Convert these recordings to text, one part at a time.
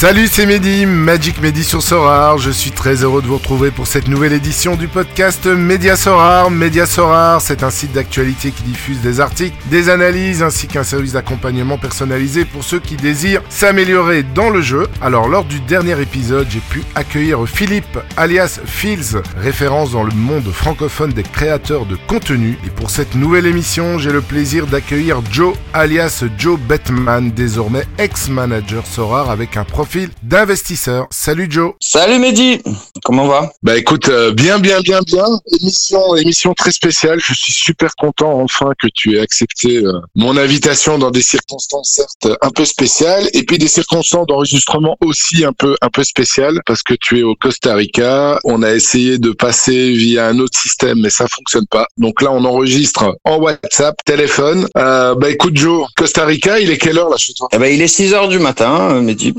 Salut, c'est Mehdi, Magic Mehdi sur Sorar. Je suis très heureux de vous retrouver pour cette nouvelle édition du podcast Média Sorar. Média Sorar, c'est un site d'actualité qui diffuse des articles, des analyses ainsi qu'un service d'accompagnement personnalisé pour ceux qui désirent s'améliorer dans le jeu. Alors, lors du dernier épisode, j'ai pu accueillir Philippe, alias Fields, référence dans le monde francophone des créateurs de contenu. Et pour cette nouvelle émission, j'ai le plaisir d'accueillir Joe, alias Joe Batman, désormais ex-manager Sorar avec un profil d'investisseur. Salut Joe. Salut Mehdi. Comment va? Bah écoute, euh, bien, bien, bien, bien. Émission, émission très spéciale. Je suis super content enfin que tu aies accepté euh, mon invitation dans des circonstances certes un peu spéciales et puis des circonstances d'enregistrement aussi un peu, un peu spéciales parce que tu es au Costa Rica. On a essayé de passer via un autre système, mais ça fonctionne pas. Donc là, on enregistre en WhatsApp, téléphone. Euh, bah écoute Joe, Costa Rica, il est quelle heure là chez toi? Eh ben, il est 6 heures du matin, Mehdi.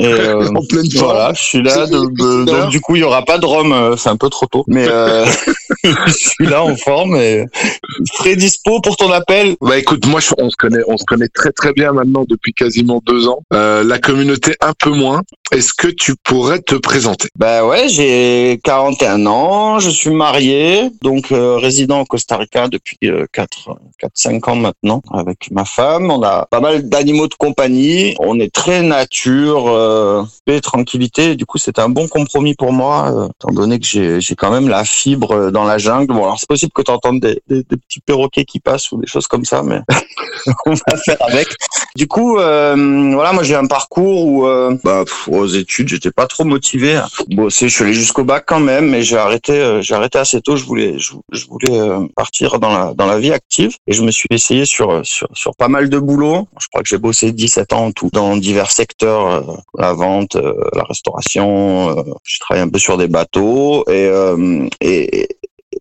Et, euh, En pleine forme. voilà, je suis là. De- de- donc du coup, il y aura pas de rhum. euh, C'est un peu trop tôt, mais euh, je suis là en forme et très dispo pour ton appel. Bah écoute, moi je- on se connaît, on se connaît très très bien maintenant depuis quasiment deux ans. Euh, la communauté un peu moins. Est-ce que tu pourrais te présenter? Bah ouais, j'ai 41 ans, je suis marié, donc euh, résident au Costa Rica depuis euh, 4 4 5 ans maintenant avec ma femme. On a pas mal d'animaux de compagnie, on est très nature, euh, paix et tranquillité. Du coup, c'était un bon compromis pour moi euh, étant donné que j'ai quand même la fibre euh, dans la jungle. Bon, alors c'est possible que tu entendes des, des, des petits perroquets qui passent ou des choses comme ça, mais on va faire avec. Du coup, euh, voilà, moi j'ai un parcours où, bah, aux études, j'étais pas trop motivé à bosser. Je suis allé jusqu'au bac quand même, mais j'ai arrêté, euh, j'ai arrêté assez tôt. Je voulais, je, voulais euh, partir dans la dans la vie active et je me suis essayé sur sur pas mal de boulot. Je crois que j'ai bossé 17 ans en tout dans divers secteurs, euh, la vente, la restauration. je travaille un peu sur des bateaux et et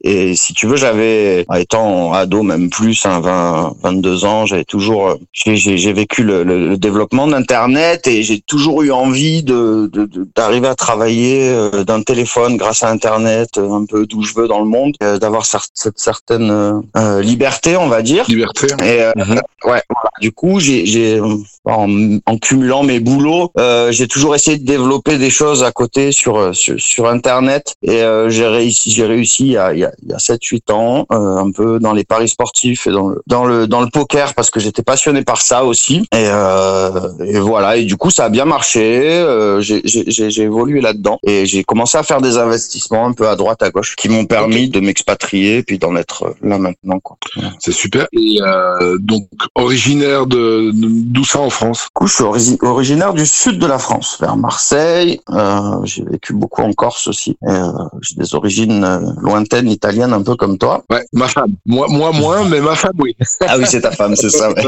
et si tu veux, j'avais, étant ado, même plus, hein, 20, 22 ans, j'avais toujours, euh, j'ai- vécu le, le- le développement d'Internet et j'ai toujours eu envie de d'arriver à travailler euh, d'un téléphone grâce à Internet, euh, un peu d'où je veux dans le monde, euh, d'avoir cette certaine euh, liberté, on va dire. Liberté Et euh, Mhm. ouais, voilà. Du coup, j'ai, en, en cumulant mes boulots, euh, j'ai toujours essayé de développer des choses à côté sur sur, sur Internet. Et euh, j'ai réussi, j'ai réussi a il y a, il y a 7-8 ans, euh, un peu dans les paris sportifs et dans le dans le dans le poker parce que j'étais passionné par ça aussi. Et, euh, et voilà. Et du coup, ça a bien marché. Euh, j'ai, j'ai, j'ai j'ai évolué là-dedans et j'ai commencé à faire des investissements un peu à droite à gauche qui m'ont permis de m'expatrier puis d'en être là maintenant. C'est super. Et euh, donc originaire de d'où ça en France? Du coup, je suis origi- originaire du sud de la France, vers Marseille. Euh, j'ai vécu beaucoup en Corse aussi. Euh, j'ai des origines euh, italiennes, un peu comme toi. Ouais, ma femme. Moi, moi moins, mais ma femme oui. Ah oui, c'est ta femme, c'est ça. ouais.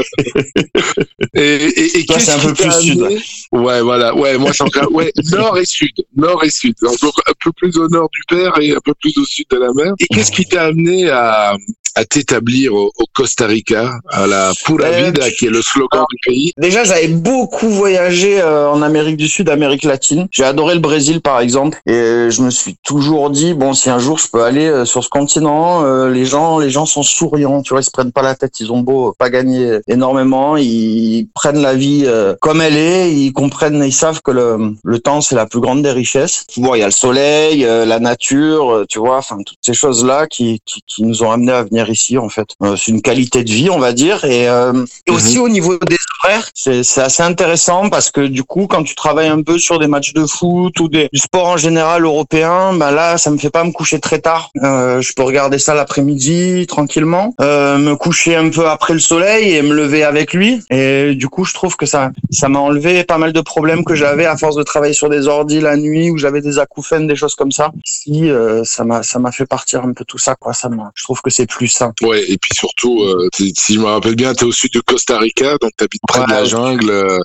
Et, et, et Toi, c'est un qui peu plus sud, Ouais, voilà. Ouais, moi c'est encore ouais, nord et sud, nord et sud. Donc un peu plus au nord du père et un peu plus au sud de la mer. Et qu'est-ce qui t'a amené à à t'établir au, au Costa Rica, à la Pura Euh, Vida, qui est le slogan du pays? Déjà, j'avais beaucoup voyagé euh, en Amérique du Sud, Amérique latine. J'ai adoré le Brésil, par exemple, et euh, je me suis toujours dit bon, si un jour je peux aller euh, sur ce continent, euh, les gens, les gens sont souriants, tu vois, ils se prennent pas la tête, ils ont beau pas gagner énormément, ils prennent la vie euh, comme elle est, ils comprennent, ils savent que le, le temps c'est la plus grande des richesses. Bon, il y a le soleil, euh, la nature, euh, tu vois, enfin toutes ces choses là qui, qui qui nous ont amenés à venir ici en fait. Euh, c'est une qualité de vie, on va dire, et, euh, et aussi au niveau des horaires, c'est c'est assez intéressant parce que du coup, quand tu travailles un peu sur des matchs de foot ou des, du sport en général européen, bah là, ça me fait pas me coucher très tard. Euh, je peux regarder ça l'après-midi tranquillement, euh, me coucher un peu après le soleil et me lever avec lui. Et du coup, je trouve que ça ça m'a enlevé pas mal de problèmes que j'avais à force de travailler sur des ordis la nuit où j'avais des acouphènes, des choses comme ça. Si euh, ça m'a ça m'a fait partir un peu tout ça quoi. Ça m'a, je trouve que c'est plus sain. Ouais, et puis surtout, euh, t'es- si je me rappelle bien, tu es au sud de Costa Rica, donc tu habites près de la jungle. euh,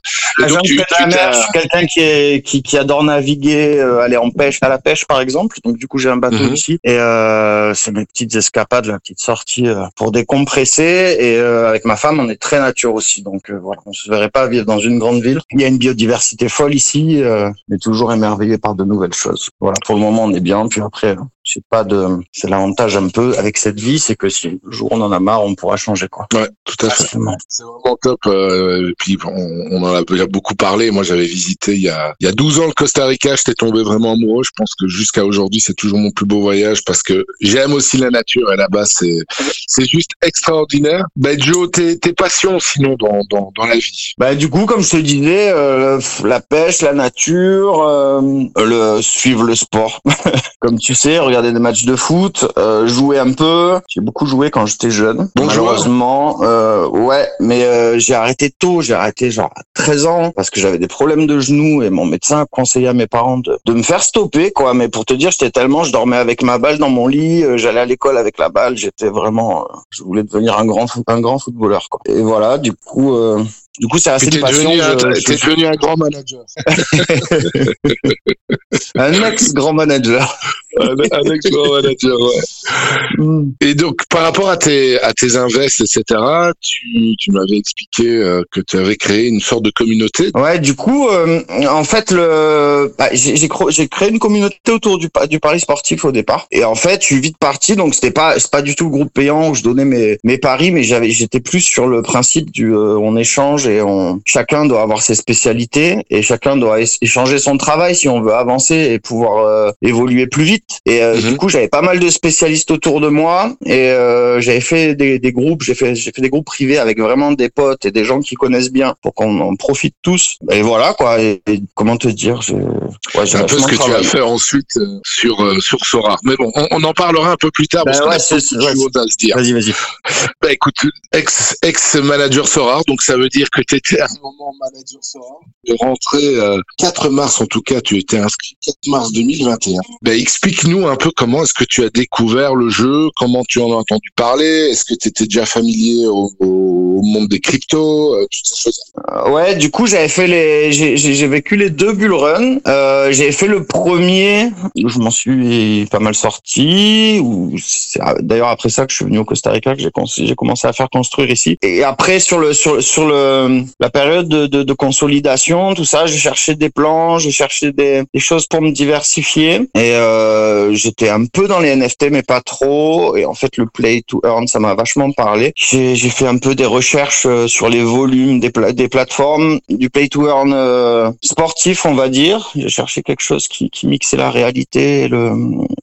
et donc tu- de la mer, je suis quelqu'un qui, est, qui, qui adore naviguer, euh, aller en pêche, à la pêche par exemple. Donc du coup j'ai un bateau Mhm. ici et euh, c'est mes petites escapades, la petite sortie euh, pour décompresser. Et euh, avec ma femme, on est très nature aussi, donc euh, voilà, on se verrait pas vivre dans une grande ville. Il y a une biodiversité folle ici, euh, mais toujours émerveillé par de nouvelles choses. Voilà, pour le moment on est bien, puis après c'est pas de, c'est l'avantage un peu avec cette vie, c'est que si le jour on en a marre, on pourra changer quoi. Ouais, tout à fait. C'est vraiment top. euh, et puis on, on en a déjà beaucoup parlé. Moi, j'avais visité il y a il y a 12 ans le Costa Rica. J'étais tombé vraiment amoureux. Je pense que jusqu'à aujourd'hui, c'est toujours mon plus beau voyage parce que j'aime aussi la nature et là-bas, c'est c'est juste extraordinaire. Ben Joe, tes tes passions sinon dans dans dans la vie. Bah du coup, comme je te disais, euh, la pêche, la nature, euh, le suivre le sport. comme tu sais, regarder des matchs de foot, euh, jouer un peu. J'ai beaucoup joué quand j'étais jeune. Bon Malheureusement, euh, ouais, mais euh, j'ai arrêté tôt. J'ai arrêté genre à 13 ans parce que j'avais des problèmes de genoux et mon médecin a conseillé à mes parents de, de me faire stopper quoi. Mais pour te dire, j'étais tellement, je dormais avec ma balle dans mon lit, j'allais à l'école avec la balle. J'étais vraiment, je voulais devenir un grand, un grand footballeur quoi. Et voilà, du coup. du coup, c'est assez t'es passion. devenu, un, je- je- t'es devenu un grand manager. un ex-grand manager. Un, manager. Ouais. Et donc, par rapport à tes, à tes invests, etc., tu, tu m'avais expliqué euh, que tu avais créé une sorte de communauté. Ouais, du coup, euh, en fait, le, bah, j'ai créé une communauté autour du, du pari sportif au départ. Et en fait, je suis vite parti, donc c'était pas, c'est pas du tout le groupe payant où je donnais mes, mes paris, mais j'avais, j'étais plus sur le principe du, euh, on échange et on, chacun doit avoir ses spécialités et chacun doit échanger son travail si on veut avancer et pouvoir euh, évoluer plus vite. Et euh, Mhm. du coup, j'avais pas mal de spécialistes autour de moi et euh, j'avais fait des, des groupes, j'ai fait, j'ai fait des groupes privés avec vraiment des potes et des gens qui connaissent bien pour qu'on en profite tous. Et voilà quoi. Et, et comment te dire, ouais, C'est un peu ce que tu as fait ensuite euh, sur, sur Sora. Mais bon, on, on en parlera un peu plus tard Ben parce qu'on ouais, a c'est- ouais, à se dire. Vas-y, vas-y. Bah écoute, ex, ex-manager Sora, donc ça veut dire que tu étais à un moment manager Sora. De rentrer euh, 4 mars en tout cas, tu étais inscrit 4 mars 2021. Bah explique-nous un peu comment est-ce que tu as découvert le jeu, comment tu en as entendu parler, est-ce que tu étais déjà familier au, au monde des cryptos, euh, toutes ces choses. Euh, Ouais, du coup, j'avais fait les, j'ai, j'ai j'ai vécu les deux bull run. Euh, j'avais fait le premier, je m'en suis pas mal sorti. Ou c'est d'ailleurs après ça que je suis venu au Costa Rica que j'ai, j'ai commencé à faire construire ici. Et après sur le sur sur le la période de, de, de consolidation, tout ça, j'ai cherché des plans, j'ai cherché des, des choses pour me diversifier. Et euh, j'étais un peu dans les NFT, mais pas trop. Et en fait, le play to earn, ça m'a vachement parlé. J'ai, fait un peu des recherches euh, sur les volumes des, pla- des plateformes, du play to earn euh, sportif, on va dire. J'ai cherché quelque chose qui, qui mixait la réalité et le,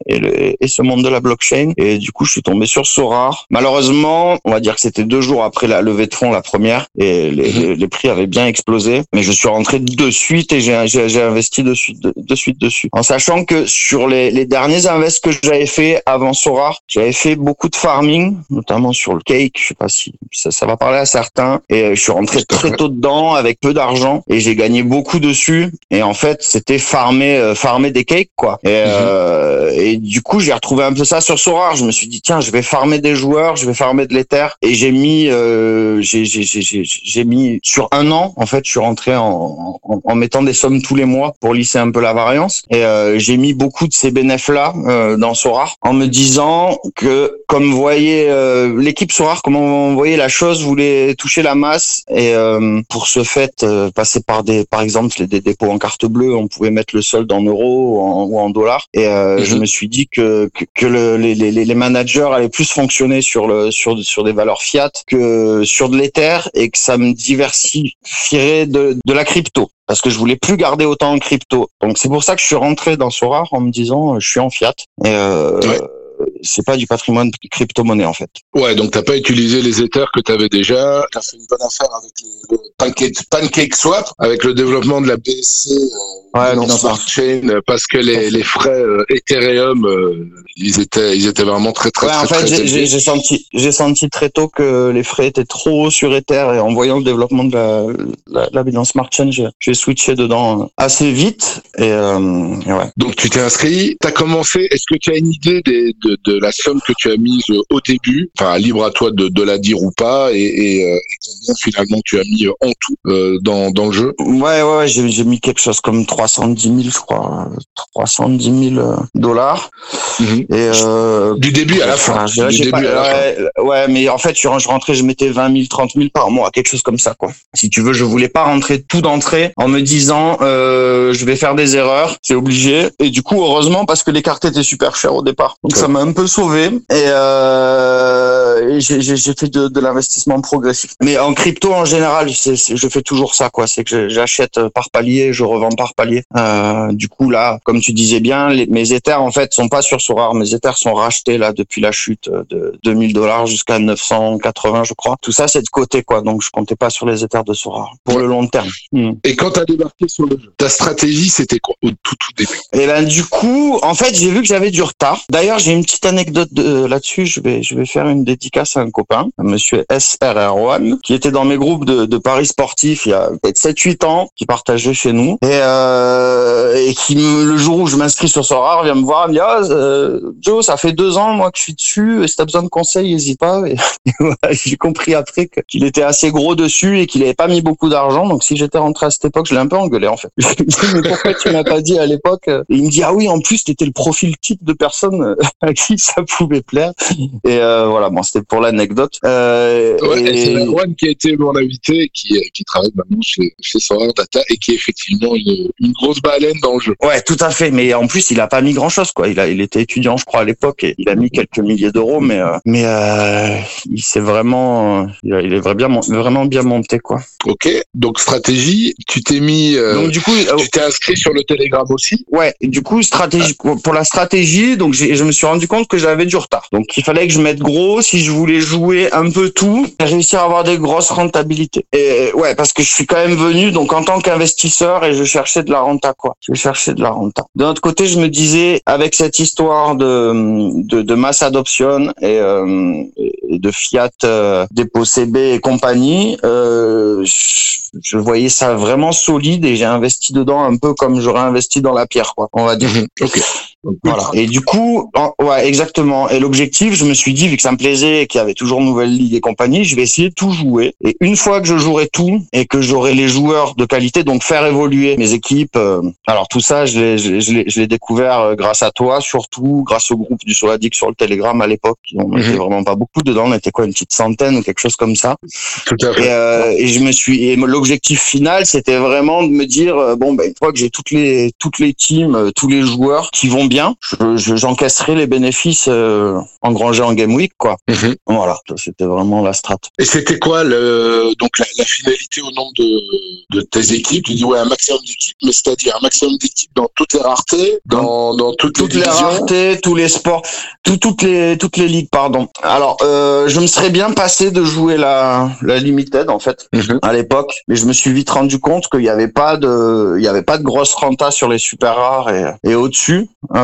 et le et ce monde de la blockchain. Et du coup, je suis tombé sur Sorar. Malheureusement, on va dire que c'était deux jours après la levée de fonds, la première, et les, les, les prix avaient bien explosé. Mais je suis rentré de suite et j'ai, j'ai, j'ai investi de suite, de, de suite dessus. En sachant que sur les, les derniers invests que j'avais fait avant Sorar, j'avais fait beaucoup de farming, notamment sur le cake. Je sais pas si ça, ça va parler à certains. Et euh, je suis rentré très tôt dedans avec peu d'argent et j'ai gagné beaucoup dessus. Et en fait, c'était farmer, euh, farmer des cakes, quoi. Et, euh, et du coup, j'ai retrouvé un peu ça sur Sorar. Je me suis dit, tiens, je vais farmer des joueurs, je vais farmer de l'Ether. Et j'ai mis, euh, j'ai, mis sur un an, en fait, je suis rentré en, en, en mettant des sommes tous les mois pour lisser un peu la variance. Et euh, j'ai mis beaucoup de ces bénéfices-là euh, dans Sorar en me disant que, comme vous voyez, euh, l'équipe Sorar, comment on voyait la chose, voulait toucher la masse. Et euh, pour ce fait, euh, passer par des, par exemple, des dépôts en carte bleue, on pouvait mettre le solde en euros ou en, ou en dollars. Et euh, Mhm. je me suis dit que, que, que le- les, les, les managers allaient plus fonctionner sur, le, sur, sur des valeurs fiat que sur de l'Ether et que ça me diversifierait de, de la crypto parce que je voulais plus garder autant en crypto. Donc c'est pour ça que je suis rentré dans Sorar en me disant euh, je suis en fiat euh. C'est pas du patrimoine crypto-monnaie en fait. Ouais, donc t'as pas utilisé les Ethers que t'avais déjà. T'as fait une bonne affaire avec le, pancake, pancake swap, avec le développement de la BSC, euh, Ouais, Smart Chain, euh, parce que les, les frais euh, Ethereum, euh, ils étaient, ils étaient vraiment très très Ouais, très, en fait, très j'ai- j'ai senti, j'ai senti très tôt que les frais étaient trop hauts sur Ether et en voyant le développement de la, la, la Binance Smart Chain, j'ai j'ai switché dedans euh, assez vite et, euh, et ouais. Donc tu t'es inscrit, t'as commencé. Est-ce que tu as une idée des, de, de, de, la somme que tu as mise au début, enfin libre à toi de, de la dire ou pas, et, et, euh, et, combien finalement tu as mis en tout euh, dans, dans le jeu? Ouais, ouais, j'ai mis quelque chose comme 310 000, je crois, 310 000 dollars. Mm -hmm. et euh, du début à la fin. Enfin, du début pas, à la ouais, fin. ouais, mais en fait, je, rentrais, je mettais 20 000, 30 000 par mois, quelque chose comme ça, quoi. Si tu veux, je voulais pas rentrer tout d'entrée en me disant, euh, je vais faire des erreurs, c'est obligé. Et du coup, heureusement, parce que les cartes étaient super chères au départ. Donc, ça m'a un peu sauvé. Et, euh, j'ai fait de, de l'investissement progressif. Mais en crypto, en général, c est, c est, je fais toujours ça, quoi. C'est que j'achète par palier, je revends par palier. Euh, du coup, là, comme tu disais bien, les, mes Ethers, en fait, sont pas sur Sorare. Mes Ethers sont rachetés, là, depuis la chute de 2000 dollars jusqu'à 980, je crois. Tout ça, c'est de côté, quoi. Donc, je comptais pas sur les Ethers de Sorare pour le long terme. Mmh. Et quand tu as débarqué sur le jeu, ta stratégie, c'était quoi au tout, tout début? Et ben, du coup, en fait, j'ai vu que j'avais du retard. D'ailleurs, j'ai une petite anecdote là-dessus. Je vais, je vais faire une dédicace à un copain, un monsieur SRR1, qui était dans mes groupes de, de paris sportifs il y a peut-être 7-8 ans, qui partageait chez nous. Et, euh, et qui, le jour où je m'inscris sur Sorare, vient me voir, me dit, ah, euh, Joe, ça fait deux ans, moi, que je suis dessus, et si t'as besoin de conseils, n'hésite pas. Et, voilà, j'ai compris après qu'il était assez gros dessus et qu'il avait pas mis beaucoup d'argent. Donc, si j'étais rentré à cette époque, je l'ai un peu engueulé, en fait. Je ai dit, mais pourquoi tu m'as pas dit à l'époque? Et il me dit, ah oui, en plus, t'étais le profil type de personne à qui ça pouvait plaire. Et euh, voilà, bon, c'était pour l'anecdote. Euh, ouais, et... c'est Juan qui a été mon invité, qui, qui travaille maintenant chez, chez Sorare Data et qui est effectivement une, une, grosse baleine dans le jeu. Ouais, tout à fait. Mais en plus, il a pas mis grand chose, quoi. Il a, il était étudiant, je crois, à l'époque, et il a mis quelques milliers d'euros, mais, euh, mais euh, il s'est vraiment, il est vraiment, vraiment bien monté, quoi. Ok. Donc stratégie, tu t'es mis, euh, donc du coup, tu t'es inscrit sur le Telegram aussi? Ouais. Du coup, stratégie pour la stratégie, donc je me suis rendu compte que j'avais du retard. Donc il fallait que je mette gros si je voulais jouer un peu tout et réussir à avoir des grosses rentabilités. Et ouais, parce que je suis quand même venu donc en tant qu'investisseur et je cherchais de la renta quoi. Je cherchais de la renta. De l'autre côté, je me disais avec cette histoire de de, de mass adoption et, euh, de fiat euh, dépôt CB et compagnie, euh, je, je voyais ça vraiment solide et j'ai investi dedans un peu comme j'aurais investi dans la pierre quoi. On va dire. ok. Voilà. Et du coup, ouais, exactement. Et l'objectif, je me suis dit, vu que ça me plaisait, qu'il y avait toujours Nouvelle Ligue et compagnie, je vais essayer de tout jouer. Et une fois que je jouerai tout et que j'aurai les joueurs de qualité, donc faire évoluer mes équipes. Euh, alors tout ça, je l'ai, je l'ai, découvert grâce à toi, surtout grâce au groupe du Soladic sur le Telegram à l'époque. On n'était -hmm. vraiment pas beaucoup dedans. On était quoi, une petite centaine ou quelque chose comme ça. Tout à fait. Et, euh, et je me suis. Et l'objectif final, c'était vraiment de me dire, bon, ben une fois que j'ai toutes les toutes les teams, tous les joueurs qui vont bien, j'encaisserai je, les bénéfices euh, engrangés en Game Week, quoi. Mm -hmm. Voilà, c'était vraiment la strat. Et c'était quoi le donc la, la, finalité au nombre de, de tes équipes? Tu dis ouais un maximum d'équipes, mais c'est-à-dire un maximum d'équipes dans toutes les raretés, dans, dans toutes, toutes les, les raretés, tous les sports, tout, toutes les toutes les ligues, pardon. Alors euh, je me serais bien passé de jouer la la limited en fait mm -hmm. à l'époque, mais je me suis vite rendu compte qu'il n'y avait pas de il y avait pas de grosse renta sur les super rares et, et au-dessus. Euh,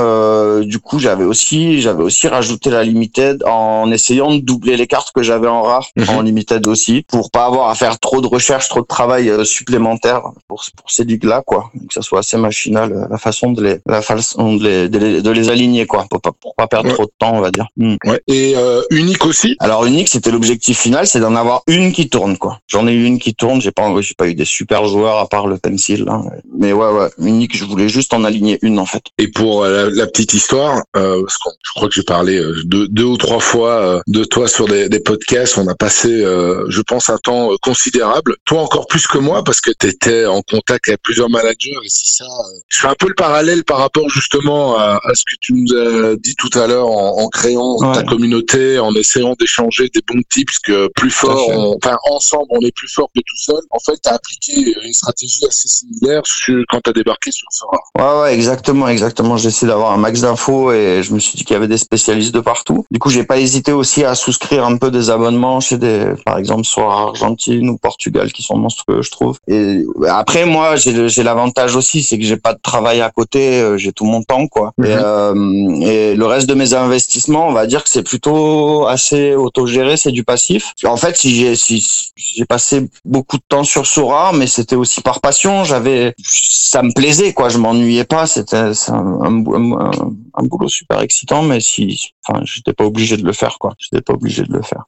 du coup, j'avais aussi, j'avais aussi rajouté la limited en essayant de doubler les cartes que j'avais en rare, Mhm. mmh. en limited aussi, pour pas avoir à faire trop de recherche, trop de travail euh, supplémentaire pour, pour ces ligues-là, quoi. Que ça soit assez machinal, euh, la façon de les, la façon de les, de les, de les aligner, quoi, pour pas, pour pas perdre Ouais. trop de temps, on va dire. Mmh. Ouais. Et euh, unique aussi? Alors unique, c'était l'objectif final, c'est d'en avoir une qui tourne, quoi. J'en ai eu une qui tourne, j'ai pas, j'ai pas eu des super joueurs à part le pencil, là. Mais ouais, ouais, unique, je voulais juste en aligner une, en fait. Et pour euh, la, la petite histoire, euh, parce que je crois que j'ai parlé euh, deux, deux ou trois fois euh, de toi sur des, des podcasts. On a passé, euh, je pense, un temps euh, considérable. Toi encore plus que moi parce que tu étais en contact avec plusieurs managers. Et c'est ça. euh, Je fais un peu le parallèle par rapport justement à, à ce que tu nous as dit tout à l'heure en, en créant Ouais. ta communauté, en essayant d'échanger des bons tips que plus fort, on- enfin ensemble, on est plus fort que tout seul. En fait, tu as appliqué une stratégie assez similaire sur, quand tu as débarqué sur Sora. Ouais, ouais, exactement, exactement. J'ai essayé d'avoir un max d'infos et je me suis dit qu'il y avait des spécialistes de partout. Du coup, j'ai pas hésité aussi à souscrire un peu des abonnements chez des, par exemple, soit Argentine ou Portugal, qui sont monstrueux, je trouve. Et après, moi, j'ai l'avantage aussi, c'est que j'ai pas de travail à côté, euh, j'ai tout mon temps, quoi. Mhm. Et, euh, et le reste de mes investissements, on va dire que c'est plutôt assez autogéré, c'est du passif. En fait, si j'ai si, j'ai passé beaucoup de temps sur Sora, mais c'était aussi par passion. J'avais, ça me plaisait, quoi. Je m'ennuyais pas. C'était c'est un, un, un, boulot super excitant, mais si, enfin, j'étais pas obligé de le faire, quoi. J'étais pas obligé de le faire.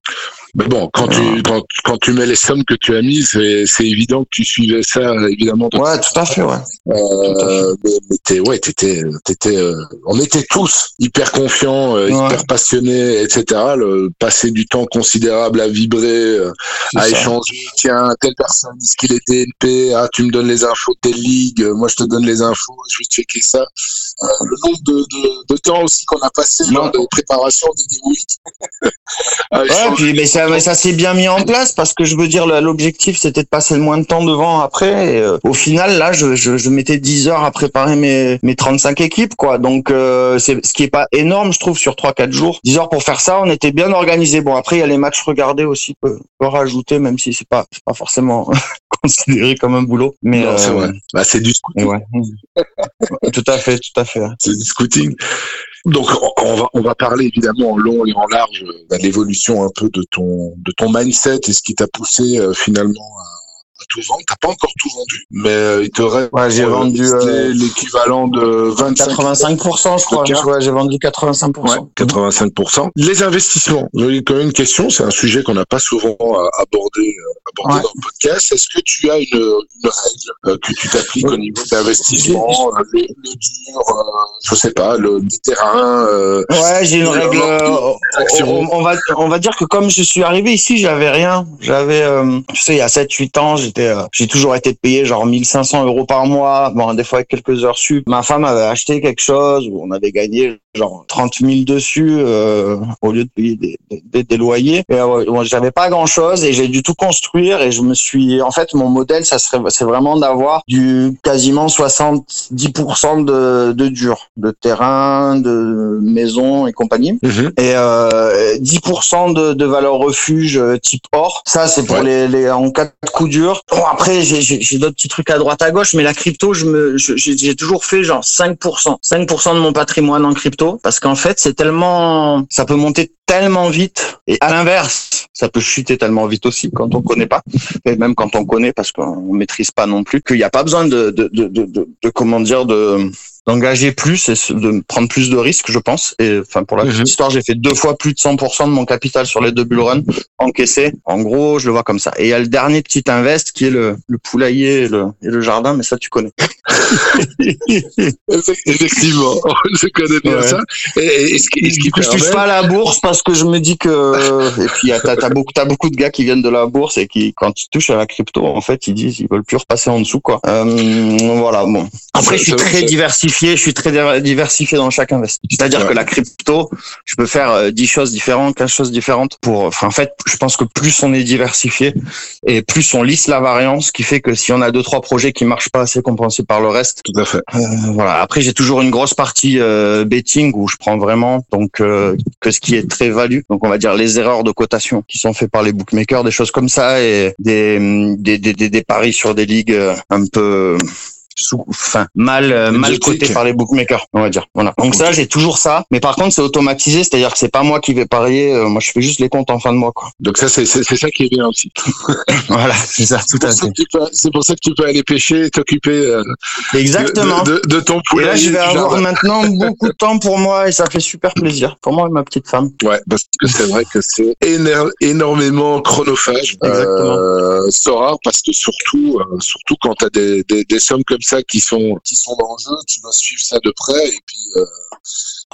Mais bon, quand tu quand, quand tu mets les sommes que tu as mises, c'est évident que tu suivais ça évidemment. Ouais, tout à fait, ouais. Euh, mais, mais t'es, ouais, t'étais, t'étais, euh, on était tous hyper confiants, euh, hyper passionnés, etc. Le passer du temps considérable à vibrer, euh, à échanger. Tiens, telle personne, est-ce qu'il est DNP Ah, tu me donnes les infos de telle ligue. Moi, je te donne les infos. Je vais checker ça. le nombre de, de, de temps aussi qu'on a passé lors de préparation des week. ouais, puis, mais ça, mais ça s'est bien mis en place parce que je veux dire, l'objectif c'était de passer le moins de temps devant après. Et, euh, au final, là, je, je, je, mettais 10 heures à préparer mes, mes 35 équipes, quoi. Donc, euh, c'est ce qui est pas énorme, je trouve, sur 3-4 jours. 10 heures pour faire ça, on était bien organisé. Bon, après, il y a les matchs regardés aussi, peut, peut rajouter, même si c'est pas, pas forcément considéré comme un boulot. Mais c'est vrai. Bah, c'est du scouting. Ouais. tout à fait, tout à fait. C'est du scouting. Donc on va on va parler évidemment en long et en large de l'évolution un peu de ton de ton mindset et ce qui t'a poussé euh, finalement à tout vendre. T'as pas encore tout vendu, mais euh, il te reste ouais, j'ai vendu euh, l'équivalent de 25 85%, je crois. Ouais, j'ai vendu 85%. Ouais, 85%. Les investissements. J'ai quand même une question. C'est un sujet qu'on n'a pas souvent abordé, abordé ouais. dans le podcast. Est-ce que tu as une, une règle que tu t'appliques au niveau d'investissement, le, le dur, je sais pas, le, terrain Ouais, j'ai une règle. On, on, va on va dire que comme je suis arrivé ici, j'avais rien. J'avais, euh, tu sais, il y a 7-8 ans, euh, j'ai toujours été payé genre 1500 euros par mois. Bon, des fois avec quelques heures sup. Ma femme avait acheté quelque chose où on avait gagné genre 30 000 dessus euh, au lieu de payer des, des, des loyers. Euh, j'avais pas grand chose et j'ai dû tout construire et je me suis, en fait, mon modèle, ça serait, c'est vraiment d'avoir du quasiment 70% de, de dur, de terrain, de maison et compagnie. Mmh. Et euh, 10% de, de valeur refuge euh, type or. Ça, c'est pour Ouais. les, les en cas de coup dur. Bon, après, j'ai- d'autres petits trucs à droite à gauche, mais la crypto, je me, j'ai toujours fait genre 5%, 5% de mon patrimoine en crypto, parce qu'en fait, c'est tellement, ça peut monter tellement vite. Et à l'inverse, ça peut chuter tellement vite aussi quand on connaît pas, et même quand on connaît parce qu'on maîtrise pas non plus, qu'il n'y a pas besoin de, de, de, de- de- comment dire de d'engager plus et de prendre plus de risques, je pense. Et enfin, pour la petite Mhm. histoire, j'ai fait deux fois plus de 100% de mon capital sur les deux bull runs encaissé. En gros, je le vois comme ça. Et il y a le dernier petit invest qui est le, le poulailler et le, et le jardin, mais ça, tu connais. Effectivement, je connais bien Ouais. ça. Et, et ce qui, et ce qui je touche pas à la bourse parce que je me dis que, et puis, t'as, t'as beaucoup, t'as beaucoup de gars qui viennent de la bourse et qui, quand ils touchent à la crypto, en fait, ils disent, ils veulent plus repasser en dessous, quoi. Euh, voilà, bon. Après, je suis très ça- diversifié, je suis très diver- diversifié dans chaque investissement. C'est-à-dire Ouais. que la crypto, je peux faire euh, 10 choses différentes, 15 choses différentes pour, enfin, en fait, je pense que plus on est diversifié et plus on lisse la variance, ce qui fait que si on a deux, trois projets qui marchent pas, c'est compensé par le reste. Tout à fait. Euh, voilà. Après, j'ai toujours une grosse partie euh, betting où je prends vraiment donc euh, que ce qui est très value. Donc, on va dire les erreurs de cotation qui sont faites par les bookmakers, des choses comme ça, et des des, des, des, des paris sur des ligues euh, un peu sous, enfin mal euh, mal coté par les bookmakers, on va dire. Voilà. Donc ça, j'ai toujours ça, mais par contre, c'est automatisé, c'est-à-dire que c'est pas moi qui vais parier. euh, moi, je fais juste les comptes en fin de mois, quoi. Donc ça, c'est ça qui est bien aussi. Voilà, c'est ça, tout à fait. C'est pour ça que tu peux aller pêcher et t'occuper euh, de, Exactement. de, de- de ton Et poulet. là, je vais avoir maintenant beaucoup de temps pour moi et ça fait super plaisir pour moi et ma petite femme. Ouais, parce que c'est vrai que c'est énormément chronophage. Exactement. C'est rare parce que surtout, surtout quand tu as des, des, des sommes comme ça qui sont qui sont dans le jeu, tu dois suivre ça de près et puis euh,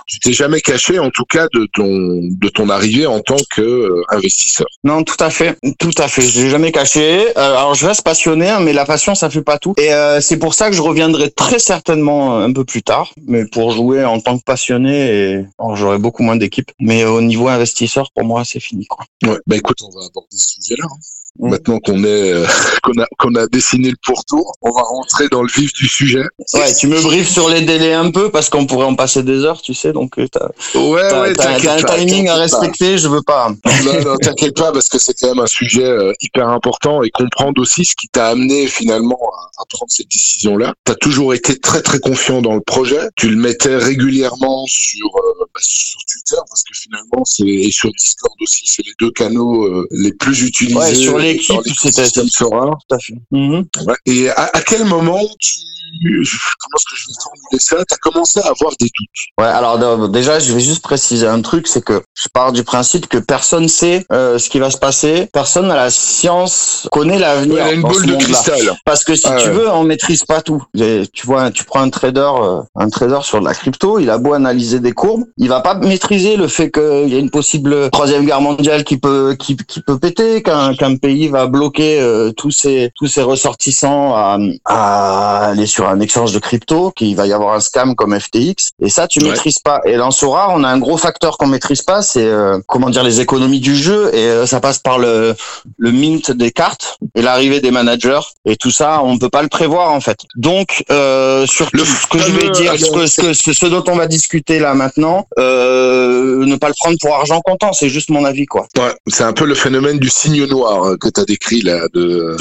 tu t'es jamais caché en tout cas de ton de ton arrivée en tant que euh, investisseur. Non, tout à fait, tout à fait. Je l'ai jamais caché. Euh, alors, je reste passionné, hein, mais la passion, ça fait pas tout. Et euh, c'est pour ça que je reviendrai très certainement un peu plus tard, mais pour jouer en tant que passionné. Et alors, j'aurai beaucoup moins d'équipe. Mais au niveau investisseur, pour moi, c'est fini, quoi. Ouais. Bah écoute, on va aborder ce sujet-là. hein. Mm. Maintenant qu'on est euh, qu'on a qu'on a dessiné le pourtour, on va rentrer dans le vif du sujet. Ouais, tu me briefes sur les délais un peu parce qu'on pourrait en passer des heures, tu sais. Donc, euh, t'as Ouais, ouais, un pas, timing à t'inquiète pas. respecter. Je veux pas. Non, non, t'inquiète pas, parce que c'est quand même un sujet euh, hyper important et comprendre aussi ce qui t'a amené finalement à, à prendre cette décision-là. T'as toujours été très très confiant dans le projet. Tu le mettais régulièrement sur euh, bah, sur Twitter parce que finalement c'est et sur Discord aussi, c'est les deux canaux euh, les plus utilisés. Ouais, sur l'équipe, c'était système Sora. tout à fait. Mhm. Ouais. Et à, à quel moment tu comment est-ce que je vais formuler ça? T'as commencé à avoir des doutes. Ouais, alors déjà, je vais juste préciser un truc, c'est que je pars du principe que personne sait euh, ce qui va se passer, personne à la science connaît l'avenir. A une boule de cristal. Parce que si Ah tu ouais. veux, on maîtrise pas tout. Tu vois, tu prends un trader, euh, un trader sur de la crypto, il a beau analyser des courbes, il va pas maîtriser le fait qu'il y a une possible troisième guerre mondiale qui peut qui, qui peut péter, qu'un qu'un pays va bloquer euh, tous ses tous ses ressortissants à, à aller sur un échange de crypto, qu'il va y avoir un scam comme FTX. Et ça, tu Ouais. maîtrises pas. Et dans Sora, on a un gros facteur qu'on maîtrise pas, c'est euh, comment dire les économies du jeu. Et euh, ça passe par le le mint des cartes et l'arrivée des managers et tout ça, on peut pas le prévoir en fait. Donc, euh, surtout Le ce que je vais dire, ce, que, ce, que- ce- dont on va discuter là maintenant, euh, ne pas le prendre pour argent comptant, c'est juste mon avis quoi. Ouais, c'est un peu le phénomène du signe noir que tu as décrit là, de,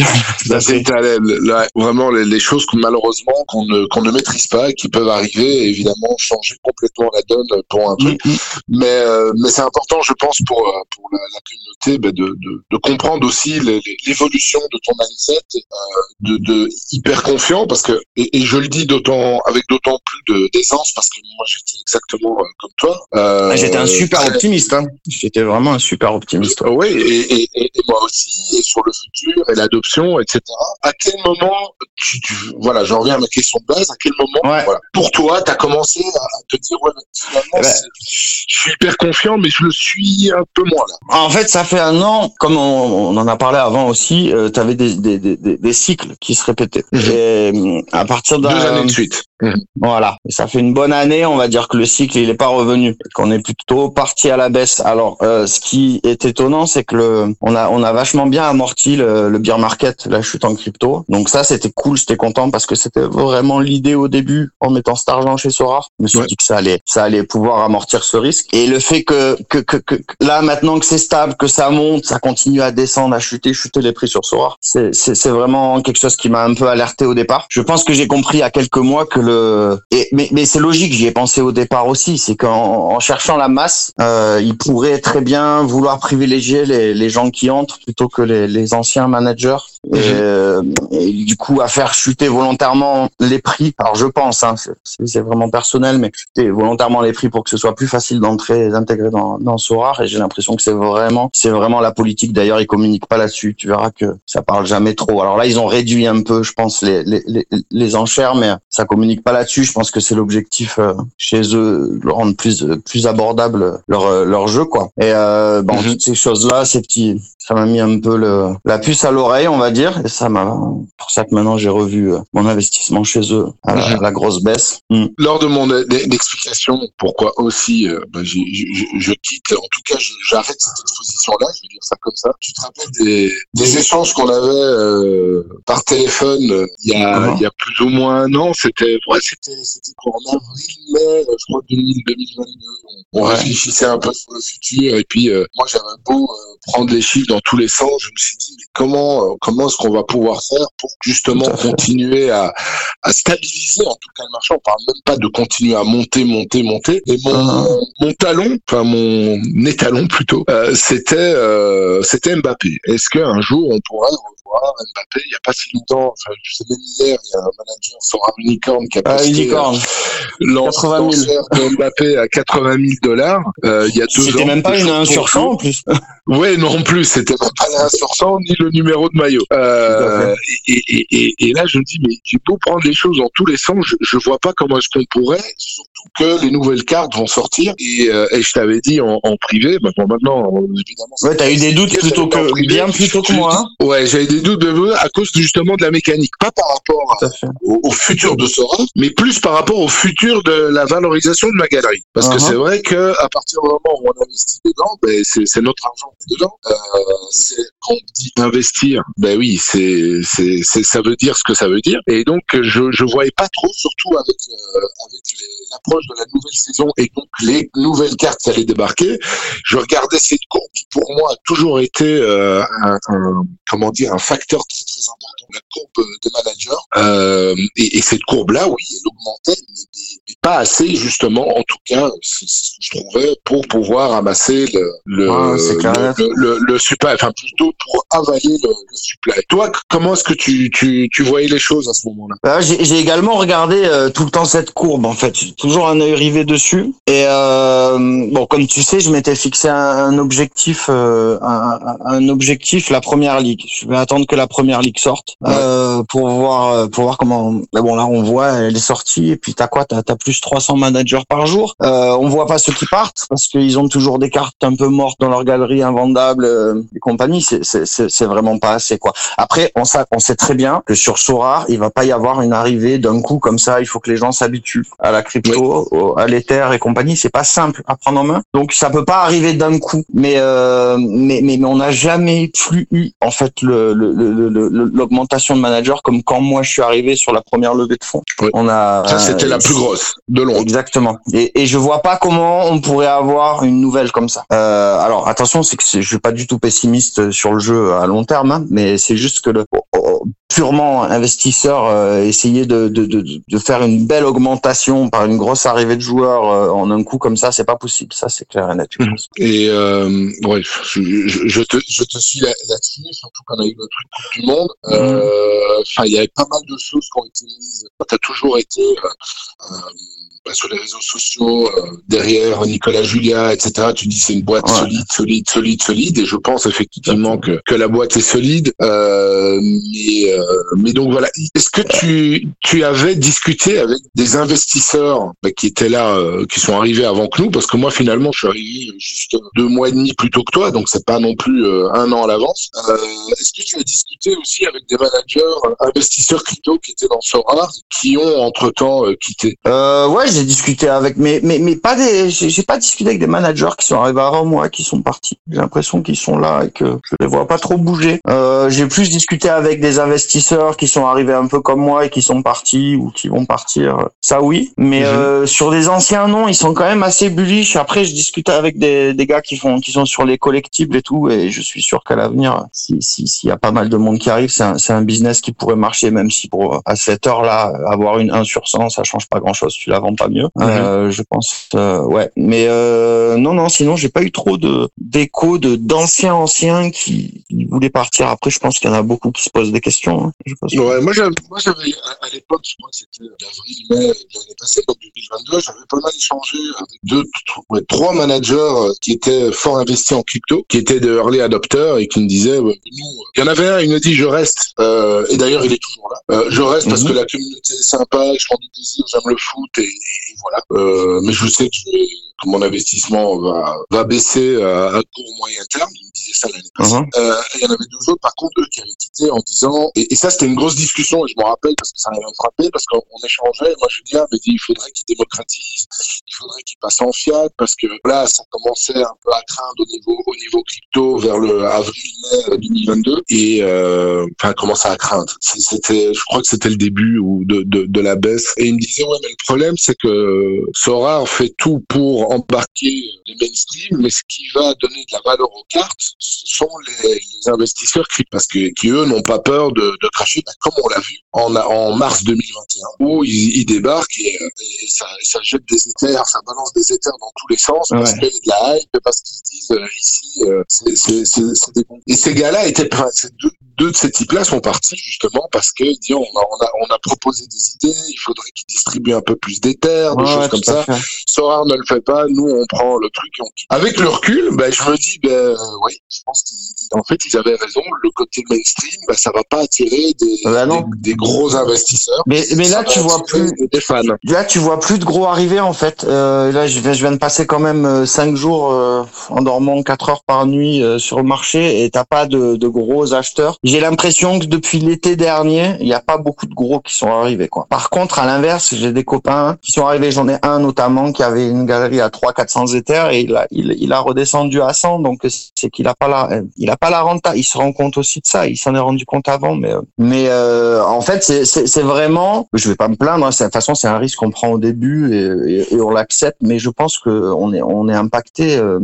là, vraiment les, les choses que malheureusement qu'on ne, qu'on ne maîtrise pas, qui peuvent arriver, et évidemment changer complètement la donne pour un truc. Mm, mm. Mais, euh, mais c'est important, je pense, pour, euh, pour la, la communauté, ben, de, de, de comprendre aussi l'évolution de ton mindset, euh, de, de hyper confiant, parce que et, et je le dis d'autant avec d'autant plus d'aisance, parce que moi j'étais exactement comme toi. Euh, Ah, J'étais un super optimiste. Hein. J'étais vraiment un super optimiste. oui, et, et, et, et moi aussi, et sur le futur, et l'adoption, etc. À quel moment, tu, tu- voilà, j'en reviens à ma question de base, à quel moment, Ouais. voilà, pour toi, tu as commencé à, te dire, ouais, finalement, je suis hyper confiant, mais je le suis un peu moins là. En fait, ça fait un an, comme on, on en a parlé avant aussi, euh, tu avais des, des, des, des- cycles qui se répétaient. Mhm. Et euh, à partir Deux d'un années de suite. Voilà. Et ça fait une bonne année, on va dire que le cycle il est pas revenu, qu'on est plutôt parti à la baisse. Alors, euh, ce qui est étonnant, c'est que le, on a, on a vachement bien amorti le, le bear market, la chute en crypto. Donc ça, c'était cool, j'étais content parce que c'était vraiment l'idée au début en mettant cet argent chez Sora. Je me suis Ouais. dit que ça allait, ça allait pouvoir amortir ce risque. Et le fait que, que, que, que là maintenant que c'est stable, que ça monte, ça continue à descendre, à chuter, chuter les prix sur Sora, c'est, c'est, c'est vraiment quelque chose qui m'a un peu alerté au départ. Je pense que j'ai compris a quelques mois que le, mais, c'est logique, j'y ai pensé au départ aussi, c'est qu'en en cherchant la masse, euh, il pourrait très bien vouloir privilégier les, gens qui entrent plutôt que les anciens managers. Et, euh, et du coup, à faire chuter volontairement les prix. Alors, je pense, hein, c'est- vraiment personnel, mais chuter volontairement les prix pour que ce soit plus facile d'entrer et d'intégrer dans, dans Sorar. Et j'ai l'impression que c'est vraiment, c'est vraiment la politique. D'ailleurs, ils communiquent pas là-dessus. Tu verras que ça parle jamais trop. Alors là, ils ont réduit un peu, je pense, les, les, les, les enchères, mais ça communique pas là-dessus. Je pense que c'est l'objectif euh, chez eux, de rendre plus plus abordable leur leur jeu, quoi. Et euh, bon, Mhm. toutes ces choses-là, ces petits, ça m'a mis un peu le la puce à l'oreille, on va dire. Et ça m'a, pour ça que maintenant j'ai revu euh, mon investissement chez eux à la, à la grosse baisse. Mm. Lors de mon explication, pourquoi aussi euh, ben, j'ai- je, quitte, en tout cas j'arrête cette exposition-là, je vais dire ça comme ça. Tu te rappelles des, des échanges qu'on avait euh, par téléphone il y, a, Mhm. il y a plus ou moins un an C'était ouais, c'était c'était en avril, mai, euh, je crois 2000, 2022. On, Ouais. réfléchissait un peu sur le futur et puis euh, moi j'avais beau euh, prendre les chiffres dans tous les sens, je me suis dit mais comment euh, comment est-ce qu'on va pouvoir faire pour justement à continuer à, à stabiliser en tout cas le marché. On parle même pas de continuer à monter, monter, monter. Et mon, Ah. mon talon, enfin mon étalon plutôt, euh, c'était euh, c'était Mbappé. Est-ce qu'un jour on pourrait Mbappé Il n'y a pas si longtemps, enfin je sais même hier, il y a un manager sur un unicorn qui a Ah, posté unicorn. l'en- 80 000. l'enchère de Mbappé à 80 000 dollars euh, il y a deux ans. C'était même pas une 1 jour sur pour 100 jour. en plus. Ouais, non plus, c'était même pas la 1 sur 100 ni le numéro de maillot. Euh, et, et, et, et là, je me dis, mais j'ai beau prendre les choses dans tous les sens, je, je vois pas comment est-ce qu'on pourrait, surtout que les nouvelles cartes vont sortir. Et, euh, et je t'avais dit en, en privé, bah, bon, maintenant, évidemment. Ouais, t'as eu des doutes plutôt que privé, bien plutôt que moi. hein. Ouais, j'avais des à cause justement de la mécanique, pas par rapport à- au, au futur de Sora, mais plus par rapport au futur de la valorisation de ma galerie. Parce que Uh-huh. c'est vrai que à partir du moment où on investit dedans, ben c'est notre argent qui est dedans. Euh, c'est quand on dit investir, ben oui, c'est c'est ça veut dire ce que ça veut dire. Et donc je je voyais pas trop, surtout avec euh, avec l'approche de la nouvelle saison et donc les nouvelles cartes qui allaient débarquer. Je regardais cette courbe qui pour moi a toujours été euh, un, un- comment dire un facteur très très important la courbe des managers. Euh, et, et, cette courbe-là, oui, elle augmentait, mais, pas assez justement, en tout cas, c'est ce que je trouvais, pour pouvoir amasser le le, le, le, le, supply, enfin plutôt pour avaler le, le supply. Toi, comment est-ce que tu, tu, tu voyais les choses à ce moment-là? Euh, J'ai également regardé euh, tout le temps cette courbe, en fait, toujours un œil rivé dessus. Et euh, bon, comme tu sais, je m'étais fixé un, un objectif, euh, un, un, objectif, la première ligue. Je vais attendre que la première ligue sorte euh, pour voir, pour voir comment. Mais bon, là, on voit, elle est sortie. Et puis t'as quoi? T'as as plus 300 managers par jour? on voit pas ceux qui partent parce qu'ils ont toujours des cartes un peu mortes dans leur galerie invendables et compagnie. C'est vraiment pas assez quoi. Après, on sait, on sait très bien que sur Sora, il va pas y avoir une arrivée d'un coup comme ça. Il faut que les gens s'habituent à la crypto, à l'Ether et compagnie. C'est pas simple à prendre en main. Donc ça peut pas arriver d'un coup. Mais euh, mais, mais, mais on n'a jamais plus eu en fait l'augmentation le, le, de managers comme quand moi je suis arrivé sur la première levée de fonds. On a ça c'était la plus grosse de long. Exactement. Et, et je vois pas comment on pourrait avoir une nouvelle comme ça. Euh, alors attention, c'est que je suis pas du tout pessimiste sur le jeu à long terme, hein, mais c'est juste que le purement investisseur euh, essayer de, de, de, de, faire une belle augmentation par une grosse arrivée de joueurs euh, en un coup comme ça, c'est pas possible. Ça, c'est clair et net. Mhm. Et euh, bref, je, je, te, je te suis là-dessus, surtout quand on a eu le truc Coupe du Monde. Mhm. Euh, enfin, il y avait pas mal de choses qui ont été mises. Tu as toujours été sur les réseaux sociaux, euh, derrière Nicolas Julia, etc. Tu dis c'est une boîte solide, solide, solide, solide, et je pense effectivement que, que la boîte est solide. Euh, mais, euh, mais donc voilà. Est-ce que tu, tu avais discuté avec des investisseurs bah, qui étaient là, euh, qui sont arrivés avant que nous? Parce que moi finalement je suis arrivé juste deux mois et demi plus tôt que toi, donc c'est pas non plus un an à l'avance. Est-ce que tu as discuté aussi avec des managers, investisseurs crypto qui étaient dans Sora, qui ont entre temps quitté? Ouais j'ai discuté avec, mais mais mais pas des, j'ai pas discuté avec des managers qui sont arrivés avant moi, qui sont partis. J'ai l'impression qu'ils sont là et que je les vois pas trop bouger. Euh, j'ai plus discuté avec des investisseurs qui sont arrivés un peu comme moi et qui sont partis ou qui vont partir. Ça oui, mais mhm. euh, sur des anciens noms, ils sont quand même assez bullish. Après, je discutais avec des, des gars qui font, qui sont sur les collectibles et tout, et je suis sûr qu'à l'avenir, si s'il y a pas mal de monde qui arrive, c'est un, business qui pourrait marcher, même si pour à cette heure-là, avoir une 1 sur 100, ça change pas grand-chose. Tu la vends pas mieux. Mhm. Euh, je pense, euh, ouais. Mais euh, non, non. Sinon, j'ai pas eu trop de d'échos de d'anciens anciens qui, qui, voulaient partir. Après, je pense qu'il y en a beaucoup qui se posent des questions. Hein. Je ouais, moi, j'avais, moi, j'avais à l'époque, je crois que c'était avril, mai de l'année passée, donc 2022, j'avais pas mal échangé avec deux, ouais, trois managers qui étaient fort investis en crypto, qui étaient de early adopters et qui me disaient, nous, il y en avait un, il me dit, je reste. Euh, et d'ailleurs, il est toujours là. je reste parce mhm. que la communauté est sympa, je prends du plaisir, j'aime le foot et, et voilà. Euh, mais je sais que, que, mon investissement va, va baisser à, court moyen terme. Il me disait ça l'année passée. Uh-huh. euh, il y en avait deux autres, par contre, eux qui avaient quitté en disant, et, et ça c'était une grosse discussion, et je me rappelle parce que ça m'avait frappé, parce qu'on échangeait, moi je dis, ah, mais il faudrait qu'il démocratise, il faudrait qu'il passe en fiat, parce que là, ça commençait un peu à craindre au niveau, au niveau crypto vers le avril-mai 2022, et euh, enfin, commençait à craindre. C'était, je crois que c'était le début ou de, de, de la baisse. Et il me disait, ouais, mais le problème, c'est que Sora fait tout pour embarquer les mainstream, mais ce qui va donner de la valeur aux cartes, ce sont les, investisseurs qui, parce que, qui eux n'ont pas peur de, de cracher, ben, comme on l'a vu en, en mars 2021, où ils, ils débarquent et, et, ça, ça, jette des éthers, ça balance des éthers dans tous les sens, parce qu'il y a de la hype, parce qu'ils disent euh, ici, euh, c'est des bons. Et ces gars-là étaient, deux, deux de ces types-là sont partis justement parce que on a, on a, on a proposé des idées, il faudrait qu'ils distribuent un peu plus d'éther, des choses comme ça. Sorar ne le fait pas, nous on prend le truc. On... Avec le recul, ben, je me dis, ben oui, je pense qu'en fait ils avaient raison. Le côté mainstream, ben, ça va pas attirer des, bah des, des, gros investisseurs. Mais, mais là tu vois plus des fans. Là tu vois plus de gros arriver en fait. Euh, là je viens, je viens de passer quand même euh, cinq jours euh, en dormant quatre heures par nuit euh, sur le marché et t'as pas de, de gros acheteurs. J'ai l'impression que depuis l'été dernier, il n'y a pas beaucoup de gros qui sont arrivés. Quoi. Par contre, à l'inverse, j'ai des copains qui sont arrivés. J'en ai un notamment qui avait une galerie à 3 400 éthers et il a, il, il a redescendu à 100 donc c'est qu'il a pas la il a pas la renta. Il se rend compte aussi de ça. Il s'en est rendu compte avant mais mais euh, en fait c'est c'est vraiment je vais pas me plaindre hein, de toute façon c'est un risque qu'on prend au début et, et, on l'accepte. Mais je pense que on est on est impacté euh,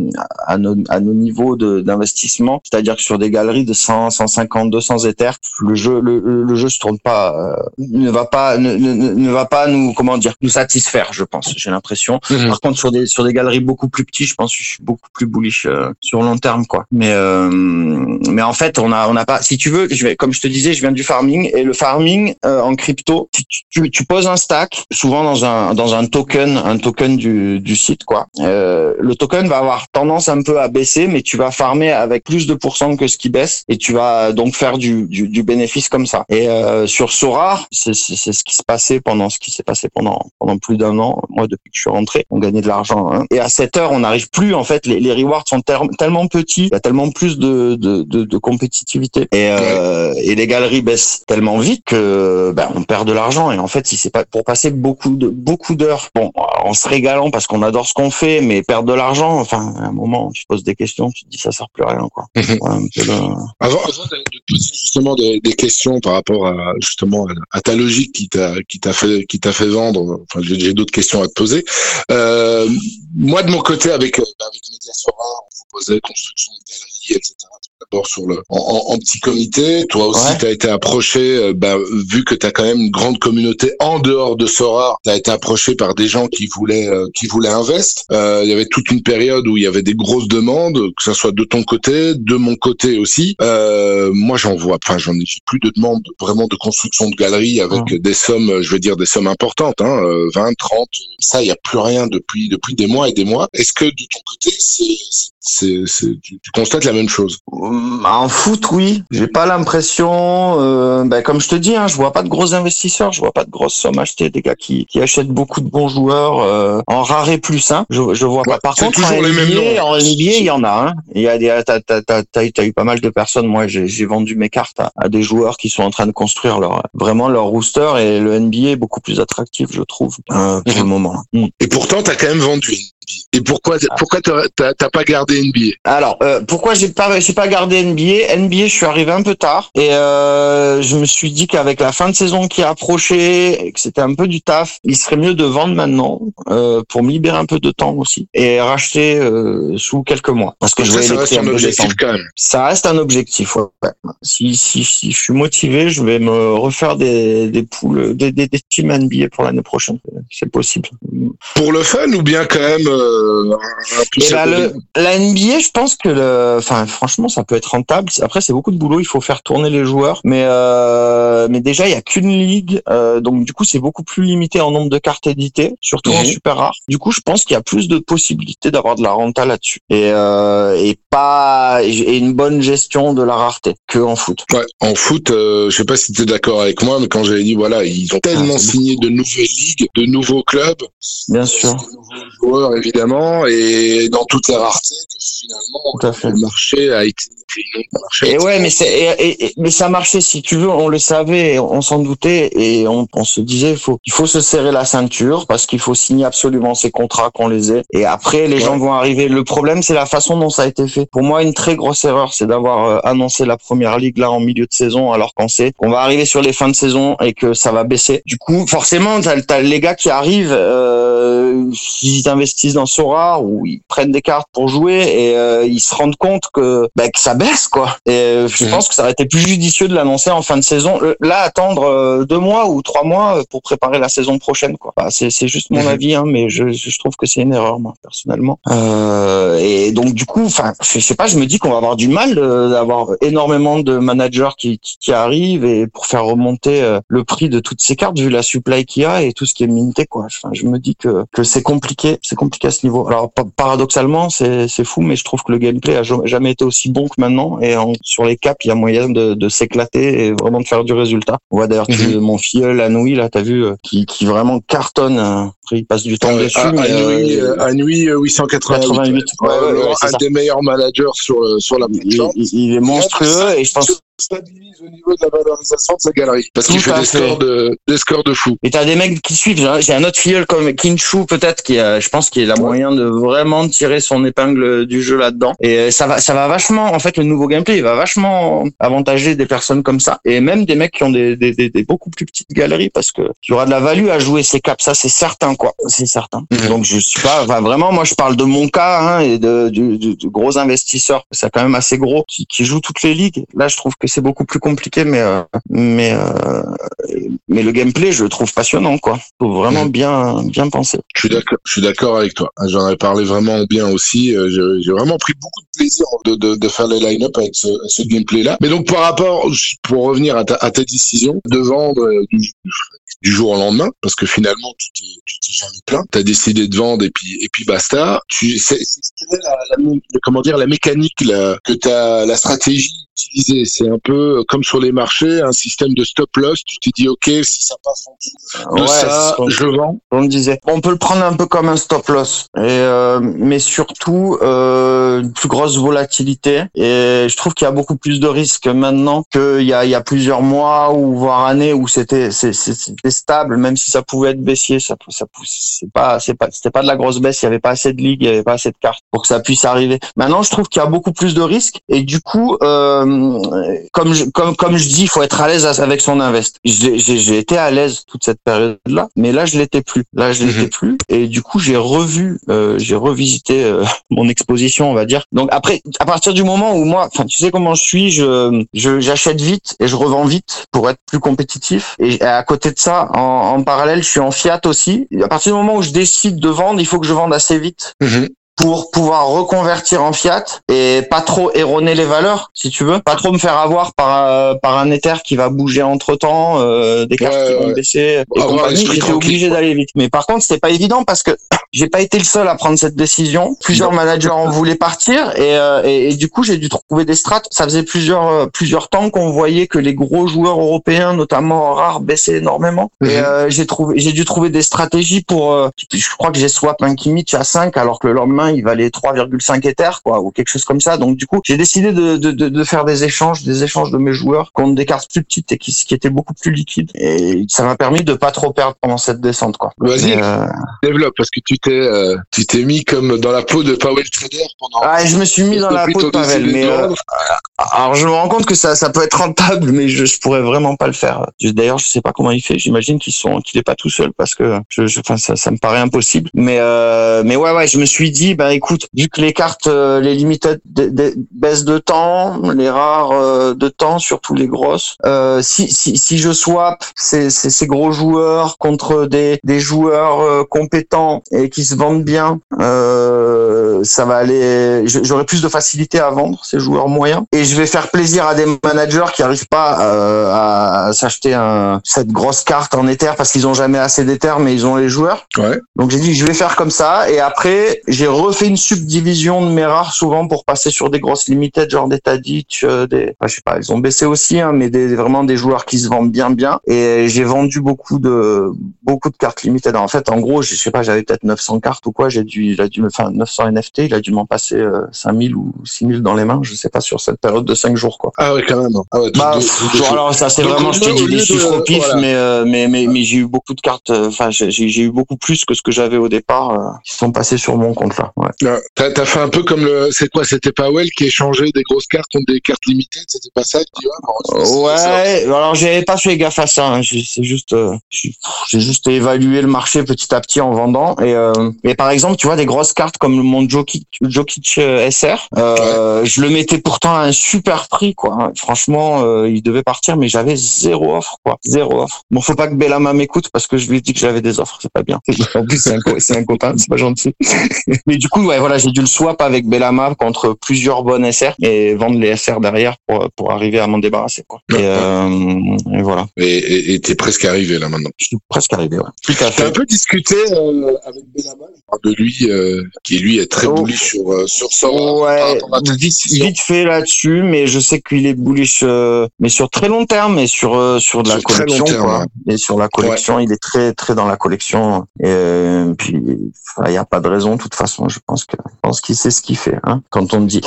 à nos à nos niveaux d'investissement. C'est-à-dire que sur des galeries de 100 150 200 éthers le jeu le, le jeu se tourne pas euh, ne va pas ne, ne, ne va pas nous comment dire nous satisfaire je pense j'ai l'impression. Mhm. par contre sur des sur des galeries beaucoup plus petits je pense que je suis beaucoup plus bullish euh, sur long terme quoi. Mais euh, mais en fait on a on n'a pas si tu veux je vais comme je te disais je viens du farming et le farming euh, en crypto tu, tu, tu, poses un stack souvent dans un dans un token un token du, du site quoi. Le token va avoir tendance un peu à baisser mais tu vas farmer avec plus de pourcents que ce qui baisse et tu vas donc faire du du, du bénéfice comme ça. Et sur Sora c'est c'est ce qui se passait pendant ce qui s'est passé pendant pendant plus d'un an moi depuis que je suis rentré on gagnait de l'argent hein. et à cette heure on n'arrive plus en fait. Les, les rewards sont tellement petits il y a tellement plus de de, de, de compétitivité. Et euh, et les galeries baissent tellement vite que ben, on perd de l'argent. Et en fait si c'est pas pour passer beaucoup de beaucoup d'heures bon en se régalant parce qu'on adore ce qu'on fait mais perdre de l'argent enfin à un moment tu te poses des questions tu te dis ça sert plus à rien quoi. Avant, avant de, poser justement des, des, questions par rapport à justement à, ta logique qui t'a qui t'a fait qui t'a fait vendre enfin j'ai d'autres questions à te poser. Euh, moi de mon côté avec avec Mediasora on proposait construction de galeries etc d'abord sur le en, en, petit comité. Toi aussi, tu as été approché, euh, bah, vu que tu as quand même une grande communauté en dehors de Sora, tu as été approché par des gens qui voulaient euh, qui voulaient investir. Euh, il y avait toute une période où il y avait des grosses demandes, que ce soit de ton côté, de mon côté aussi. moi, j'en vois, enfin, j'en ai plus de demandes vraiment de construction de galeries avec des sommes, je veux dire des sommes importantes, hein, 20, 30. Ça, il y a plus rien depuis depuis des mois et des mois. Est-ce que de ton côté, c'est c'est, tu, tu, constates la même chose. En foot, oui. J'ai pas l'impression. Euh, ben, comme je te dis, hein, je vois pas de gros investisseurs, je vois pas de grosses sommes achetées, des gars qui, qui achètent beaucoup de bons joueurs euh, en rare et plus. Hein. Je, je vois pas. Par contre, en NBA, en NBA, il y en a. Hein. Il y a des, t'as, t'as, t'as, t'as eu pas mal de personnes. Moi, j'ai, j'ai vendu mes cartes à, à, des joueurs qui sont en train de construire leur vraiment leur rooster et le NBA est beaucoup plus attractif, je trouve, euh, pour le moment. Et pourtant, t'as quand même vendu et pourquoi pourquoi t'as pas gardé NBA Alors euh, pourquoi j'ai pas j'ai pas gardé NBA NBA je suis arrivé un peu tard et euh, je me suis dit qu'avec la fin de saison qui approchait et que c'était un peu du taf, il serait mieux de vendre maintenant euh, pour me libérer un peu de temps aussi et racheter sous quelques mois parce que je voulais ça reste un objectif quand même. Ça reste un objectif. Ouais. Si, si si je suis motivé, je vais me refaire des des poules des des, des teams NBA pour l'année prochaine. C'est possible. Pour le fun ou bien quand même euh, bah, le, la NBA, je pense que, le, enfin, franchement, ça peut être rentable. Après, c'est beaucoup de boulot. Il faut faire tourner les joueurs, mais euh, mais déjà, il y a qu'une ligue, euh, donc du coup, c'est beaucoup plus limité en nombre de cartes éditées, surtout en mhm. super rare. Du coup, je pense qu'il y a plus de possibilités d'avoir de la renta là-dessus et et pas et une bonne gestion de la rareté que en foot. Ouais, en foot, je sais pas si tu es d'accord avec moi, mais quand j'avais dit voilà, ils ont tellement ah, signé de nouvelles ligues, de nouveaux clubs, bien sûr, de nouveaux joueurs évidemment, et dans toutes les raretés que finalement le marché a été et ouais, mais c'est mais ça marchait si tu veux, on le savait, on s'en doutait et on, on se disait il faut il faut se serrer la ceinture parce qu'il faut signer absolument ces contrats qu'on les ait et après les gens vont arriver. Le problème c'est la façon dont ça a été fait. Pour moi, une très grosse erreur, c'est d'avoir euh, annoncé la première ligue là en milieu de saison alors qu'on sait qu'on va arriver sur les fins de saison et que ça va baisser. Du coup, forcément, t'as as les gars qui arrivent, euh, ils investissent dans Sora ou ils prennent des cartes pour jouer et euh, ils se rendent compte que, bah, que ça baisse quoi. Et euh, je pense que ça aurait été plus judicieux de l'annoncer en fin de saison. Là, attendre euh, deux mois ou trois mois euh, pour préparer la saison prochaine quoi. Bah, c'est c'est juste mon mhm. avis hein, mais je, je trouve que c'est une erreur moi personnellement. Euh, et donc du coup, enfin, je sais pas, je me dis qu'on va avoir du mal d'avoir énormément de managers qui, qui, qui arrivent et pour faire remonter le prix de toutes ces cartes vu la supply qu'il y a et tout ce qui est minté quoi. Enfin, je me dis que que c'est compliqué, c'est compliqué à ce niveau. Alors paradoxalement, c'est c'est fou, mais je trouve que le gameplay a jamais été aussi bon que maintenant. Et sur les caps, il y a moyen de, de s'éclater et vraiment de faire du résultat. On voit d'ailleurs mm mon filleul Anoui, là, t'as vu, euh, qui, qui vraiment cartonne. Euh, après, il passe du temps dessus. À, mais Anoui, 888, un des meilleurs managers sur, sur la plateforme. Il, il, est monstrueux et je pense stabilise au niveau de la valorisation de sa galerie. Parce qu'il fait des scores de, des scores de fou. Et t'as des mecs qui suivent. J'ai- un autre filleul comme Kinshu peut-être qui, a, je pense, qu'il a Ouais. moyen de vraiment tirer son épingle du jeu là-dedans. Et euh, ça va, ça va vachement. En fait, le nouveau gameplay, il va vachement avantager des personnes comme ça et même des mecs qui ont des, des, des, des beaucoup plus petites galeries parce que il y aura de la value à jouer ces caps. Ça, c'est certain, quoi. C'est certain. Donc je suis pas. Enfin, vraiment, moi, je parle de mon cas hein, et de, du, du- du gros investisseurs. C'est quand même assez gros qui, qui jouent toutes les ligues. Là, je trouve que c'est beaucoup plus compliqué, mais euh, mais euh, mais le gameplay, je le trouve passionnant, quoi. Faut vraiment Mhm. bien, bien penser. Je suis d'accord, je suis d'accord avec toi. J'en ai parlé vraiment bien aussi. Euh, J'ai vraiment pris beaucoup de plaisir de, de, de faire les line-up avec ce, ce gameplay-là. Mais donc, par rapport, pour revenir à ta, à ta décision de vendre du, du jour au lendemain, parce que finalement, tu t'es jamais plaint. T'as décidé de vendre et puis et puis basta. Tu, c'est, la, la comment dire, la mécanique là, que t'as, la stratégie utilisée. C'est un peu comme sur les marchés, un système de stop loss. Tu t'es dit, ok, si ça passe en dessous de ça, je vends. on me disait. On peut le prendre un peu comme un stop loss, et euh, mais surtout euh, une plus grosse volatilité. Et je trouve qu'il y a beaucoup plus de risques maintenant qu'il y a, il y a plusieurs mois ou voire années où c'était c'était stable, même si ça pouvait être baissier. Ça ça c'est pas c'est pas c'était pas de la grosse baisse. Il y avait pas assez de ligues, il y avait pas assez de cartes pour que ça puisse arriver. Maintenant, je trouve qu'il y a beaucoup plus de risques et du coup, euh, comme je comme comme je dis, il faut être à l'aise avec son invest. J'ai été à l'aise toute cette période-là, mais là je l'étais plus. Là je l'étais Mhm. plus et du coup j'ai revu, euh, j'ai revisité euh, mon exposition, on va dire. Donc après, à partir du moment où moi, enfin tu sais comment je suis, je je- j'achète vite et je revends vite pour être plus compétitif. Et à côté de ça, en, en parallèle, je suis en fiat aussi. Et à partir du moment où je décide de vendre, il faut que je vende assez vite Mhm. Pour pouvoir reconvertir en fiat et pas trop erroner les valeurs, si tu veux, pas trop me faire avoir par euh, par un Ether qui va bouger entre temps, des cartes Ouais, qui vont baisser et l'esprit J'étais obligé d'aller vite. Mais par contre, c'était pas évident parce que j'ai pas été le seul à prendre cette décision. Plusieurs managers en voulaient partir et, euh, et, et du coup j'ai dû trouver des strates. Ça faisait plusieurs euh, plusieurs temps qu'on voyait que les gros joueurs européens, notamment rares, baissaient énormément. Et euh, j'ai trouvé j'ai dû trouver des stratégies pour. euh, je crois que j'ai swap un Kimmich à 5 alors que le lendemain il valait 3,5 Ether quoi ou quelque chose comme ça. Donc du coup j'ai décidé de, de, de, de faire des échanges des échanges de mes joueurs contre des cartes plus petites et qui, qui étaient beaucoup plus liquides. Et ça m'a permis de pas trop perdre pendant cette descente quoi. Vas-y, euh, développe parce que tu t'es euh, tu t'es mis comme dans la peau de Powell Trader pendant Ah, je me suis mis dans la peau de décidé mais euh, alors je me rends compte que ça, ça peut être rentable, mais je, je pourrais vraiment pas le faire. D'ailleurs, je sais pas comment il fait. J'imagine qu'ils sont, qu'il est pas tout seul parce que je, je, enfin, ça, ça me paraît impossible. Mais, mais ouais, ouais, je me suis dit, bah écoute, vu que les cartes, euh, les limited baissent de temps, les rares euh, de temps, surtout les grosses. Euh, si, si, si je swap ces, ces, ces gros joueurs contre des, des joueurs euh, compétents et qui se vendent bien, euh, ça va aller. J'aurai plus de facilité à vendre ces joueurs moyens et je vais faire plaisir à des managers qui arrivent pas euh, à s'acheter un, cette grosse carte en Ether parce qu'ils ont jamais assez d'Ether mais ils ont les joueurs. Ouais. Donc j'ai dit je vais faire comme ça et après j'ai refait une subdivision de mes rares souvent pour passer sur des grosses limited genre des Tadic, euh, des enfin, je sais pas ils ont baissé aussi hein, mais des vraiment des joueurs qui se vendent bien bien et j'ai vendu beaucoup de beaucoup de cartes limited. En fait en gros je sais pas j'avais peut-être 900 cartes ou quoi j'ai dû il a dû enfin 900 NFT il a dû m'en passer euh, 5000 ou 6000 dans les mains je sais pas sur cette période de 5 jours quoi. Ah ouais quand même. Ah ouais, Bah, pff, tu- genre, alors ça c'est vraiment je te dis des de- chiffres au pif voilà. mais euh, mais mais mais j'ai eu beaucoup de cartes euh, enfin j'ai eu beaucoup plus que ce que j'avais au départ euh, qui sont passés sur mon compte là ouais. Ouais. T'as t'as fait un peu comme le. C'est quoi C'était Powell qui échangeait des grosses cartes contre des cartes limitées C'était pas ça tu vois bon. Ouais, alors j'avais pas fait gaffe à ça. hein. J'ai- C'est juste, euh, j'ai juste évalué le marché petit à petit en vendant. Et, euh, et par exemple, tu vois des grosses cartes comme mon Jokic, Jokic euh, SR, euh, je le mettais pourtant à un super prix, quoi. Franchement, euh, il devait partir, mais j'avais zéro offre, quoi, zéro offre. Bon, faut pas que Bellama m'écoute parce que je lui ai dit que j'avais des offres, c'est pas bien. En plus, c'est un, co- c'est un copain, c'est pas gentil. mais du coup, ouais, voilà, j'ai dû le swap avec Bellama contre plusieurs bonnes SR et vendre les SR derrière pour pour arriver à m'en débarrasser, quoi. Et, euh, et voilà. Et- t'es presque arrivé là maintenant. Je suis presque arrivé, ouais. Tout à T'as un peu discuté euh, avec je parle de lui, euh, qui lui est très Oh. bullish sur euh, sur Sora. Ouais, vite, vite fait là-dessus, mais je sais qu'il est bullish, mais sur très long terme, et sur sur de la Sur très long collection, terme, quoi. ouais. Et sur la collection, il est très très dans la collection. Et puis, il n'y a pas de raison, de toute façon. Je pense que je pense qu'il sait ce qu'il fait. Hein. Quand on dit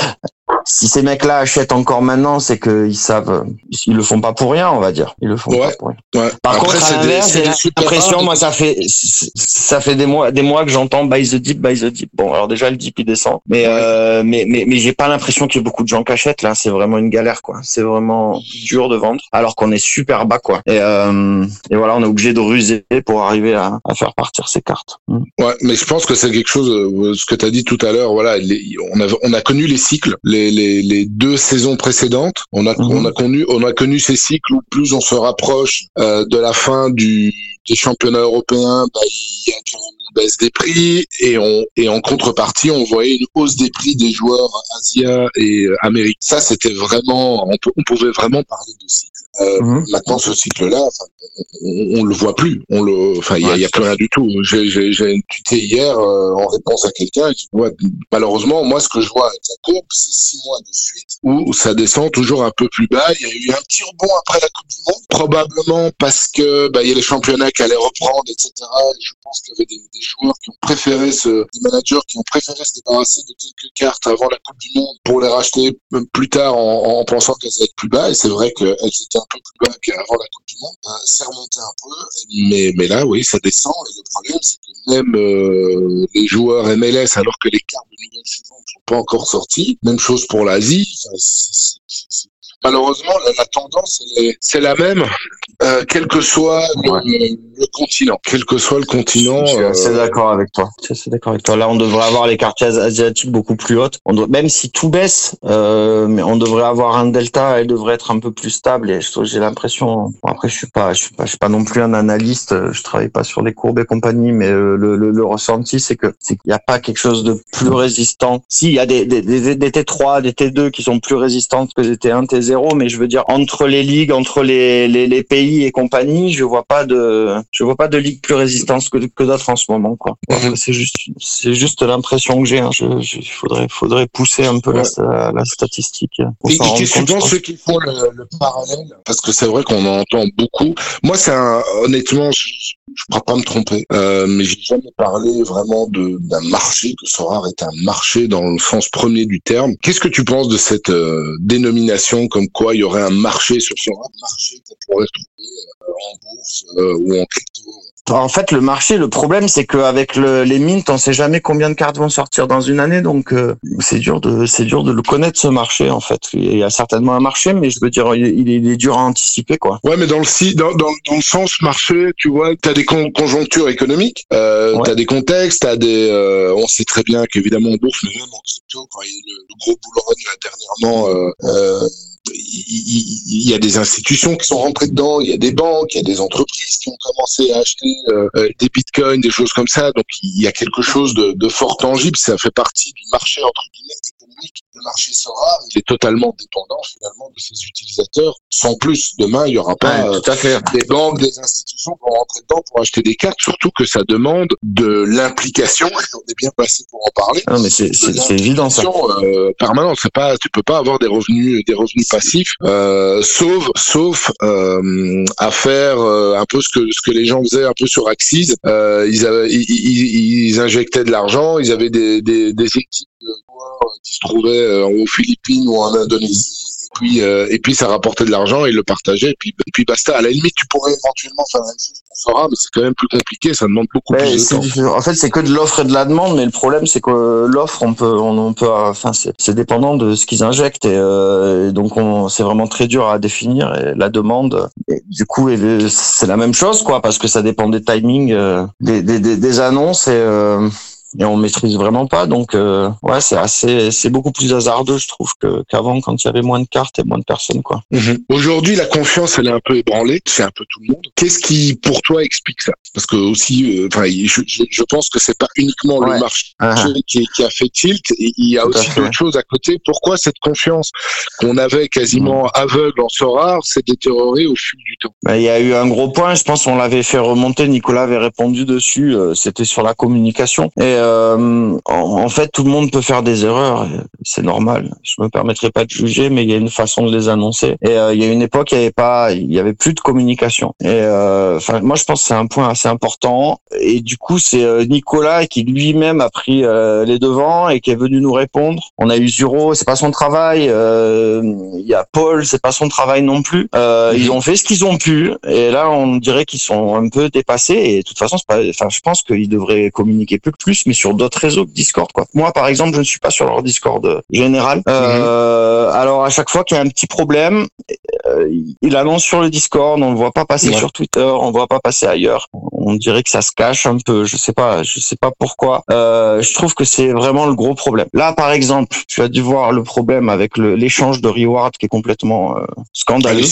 si ces mecs-là achètent encore maintenant, c'est qu'ils savent, ils le font pas pour rien, on va dire. Ils le font pas pour rien. Par contre, à l'inverse, j'ai l'impression, moi, ça fait, ça fait des mois, des mois que j'entends buy the dip, buy the dip. Bon, alors déjà, le dip, il descend. Mais, euh, mais, mais, mais j'ai pas l'impression qu'il y ait beaucoup de gens qui achètent, là. C'est vraiment une galère, quoi. C'est vraiment dur de vendre, alors qu'on est super bas, quoi. Et, euh, et voilà, on est obligé de ruser pour arriver à, à faire partir ces cartes. Mm. Ouais, mais je pense que c'est quelque chose, euh, ce que tu as dit tout à l'heure, voilà, on, a, on a connu les cycles, les, les, les deux saisons précédentes, on a, mm-hmm. on a connu, on a connu ces cycles où plus on se rapproche euh, de la fin du des championnats européens, bah, il y a une baisse des prix et on et en contrepartie, on voyait une hausse des prix des joueurs asiatiques et euh, américains. Ça, c'était vraiment, on, on, pouvait vraiment parler de cycle. Euh, mhm. Maintenant, ce cycle-là, on, on, le voit plus. On le, enfin, il y, a, plus rien du tout. J'ai, j'ai, j'ai tuté hier euh, en réponse à quelqu'un qui voit. Malheureusement, moi, ce que je vois avec la courbe, c'est six mois de suite où ça descend toujours un peu plus bas. Il y a eu un petit rebond après la Coupe du Monde, probablement parce que bah, il y a les championnats qui allaient reprendre, etc. Et je pense qu'il y avait des, des, joueurs qui ont préféré se, des managers qui ont préféré se débarrasser de quelques cartes avant la Coupe du Monde pour les racheter plus tard en, en pensant qu'elles allaient être plus bas. Et c'est vrai qu'elles étaient un peu plus bas qu'avant la Coupe du Monde. Euh, c'est remonté un peu, mais, mais là, oui, ça descend. Et le problème, c'est que même euh, les joueurs MLS, alors que les cartes de nouvelle saison ne sont pas encore sorties, même chose pour l'Asie. Malheureusement, la, tendance, c'est la même, euh, quel que soit le, continent. Quel que soit le continent. Je suis assez euh, d'accord avec toi. Je suis assez d'accord avec toi. Là, on devrait avoir les quartiers asiatiques beaucoup plus hautes. On doit, même si tout baisse, euh, mais on devrait avoir un delta, elle devrait être un peu plus stable. Et j'ai l'impression. Bon, après, je suis pas, je suis pas, je suis pas non plus un analyste. Je travaille pas sur les courbes et compagnie, mais le, le, le ressenti, c'est que c'est qu'il n'y a pas quelque chose de plus résistant. Si, il y a des, des, des, des T3, des T2 qui sont plus résistantes que des T1, T0 mais je veux dire entre les ligues, entre les, les, les, pays et compagnie, je vois pas de je vois pas de ligue plus résistante que, que d'autres en ce moment quoi. Mhm. C'est juste c'est juste l'impression que j'ai. Hein. Je, je, faudrait faudrait pousser un peu la, la, statistique. et, et qu'est-ce que ceux qui font le, le parallèle? Parce que c'est vrai qu'on en entend beaucoup. Moi, c'est un honnêtement, je, je crois pas me tromper, euh, mais j'ai jamais parlé vraiment d'un marché, que Sorar est un marché dans le sens premier du terme. Qu'est-ce que tu penses de cette euh, dénomination comme quoi il y aurait un marché sur Sorar, un marché qu'on pourrait trouver euh, en bourse euh, ou en crypto en fait, le marché, le problème, c'est qu'avec le, les mints, on sait jamais combien de cartes vont sortir dans une année, donc euh, c'est dur de c'est dur de le connaître ce marché. En fait, il y a certainement un marché, mais je veux dire, il est, il est dur à anticiper, quoi. Ouais, mais dans le dans, dans, dans le sens marché, tu vois, tu as des conjonctures économiques, euh, tu as des contextes, t'as des. Euh, on sait très bien qu'évidemment en bourse, mais même en crypto, quand il y a eu le, gros boulot là dernièrement. Euh il y a des institutions qui sont rentrées dedans, il y a des banques, il y a des entreprises qui ont commencé à acheter euh, euh, des bitcoins, des choses comme ça. Donc il y a quelque chose de, de fort tangible. Ça fait partie du marché entre guillemets. Le marché sera, il est totalement dépendant finalement de ses utilisateurs. Sans plus, demain il y aura pas tout à fait. des banques, des institutions qui vont rentrer dedans pour acheter des cartes. Surtout que ça demande de l'implication. On est bien passé pour en parler. Non mais c'est évident ça. Euh, permanente. C'est pas, tu peux pas avoir des revenus, des revenus passif, euh, sauf sauf euh, à faire euh, un peu ce que ce que les gens faisaient un peu sur Axis. Euh, ils, avaient, ils, ils, injectaient de l'argent, ils avaient des, des, des équipes de joueurs qui se trouvaient aux Philippines ou en Indonésie. Puis euh, et puis ça rapportait de l'argent et le partageait et puis et puis basta. À la limite tu pourrais éventuellement faire la même chose pour Sora mais c'est quand même plus compliqué ça demande beaucoup plus de temps. en fait c'est que de l'offre et de la demande mais le problème c'est que l'offre on peut on, peut enfin c'est dépendant de ce qu'ils injectent et, euh, donc on c'est vraiment très dur à définir et la demande du coup c'est la même chose quoi parce que ça dépend des timings euh, des, des, des, des, annonces et euh, et on maîtrise vraiment pas. Donc euh, ouais, c'est assez, c'est beaucoup plus hasardeux, je trouve, qu'avant quand il y avait moins de cartes et moins de personnes, quoi. Mhm. Aujourd'hui, la confiance, elle est un peu ébranlée, c'est un peu tout le monde. Qu'est-ce qui, pour toi, explique ça? Parce que aussi, euh, enfin, je, je, pense que c'est pas uniquement le marché uh-huh. qui, qui, a fait tilt, et il y a aussi d'autres choses à côté. Pourquoi cette confiance qu'on avait quasiment mm. aveugle en sort rare s'est détériorée au fil du temps? Bah, Il y a eu un gros point, je pense, on l'avait fait remonter. Nicolas avait répondu dessus. Euh, c'était sur la communication. Et euh, en, fait, tout le monde peut faire des erreurs. c'est normal. Je me permettrai pas de juger, mais il y a une façon de les annoncer. Et il y a une époque, il y avait pas, il y avait plus de communication. Et enfin, moi, je pense que c'est un point assez important. Et du coup, c'est Nicolas qui lui-même a pris les devants et qui est venu nous répondre. On a eu Zuro, c'est pas son travail. Il y a Paul, c'est pas son travail non plus. Euh, ils ont fait ce qu'ils ont pu, et là, on dirait qu'ils sont un peu dépassés. Et de toute façon, pas. Enfin, je pense qu'ils devraient communiquer plus que plus, mais sur d'autres réseaux que Discord. Quoi. Moi, par exemple, je ne suis pas sur leur Discord général. Euh, alors, à chaque fois qu'il y a un petit problème, euh, il annonce sur le Discord. On ne voit pas passer sur Twitter, on ne voit pas passer ailleurs. On dirait que ça se cache un peu. Je sais pas. Je sais pas pourquoi. Euh, je trouve que c'est vraiment le gros problème. Là, par exemple, tu as dû voir le problème avec l'échange de reward qui est complètement euh, scandaleux.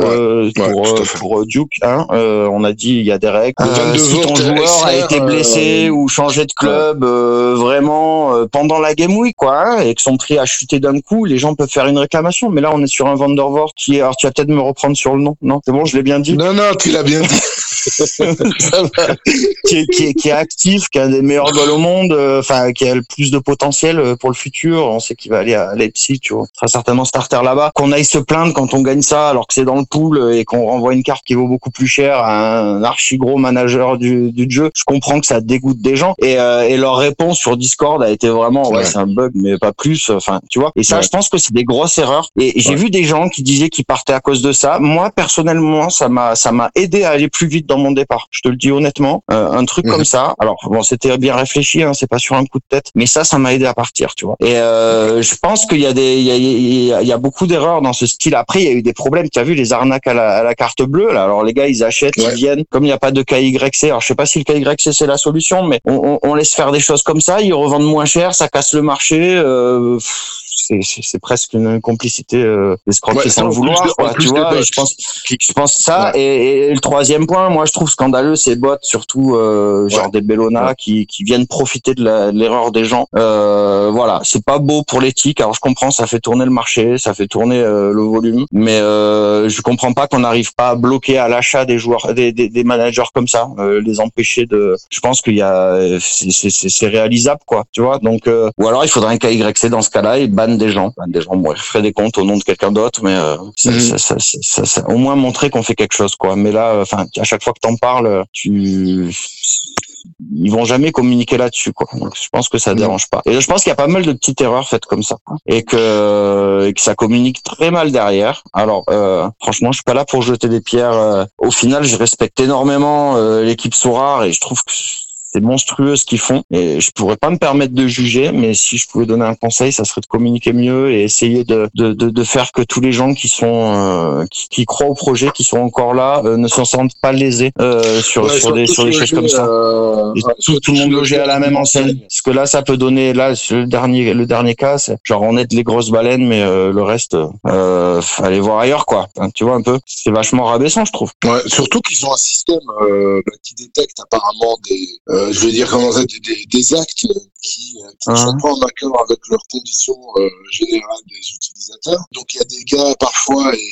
Euh, pour, euh, pour euh, Duke. Hein, on a dit il y a des règles. si ton joueur a été blessé ou changé de club vraiment pendant la game week, quoi, hein, et que son prix a chuté d'un coup, les gens peuvent faire une réclamation. Mais là, on est sur un Vandervoort qui est. Alors, tu vas peut-être me reprendre sur le nom. Non, c'est bon, je l'ai bien dit? Non, non, tu l'as bien dit. qui, est, qui, est, qui, est, actif, qui a des meilleurs goals au monde, enfin qui a le plus de potentiel pour le futur. On sait qu'il va aller à Leipzig, tu vois, sera certainement starter là-bas. Qu'on aille se plaindre quand on gagne ça alors que c'est dans le pool et qu'on renvoie une carte qui vaut beaucoup plus cher à un archi gros manager du, du jeu, je comprends que ça dégoûte des gens. Et, euh, et leur réponse sur Discord a été vraiment ouais, c'est un bug mais pas plus. Enfin tu vois. Et ça je pense que c'est des grosses erreurs. Et j'ai vu des gens qui disaient qu'ils partaient à cause de ça. Moi personnellement ça m'a ça m'a aidé à aller plus vite dans mon départ. Je te le dis honnêtement. Euh, un truc comme ça. Alors bon c'était bien réfléchi, hein, c'est pas sur un coup de tête, mais ça ça m'a aidé à partir. Tu vois. Et euh, je pense qu'il y a des il y a, il y a, il y a beaucoup d'erreurs dans ce style. Après il y a eu des problèmes. Tu as vu les arnaques à la, à la carte bleue là. Alors les gars ils achètent, ils viennent. Comme il n'y a pas de KYC, alors je sais pas si le KYC c'est la solution, mais on, on, laisse faire des choses comme ça. Ils revendent moins cher, ça casse le marché. Euh, c'est presque une complicité euh, d'escroquerie sans le vouloir. tu vois, je pense, je pense ça. Et, et, le troisième point, moi, je trouve scandaleux ces bots, surtout euh, genre des Bellona qui, qui viennent profiter de l'erreur des gens. Euh, voilà, c'est pas beau pour l'éthique. Alors je comprends, ça fait tourner le marché, ça fait tourner euh, le volume, mais euh, je comprends pas qu'on n'arrive pas à bloquer à l'achat des joueurs, des, des, des, managers comme ça, euh, les empêcher de. Je pense qu'il y a, c'est réalisable quoi. Tu vois, donc euh, ou alors il faudrait un KYC dans ce cas-là et ban des gens, des gens, bon, ils des comptes au nom de quelqu'un d'autre, mais euh, mhm. ça, ça, ça, ça, au moins montrer qu'on fait quelque chose, quoi. Mais là, enfin, à chaque fois que t'en parles, tu ils vont jamais communiquer là-dessus quoi. Donc, je pense que ça mhm. dérange pas. Et je pense qu'il y a pas mal de petites erreurs faites comme ça et que, et que ça communique très mal derrière. Alors euh, franchement, je suis pas là pour jeter des pierres. Euh, au final, je respecte énormément euh, l'équipe Sourar et je trouve que c'est monstrueux ce qu'ils font. Et je pourrais pas me permettre de juger mais si je pouvais donner un conseil ça serait de communiquer mieux et essayer de de, de, de faire que tous les gens qui sont euh, qui, qui, croient au projet qui sont encore là euh, ne s'en sentent pas lésés euh, sur sur des sur des choses comme ça. euh, et tout, tout, le monde logé à la même enseigne. parce que là ça peut donner là le dernier le dernier cas c'est genre on aide les grosses baleines mais le reste euh, aller voir ailleurs quoi. Tu vois un peu c'est vachement rabaissant je trouve. Ouais, surtout qu'ils ont un système qui détecte apparemment des euh, je veux dire comment ça, des, des actes qui, qui ne sont uh-huh. pas en accord avec leurs conditions euh, générales des utilisateurs. Donc il y a des gars parfois et,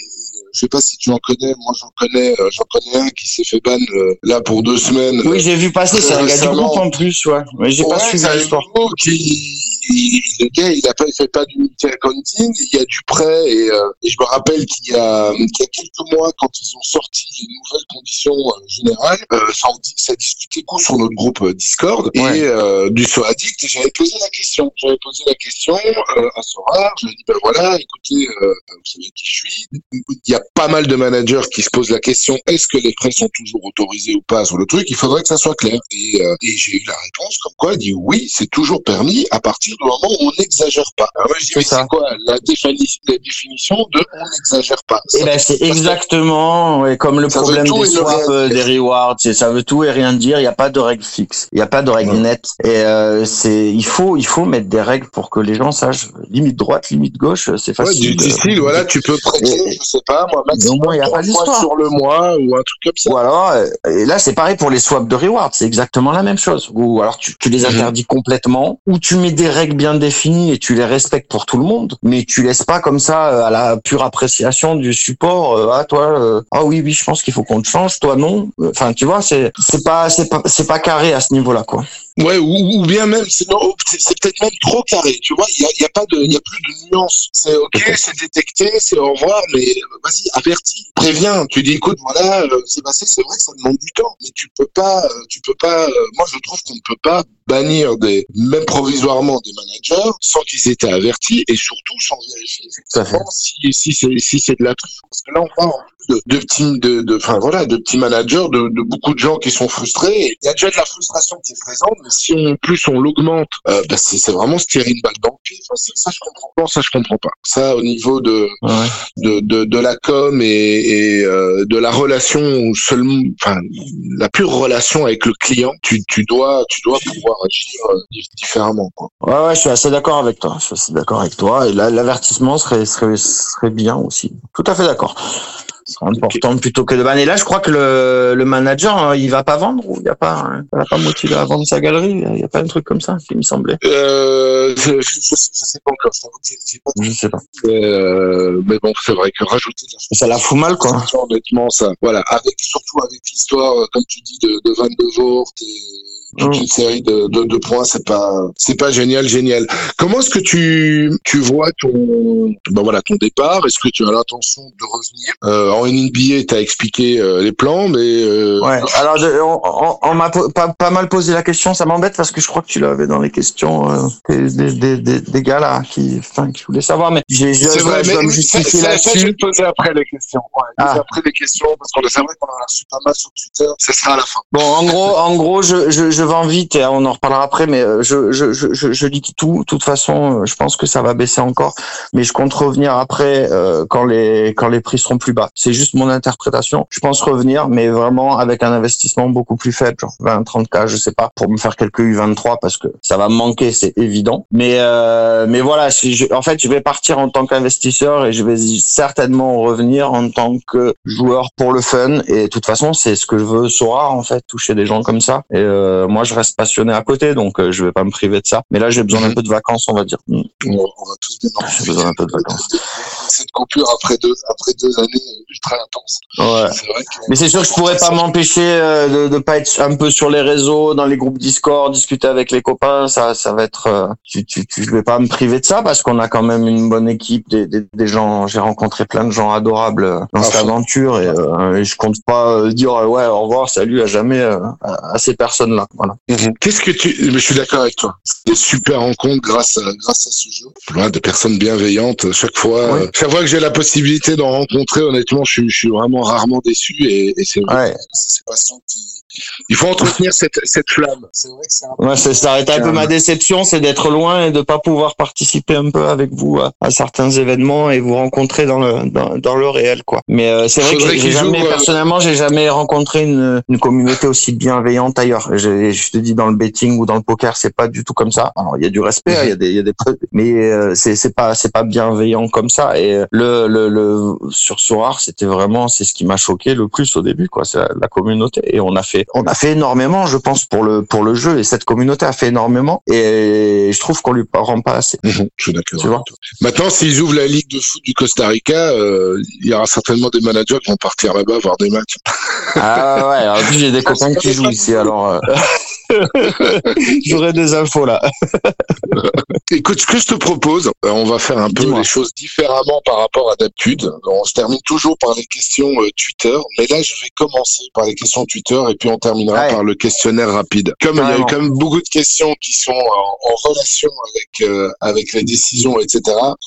je sais pas si tu en connais, moi j'en connais, euh, j'en connais un qui s'est fait ban là pour deux semaines. Oui, j'ai vu passer, c'est un gars du groupe en plus, ouais. Mais j'ai pas suivi l'histoire. Qui, le gars, il a pas fait pas du multi-accounting, il y a du prêt et, euh, et je me rappelle qu'il y, a, qu y a quelques mois, quand ils ont sorti les nouvelles conditions euh, générales, euh, ça, ça discutait beaucoup sur notre groupe euh, Discord et euh, du So Addict j'avais posé la question. J'avais posé la question à Sora, j'avais dit ben voilà, écoutez, vous savez qui je suis. Il y a pas mal de managers qui se posent la question est-ce que les prêts sont toujours autorisés ou pas sur le truc? Il faudrait que ça soit clair. Et, et j'ai eu la réponse comme quoi il dit oui, c'est toujours permis à partir du moment où on n'exagère pas. Alors moi, je dis, mais c'est quoi la, définition, la définition de on n'exagère pas? Et eh ben, c'est exactement ouais, comme le problème des swaps, euh, des rewards. Ça veut tout et rien dire. Il n'y a pas de règles fixes. Il n'y a pas de règles nettes. Et euh, c'est, il faut, il faut mettre des règles pour que les gens sachent limite droite, limite gauche. C'est facile. Ouais, du, style, voilà, tu peux prêter, je sais pas, moi, maximum, il a pas d'histoire sur le mois ou un truc comme ça. Ou alors, euh, et là, c'est pareil pour les swaps de rewards. C'est exactement la même chose. Ou alors, tu, tu les mhm. interdis complètement, ou tu mets des règles bien définis et tu les respectes pour tout le monde, mais tu laisses pas comme ça euh, à la pure appréciation du support. Euh, ah toi, euh, ah oui oui, je pense qu'il faut qu'on te change. Toi non. Enfin tu vois, c'est c'est pas c'est pas c'est pas carré à ce niveau-là quoi. Ouais, ou, ou bien même, c'est peut-être même trop carré. Tu vois, il y a, y a pas de, il y a plus de nuances. C'est ok, c'est détecté, c'est au revoir, mais euh, vas-y, avertis, préviens. Tu dis, écoute, voilà, euh, c'est passé, c'est vrai que ça demande du temps, mais tu peux pas, euh, tu peux pas. euh, moi, je trouve qu'on ne peut pas bannir des, même provisoirement des managers sans qu'ils aient été avertis et surtout sans vérifier effectivement si, si c'est si c'est de la truffe. Parce que là, on parle en de, de petits, de, de, enfin voilà, de petits managers, de, de beaucoup de gens qui sont frustrés. Il y a déjà de la frustration qui est présente, mais si on, en plus on l'augmente, euh, bah, c'est vraiment se tirer une balle dans le pied. Enfin, ça, je comprends pas. Ça, je comprends pas. Ça, au niveau de Ouais. de, de, de la com et, et euh, de la relation seulement, enfin la pure relation avec le client, tu, tu dois tu dois pouvoir agir euh, dif- différemment. Quoi. Ouais, ouais, je suis assez d'accord avec toi. Je suis assez d'accord avec toi. Et là, l'avertissement serait, serait, serait bien aussi. Tout à fait d'accord. Ce serait important plutôt que de banner. Là, je crois que le, le manager, hein, il va pas vendre ou il y a pas, hein, il va pas motiver à vendre sa galerie. Il y a pas un truc comme ça qui me semblait. Euh, je, je, je sais, je pas encore. Je j'ai pas Je sais pas. Euh, mais bon, c'est vrai que rajouter de la Ça la fout mal, quoi. honnêtement, ça, voilà, avec surtout avec l'histoire, euh, comme tu dis, de, de Van de Voort et toute Mm. une série de, de, de points, c'est pas, c'est pas génial, génial. Comment est-ce que tu, tu vois ton, ben voilà, ton départ? Est-ce que tu as l'intention de revenir? Euh, En NBA, t'as expliqué euh, les plans, mais euh, Ouais. Alors, je- on, on- on m'a pas, pas mal posé la question. Ça m'embête parce que je crois que tu l'avais dans les questions euh, des, des, des, des- gars là qui, enfin, qui voulaient savoir. Mais j'ai, je, c'est je vrai, dois mais me justifier ça, je vais là-dessus. te poser après les questions. Ouais, Ah. après les questions, parce qu'on c'est vrai qu'on a reçu pas mal sur Twitter. Ça sera à la fin. Bon, en gros, en gros, je, je, je vends vite et on en reparlera après, mais euh, je, je, je, je, je liquide tout. De toute façon, euh, je pense que ça va baisser encore, mais je compte revenir après euh, quand les quand les prix seront plus bas. C'est juste mon interprétation. Je pense revenir, mais vraiment avec un investissement beaucoup plus faible, genre 20, 30 k, je sais pas, pour me faire quelques U23 parce que ça va me manquer, c'est évident. Mais euh, mais voilà, si je, en fait, je vais partir en tant qu'investisseur et je vais certainement revenir en tant que joueur pour le fun. Et de toute façon, c'est ce que je veux Sora en fait, toucher des gens comme ça. Et euh, moi, je reste passionné à côté, donc euh, je vais pas me priver de ça. Mais là, j'ai besoin d'un Mhm. peu de vacances, on va dire. Mm. On, on va tous bien en J'ai besoin d'un peu de vacances. Cette coupure après deux, après deux années ultra intenses. Ouais. C'est vrai que. Mais c'est sûr que je pourrais pas m'empêcher euh, de, de pas être un peu sur les réseaux, dans les groupes Discord, discuter avec les copains. Ça, ça va être. euh, tu, tu, tu- je vais pas me priver de ça parce qu'on a quand même une bonne équipe, des, des, des gens. J'ai rencontré plein de gens adorables euh, dans À cette aventure et, euh, et je compte pas dire ouais au revoir, salut à jamais euh, à, à ces personnes-là. Voilà. Mhm. Qu'est-ce que tu. mais Je suis d'accord avec toi. C'est des super rencontres grâce à, grâce à ce jeu. Plein de personnes bienveillantes. Chaque fois, Ouais. euh, chaque fois que j'ai la possibilité d'en rencontrer, honnêtement, je suis, je suis vraiment rarement déçu et, et c'est vrai. Ouais. C'est ces patients qui. Il faut entretenir cette, cette flamme. C'est vrai que c'est un Ouais, c'est ça. arrête un peu ma déception, c'est d'être loin et de pas pouvoir participer un peu avec vous à, à certains événements et vous rencontrer dans le dans, dans le réel, quoi. Mais euh, c'est vrai que j'ai jamais euh, personnellement, j'ai jamais rencontré une, une communauté aussi bienveillante ailleurs. Je, je te dis dans le betting ou dans le poker, c'est pas du tout comme ça. Alors il y a du respect, il y a des il y a des mais euh, c'est c'est pas c'est pas bienveillant comme ça. Et euh, le le, le sur Sorar, c'était vraiment c'est ce qui m'a choqué le plus au début, quoi. C'est la, la communauté et on a fait on a fait énormément, je pense, pour le pour le jeu et cette communauté a fait énormément et je trouve qu'on lui rend pas assez. Mhm, je suis d'accord. Maintenant, s'ils ouvrent la Ligue de foot du Costa Rica, euh, il y aura certainement des managers qui vont partir là-bas voir des matchs. Ah ouais, alors, en plus j'ai des copains qui jouent ici, alors euh, j'aurais des infos là. Écoute, ce que je te propose, euh, on va faire un peu les choses différemment par rapport à d'habitude. On se termine toujours par les questions euh, Twitter, mais là, je vais commencer par les questions Twitter et puis on terminera Ouais. par le questionnaire rapide. Comme il y a eu quand même beaucoup de questions qui sont en, en relation avec euh, avec les décisions, etc.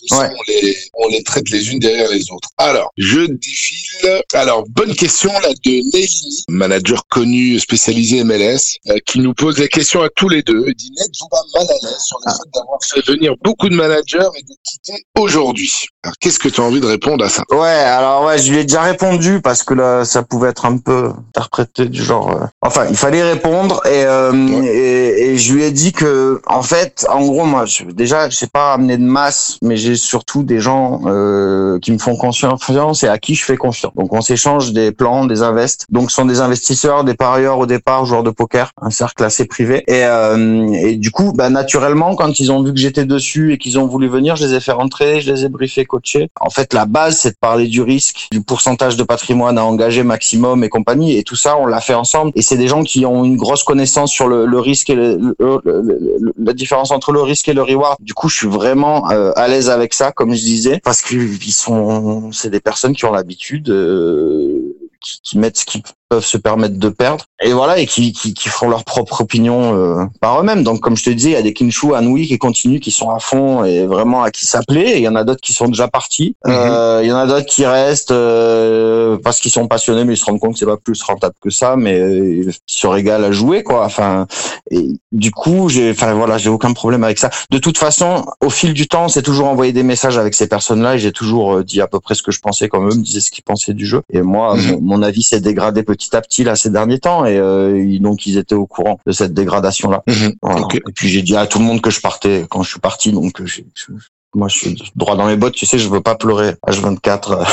Ça, on les on les traite les unes derrière les autres. Alors, je défile. Alors, bonne question là de Nelly, manager connu spécialisé MLS, euh, qui nous pose la question à tous les deux. Il dit n'êtes-vous pas mal à l'aise sur le fait d'avoir fait venir beaucoup de managers et de quitter aujourd'hui? Alors, qu'est-ce que tu as envie de répondre à ça? Ouais, alors ouais, je lui ai déjà répondu parce que là, ça pouvait être un peu interprété du genre. euh, Enfin, il fallait répondre et, euh, et et je lui ai dit que en fait, en gros, moi, je, déjà, je sais pas amener de masse, mais j'ai surtout des gens euh, qui me font confiance et à qui je fais confiance. Donc, on s'échange des plans, des invests. Donc, ce sont des investisseurs, des parieurs au départ, joueurs de poker, un cercle classé privé. Et, euh, et du coup, bah, naturellement, quand ils ont vu que j'étais dessus et qu'ils ont voulu venir, je les ai fait rentrer, je les ai briefés, coachés. En fait, la base, c'est de parler du risque, du pourcentage de patrimoine à engager maximum et compagnie. Et tout ça, on l'a fait ensemble. Et c'est des gens qui ont une grosse connaissance sur le, risque et le, le- la différence entre le risque et le reward. Du coup, je suis vraiment euh, à l'aise avec ça, comme je disais, parce que ils sont, c'est des personnes qui ont l'habitude. euh, qui, qui mettent ce qu'ils peuvent se permettre de perdre. Et voilà et qui, qui, qui font leur propre opinion euh, par eux-mêmes. Donc comme je te disais il y a des Kinshu Anui qui continuent qui sont à fond et vraiment à qui s'appeler. Et il y en a d'autres qui sont déjà partis. Mhm. Euh, il y en a d'autres qui restent euh, parce qu'ils sont passionnés mais ils se rendent compte que c'est pas plus rentable que ça. Mais euh, ils se régalent à jouer quoi. Enfin et du coup j'ai enfin voilà j'ai aucun problème avec ça. De toute façon au fil du temps c'est toujours envoyé des messages avec ces personnes là et j'ai toujours euh, dit à peu près ce que je pensais comme eux me disaient ce qu'ils pensaient du jeu. Et moi Mhm. mon, mon avis s'est dégradé petit à petit là ces derniers temps et euh, donc ils étaient au courant de cette dégradation là Mhm. voilà. Et puis j'ai dit à tout le monde que je partais quand je suis parti donc euh, j'ai- je- moi je suis droit dans les bottes tu sais je veux pas pleurer H24 euh,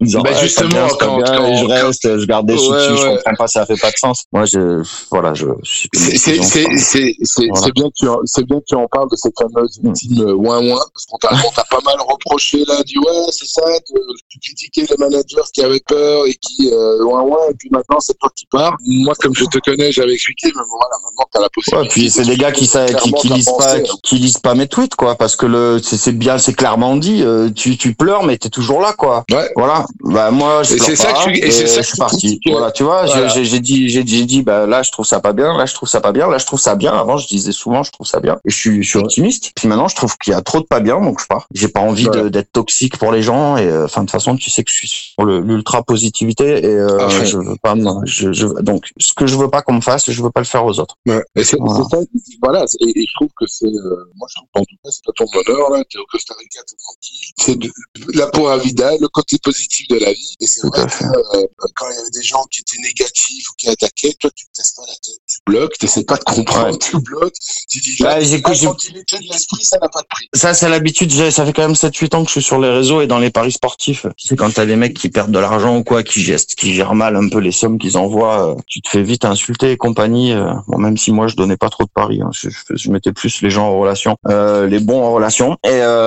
disant, Bah, Ouais, justement, quand- bien, quand- et je reste je garde des Ouais, dessus, je ouais. comprends pas ça fait pas de sens moi je voilà je, C'est Voilà. bien que tu en- c'est bien que tu en parles de cette fameuse Mm. team euh, ouin ouin parce qu'on t'a pas mal reproché là dit ouais c'est ça de, tu critiquais les managers qui avaient peur et qui euh, ouin ouin et puis maintenant c'est toi qui pars moi comme je te connais j'avais expliqué mais voilà maintenant t'as la possibilité Ouais, puis c'est des gars qui, qui, qui lisent pas, pensée, qui, lisent pas mes tweets, quoi, parce que le, c'est bien, c'est clairement dit. euh, tu, tu pleures, mais t'es toujours là, quoi. Ouais. Voilà. Bah moi, je Et pleure c'est ça pas, que tu- et c'est ça je que suis tu parti. Voilà, tu vois, j'ai- Voilà. j'ai j'ai dit, j'ai dit, bah là, je trouve ça pas bien, là, je trouve ça pas bien, là, je trouve ça bien. Avant, je disais souvent, je trouve ça bien, et je suis, je suis optimiste. Puis maintenant, je trouve qu'il y a trop de pas bien, donc je pars. J'ai pas envie d'être toxique pour les gens, et euh, enfin de toute façon, tu sais que je suis sur le- l'ultra positivité, et euh, fond. je veux pas, je, je, donc ce que je veux pas qu'on me fasse, je veux pas le faire aux autres. Ouais. Et c'est Voilà. c'est ça, voilà, et, et je trouve que c'est, euh, moi je trouve qu'en tout cas c'est pas ton bonheur là, t'es Costa Rica, t'es tranquille, c'est de- la peau à vida, le côté positif de la vie, et c'est vrai que euh, quand il y avait des gens qui étaient négatifs ou qui attaquaient, toi tu te casses pas la tête, tu bloques, t'essaies pas de comprendre, Ouais. tu bloques, tu dis Bah, la tranquillité de l'esprit, ça n'a pas de prix. Ça, c'est l'habitude. Ça fait quand même 7-8 ans que je suis sur les réseaux et dans les paris sportifs. Tu sais, quand t'as des mecs qui perdent de l'argent ou quoi, qui gestent, qui gèrent mal un peu les sommes qu'ils envoient, euh, tu te fais vite insulter et compagnie. euh, Bon, même si moi, je donnais pas trop de paris. hein, je, je, je mettais plus les gens en relation, euh, les bons en relation. Et euh,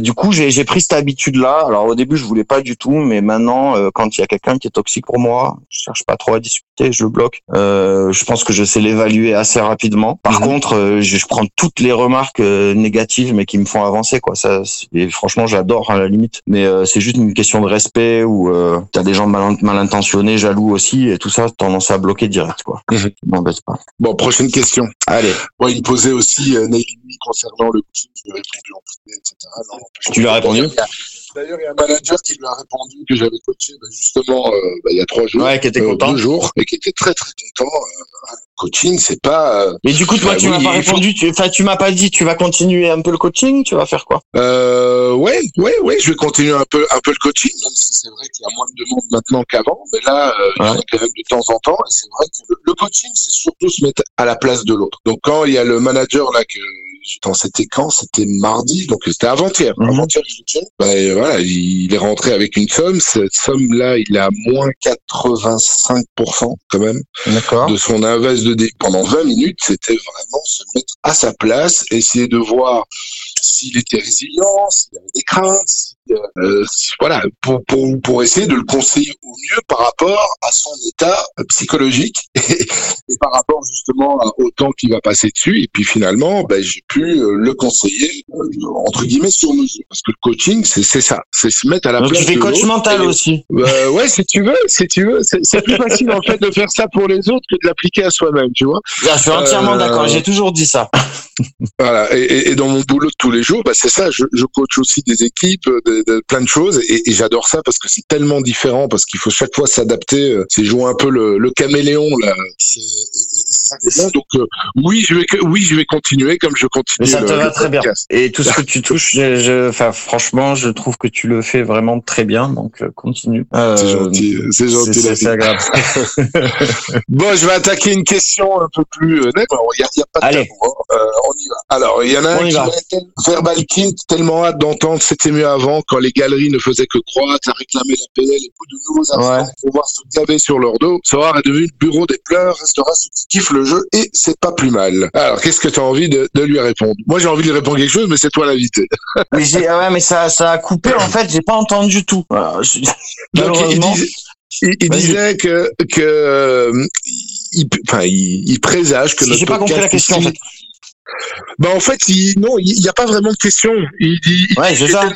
du coup, j'ai pris cette habitude-là. Alors, au début, je voulais pas du tout, mais maintenant, euh, quand il y a quelqu'un qui est toxique pour moi, je cherche pas trop à discuter, je le bloque. Euh, je pense que je sais l'évaluer assez rapidement. Par Mhm. contre, euh, je, je prends toutes les remarques euh, négatives, mais qui me font avancer, quoi. Ça, et franchement, j'adore à la limite. Mais euh, c'est juste une question de respect ou euh, t'as des gens mal, mal intentionnés, jaloux aussi, et tout ça, tendance à bloquer direct, quoi. Mhm. Pas. Bon, prochaine question. Allez, Bon, il me posait aussi euh, concernant le coaching, je lui ai répondu en privé, etc. Non, Tu lui as répondu? D'ailleurs, il y a- un manager qui lui a répondu que j'avais coaché bah, justement euh, bah, il y a trois jours. ouais, qui était euh, content. deux jours et qui était très très content. Euh, coaching, c'est pas euh, Mais du coup, toi, Bah tu oui, m'as pas faut- répondu. Tu, enfin, tu m'as pas dit. Tu vas continuer un peu le coaching. Tu vas faire quoi? Euh, ouais, ouais, ouais, je vais continuer un peu un peu le coaching, même si c'est vrai qu'il y a moins de demande maintenant qu'avant, mais là, euh, il y en a quand même de temps en temps, et c'est vrai que le, le coaching, c'est surtout se mettre à la place de l'autre. Donc quand il y a le manager là que quand c'était quand C'était mardi, donc c'était avant-hier. Mhm. Avant-hier. Ben, voilà, il est rentré avec une somme. Cette somme-là, il est à moins 85% quand même de son invest de dé. Pendant 20 minutes, c'était vraiment se mettre à sa place, essayer de voir s'il était résilient, s'il avait des craintes, euh, voilà, pour, pour, pour essayer de le conseiller au mieux par rapport à son état euh, psychologique et, et par rapport justement au temps qu'il va passer dessus. Et puis finalement, ben, j'ai pu euh, le conseiller euh, entre guillemets sur mesure, parce que le coaching, c'est ça, c'est se mettre à la Donc place tu fais coach mental et- aussi. euh, ouais, si tu veux, si tu veux, c'est plus facile en fait de faire ça pour les autres que de l'appliquer à soi-même, tu vois. Ah, je suis entièrement Euh, d'accord. J'ai toujours dit ça. Voilà. Et, et- dans mon boulot de tous les jours, bah, c'est ça. Je, je coach aussi des équipes, de, plein de choses, et, et j'adore ça parce que c'est tellement différent, parce qu'il faut chaque fois s'adapter. euh, C'est jouer un peu le, le caméléon là. Donc euh, oui, je vais, que- oui, je vais continuer comme je continue. Mais ça te le- va le très bien. podcast. Et tout ce que tu touches, je, je- enfin, franchement, je trouve que tu le fais vraiment très bien. Donc, euh, continue. Euh, C'est gentil, c'est gentil. c'est- agréable. Bon, je vais attaquer une question un peu plus euh, nette. Alors, Il n'y a, pas de Allez. tabou, hein. Euh, on y va. Alors, il y en a On un qui va. Verbal King, tellement hâte d'entendre. C'était mieux avant, quand les galeries ne faisaient que croître, à réclamer la PL et beaucoup de nouveaux Ouais. pour pouvoir se gaver sur leur dos. Sorar est devenu le bureau des pleurs, restera ce qui le jeu et c'est pas plus mal. Alors, qu'est-ce que tu as envie de, de lui répondre? Moi, j'ai envie de lui répondre quelque chose, mais c'est toi l'invité. mais j'ai, ah ouais, mais ça, ça a coupé. En fait, j'ai pas entendu tout. Je... Donc, il, disait, il, il disait que que euh, il, enfin, il, il présage que J'ai pas compris la question. En fait. Bah en fait, il, non, il n'y a pas vraiment de question. Il dit, il ouais, c'est ça.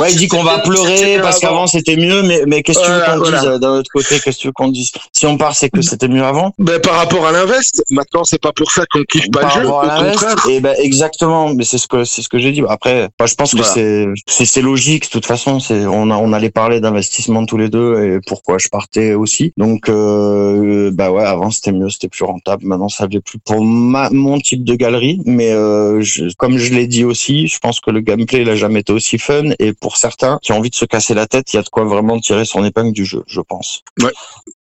Ouais, il dit qu'on va pleurer parce qu'avant c'était mieux, mais, mais qu'est-ce que tu veux qu'on voilà. dise d'un autre côté? Qu'est-ce que tu veux qu'on dise? Si on part, c'est que c'était mieux avant? Ben par rapport à l'invest, maintenant c'est pas pour ça qu'on kiffe pas par le jeu. Au contraire. Et ben exactement, mais c'est ce que c'est ce que j'ai dit. Après, bah, je pense que Voilà. c'est c'est c'est logique. De toute façon, c'est on a on allait parler d'investissement tous les deux et pourquoi je partais aussi. Donc euh, bah ouais, avant c'était mieux, c'était plus rentable. Maintenant, ça l'est plus pour ma, mon type de galerie, mais euh, comme je l'ai dit aussi, je pense que le gameplay il a jamais été aussi fun et pour certains qui ont envie de se casser la tête, il y a de quoi vraiment tirer son épingle du jeu, je pense.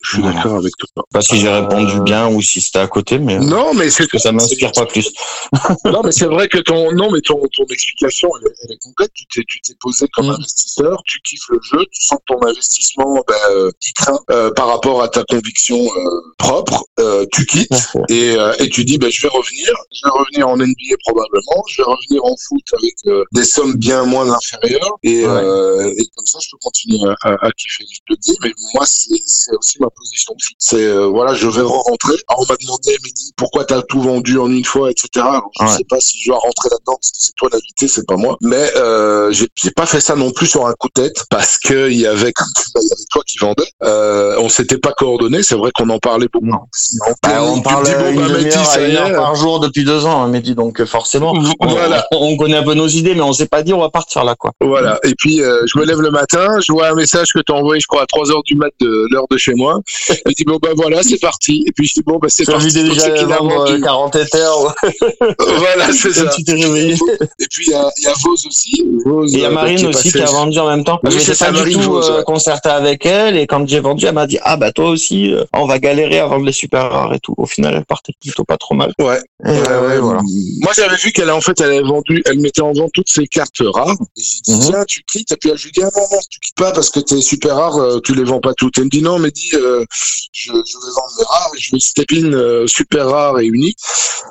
Je suis Voilà. d'accord avec toi. Je sais pas si j'ai Euh, répondu bien ou si c'était à côté, mais Non, mais c'est que ça m'inspire pas plus. non, mais c'est vrai que ton non, mais ton, ton explication elle, est- elle est complète. Tu t'es tu t'es posé comme Mm. investisseur, tu kiffes le jeu, tu sens que ton investissement ben, euh, il craint euh, par rapport à ta conviction euh, propre. Euh, tu quittes et, euh, et tu dis ben je vais revenir, je vais revenir en NBA probablement, je vais revenir en foot avec euh, des sommes bien moins inférieures et, Ouais. euh, et comme ça je peux continuer à, à, à kiffer. Je te le dis, mais moi c'est c'est aussi ma position de fille. C'est euh, voilà, je vais re-rentrer. Alors, on m'a demandé, dis pourquoi t'as tout vendu en une fois, etc. Alors, je Ouais. sais pas si je dois rentrer là-dedans parce que c'est toi l'invité, c'est pas moi. Mais euh, j'ai pas fait ça non plus sur un coup de tête parce que il y avait comme tu dis, il y avait toi qui vendais. Euh, on s'était pas coordonné. C'est vrai qu'on en parlait beaucoup. Non. Si Bah, on me parle dis, bon, une bah, Mehdi, ça une heure par jour depuis deux ans, hein, Mehdi, donc euh, forcément, on, Voilà. on, on connaît un peu nos idées, mais on s'est pas dit on va partir là, quoi. Voilà. Et puis, euh, je me lève le matin, je vois un message que tu as envoyé, je crois, à 3 heures du mat de l'heure de chez moi. Je dis, bon, bah voilà, c'est parti. Et puis, je dis, bon, bah c'est parti. Donc, déjà a vendre vendu. euh, 40 éthers, Voilà, c'est ça. tu t'es réveillé. Et puis, il y a, il y a Vos aussi. Vos, Et il y a euh, Marine est aussi qui a vendu en même temps. Oui, je pas du Marine tout Vos, euh, ouais. concerté avec elle et quand j'ai vendu, elle m'a dit ah bah toi aussi, euh, on va galérer à vendre les super rares et tout. Au final, elle partait plutôt pas trop mal. Ouais. Et, Ouais, euh, ouais, voilà. Moi, j'avais vu qu'elle, en fait, elle avait vendu, elle mettait en vente toutes ses cartes rares. Et j'ai dit, Mhm. tiens, tu quittes. Et puis, je lui dis, ah non, non, tu quittes pas parce que t'es super rare, euh, tu les vends pas toutes. Elle me dit, non, mais dis, euh, je, je vais vendre mes rares et je veux step in euh, super rare et unique.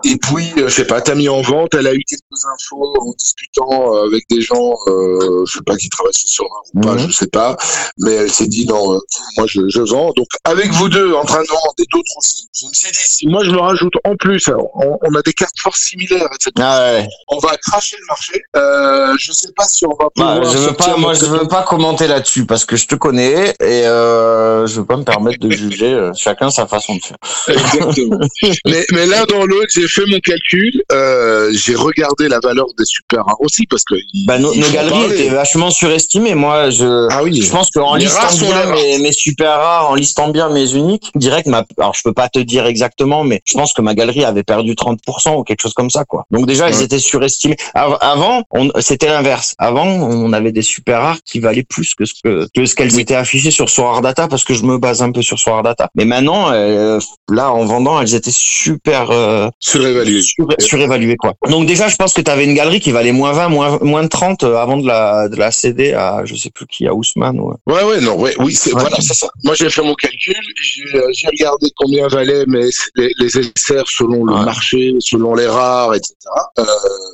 Et puis, euh, je sais pas, t'as mis en vente, elle a eu quelques infos en discutant euh, avec des gens, euh, je sais pas qui travaillent sur rare ou pas, Mhm. je sais pas. Mais elle s'est dit, non, moi, je, je vends. Donc, avec vous deux en train de vendre et d'autres aussi, je me suis dit, si moi, je me rajoute en plus, alors, on, on a des cartes fort similaires, etc Ah ouais. on va cracher le marché. Je sais pas si on va Bah, pouvoir je veux pas, moi, je veux pas commenter là-dessus parce que je te connais et je veux pas me permettre de juger. euh, Chacun sa façon de faire. Exactement. mais, mais l'un dans l'autre, j'ai fait mon calcul. Euh, j'ai regardé la valeur des super rares aussi parce que Bah, nos, il nos galeries parler. étaient vachement surestimées. Moi, je, Ah oui. je pense qu'en listant bien mes, mes super rares, en listant bien mes uniques, direct, ma, alors je peux pas te dire exactement, mais je pense que ma galerie avait perdu 30% ou quelque chose comme ça, quoi. Donc déjà, elles Ouais. étaient surestimées. Av- Avant, on, c'était l'inverse. Avant, on avait des super rares qui valaient plus que ce que, que ce qu'elles étaient affichées sur Sorar Data parce que je me base un peu sur Sorar Data. Mais maintenant, euh, là, en vendant, elles étaient super, euh, Surévalué. sur- surévalué quoi. Donc déjà je pense que tu avais une galerie qui valait moins 20, moins, moins de 30 euh, avant de la, de la céder à je sais plus qui, à Ousmane. Ou... Ouais, ouais, non, ouais, oui, c'est Ouais. voilà, c'est ça. Moi, j'ai fait mon calcul, j'ai euh, regardé combien valaient mes, les, les SR selon le Ouais. marché, selon les rares, etc. Euh,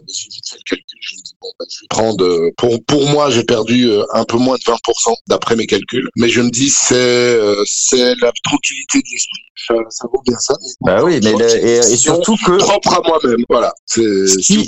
j'ai vite fait le calcul, je me bah, je vais euh, pour, pour moi, j'ai perdu euh, un peu moins de 20% d'après mes calculs, mais je me dis, c'est euh, c'est la tranquillité de l'esprit. Ça, ça vaut bien ça. Bah oui, mais le- et, surtout que propre à moi-même, voilà. C'est ce ce qui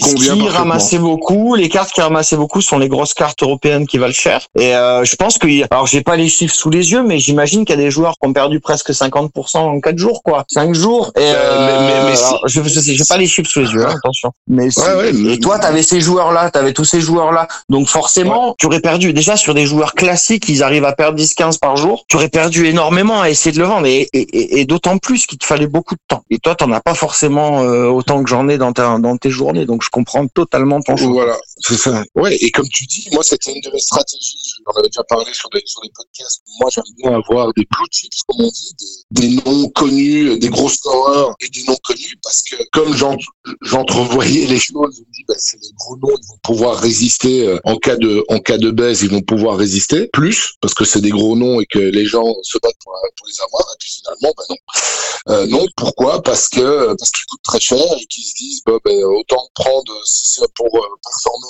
ce ramassait beaucoup, les cartes qui ramassaient beaucoup sont les grosses cartes européennes qui valent cher. Et euh, je pense que, alors j'ai pas les chiffres sous les yeux, mais j'imagine qu'il y a des joueurs qui ont perdu presque 50% en 4 jours, quoi. 5 jours. Et Euh, mais- mais- mais si- alors, je, je sais, j'ai pas les chiffres sous les yeux, hein, attention. Mais si- Ouais, ouais, mais- et toi, t'avais ces joueurs-là, t'avais tous ces joueurs-là. Donc forcément, tu aurais perdu. Déjà sur des joueurs classiques, ils arrivent à perdre 10-15 par jour. Tu aurais perdu énormément à essayer de le vendre. Et, et, et- et d'autant plus qu'il te fallait beaucoup de temps. Et toi, t'en as pas forcément euh, autant que j'en ai dans, ta, dans tes journées. Donc je comprends totalement ton choix. Voilà. Ça. Ouais, et comme tu dis, moi, c'était une de mes stratégies. J'en avais déjà parlé sur des, podcasts. Moi, j'aime bien avoir des blue chips, comme on dit, des, noms connus, des gros scoreurs et des noms connus, parce que comme j'entrevoyais les choses, je me dis, bah, c'est des gros noms, ils vont pouvoir résister euh, en cas de, en cas de baisse, ils vont pouvoir résister plus, parce que c'est des gros noms et que les gens se battent pour, pour les avoir. Et puis finalement, bah non. Euh, non, pourquoi? Parce que parce qu'ils coûtent très cher et qu'ils se disent, bah, autant prendre si c'est pour euh, performer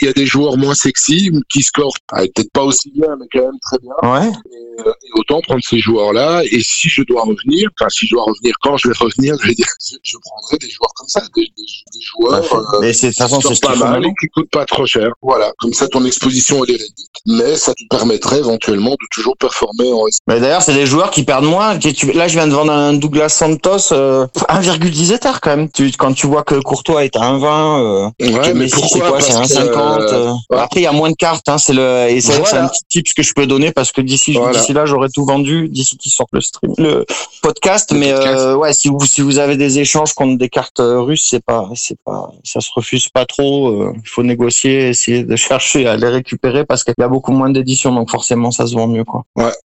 Il y a des joueurs moins sexy qui scorent peut-être pas aussi bien, mais quand même très bien. Ouais. Et, euh, et autant prendre ces joueurs-là. Et si je dois revenir, enfin si je dois revenir quand je vais revenir, je vais dire, je, je prendrai des joueurs comme ça, des, des, des joueurs. Euh, mais c'est façon, ce pas mal et qui coûtent pas trop cher. Voilà, comme ça ton exposition elle est réduite, mais ça te permettrait éventuellement de toujours performer en Mais d'ailleurs, c'est des joueurs qui perdent moins. Là, je viens de vendre un Douglas Santos, euh, 1,10 hectares quand même. Tu, quand tu vois que Courtois est à 1,20, euh, Ouais, mais pourquoi quoi C'est Parce que, 1,50. euh, euh. ouais. Après, il y a moins de cartes. Hein, c'est le et c'est Voilà. un petit tips que je peux donner parce que d'ici Voilà. d'ici là, j'aurais tout vendu d'ici qu'il sorte le stream, le podcast. Le mais podcast. euh, ouais, si vous si vous avez des échanges contre des cartes euh, russes, c'est pas c'est pas ça se refuse pas trop. euh, Il faut négocier, essayer de chercher à les récupérer parce qu'il y a beaucoup moins d'éditions, donc forcément ça se vend mieux quoi.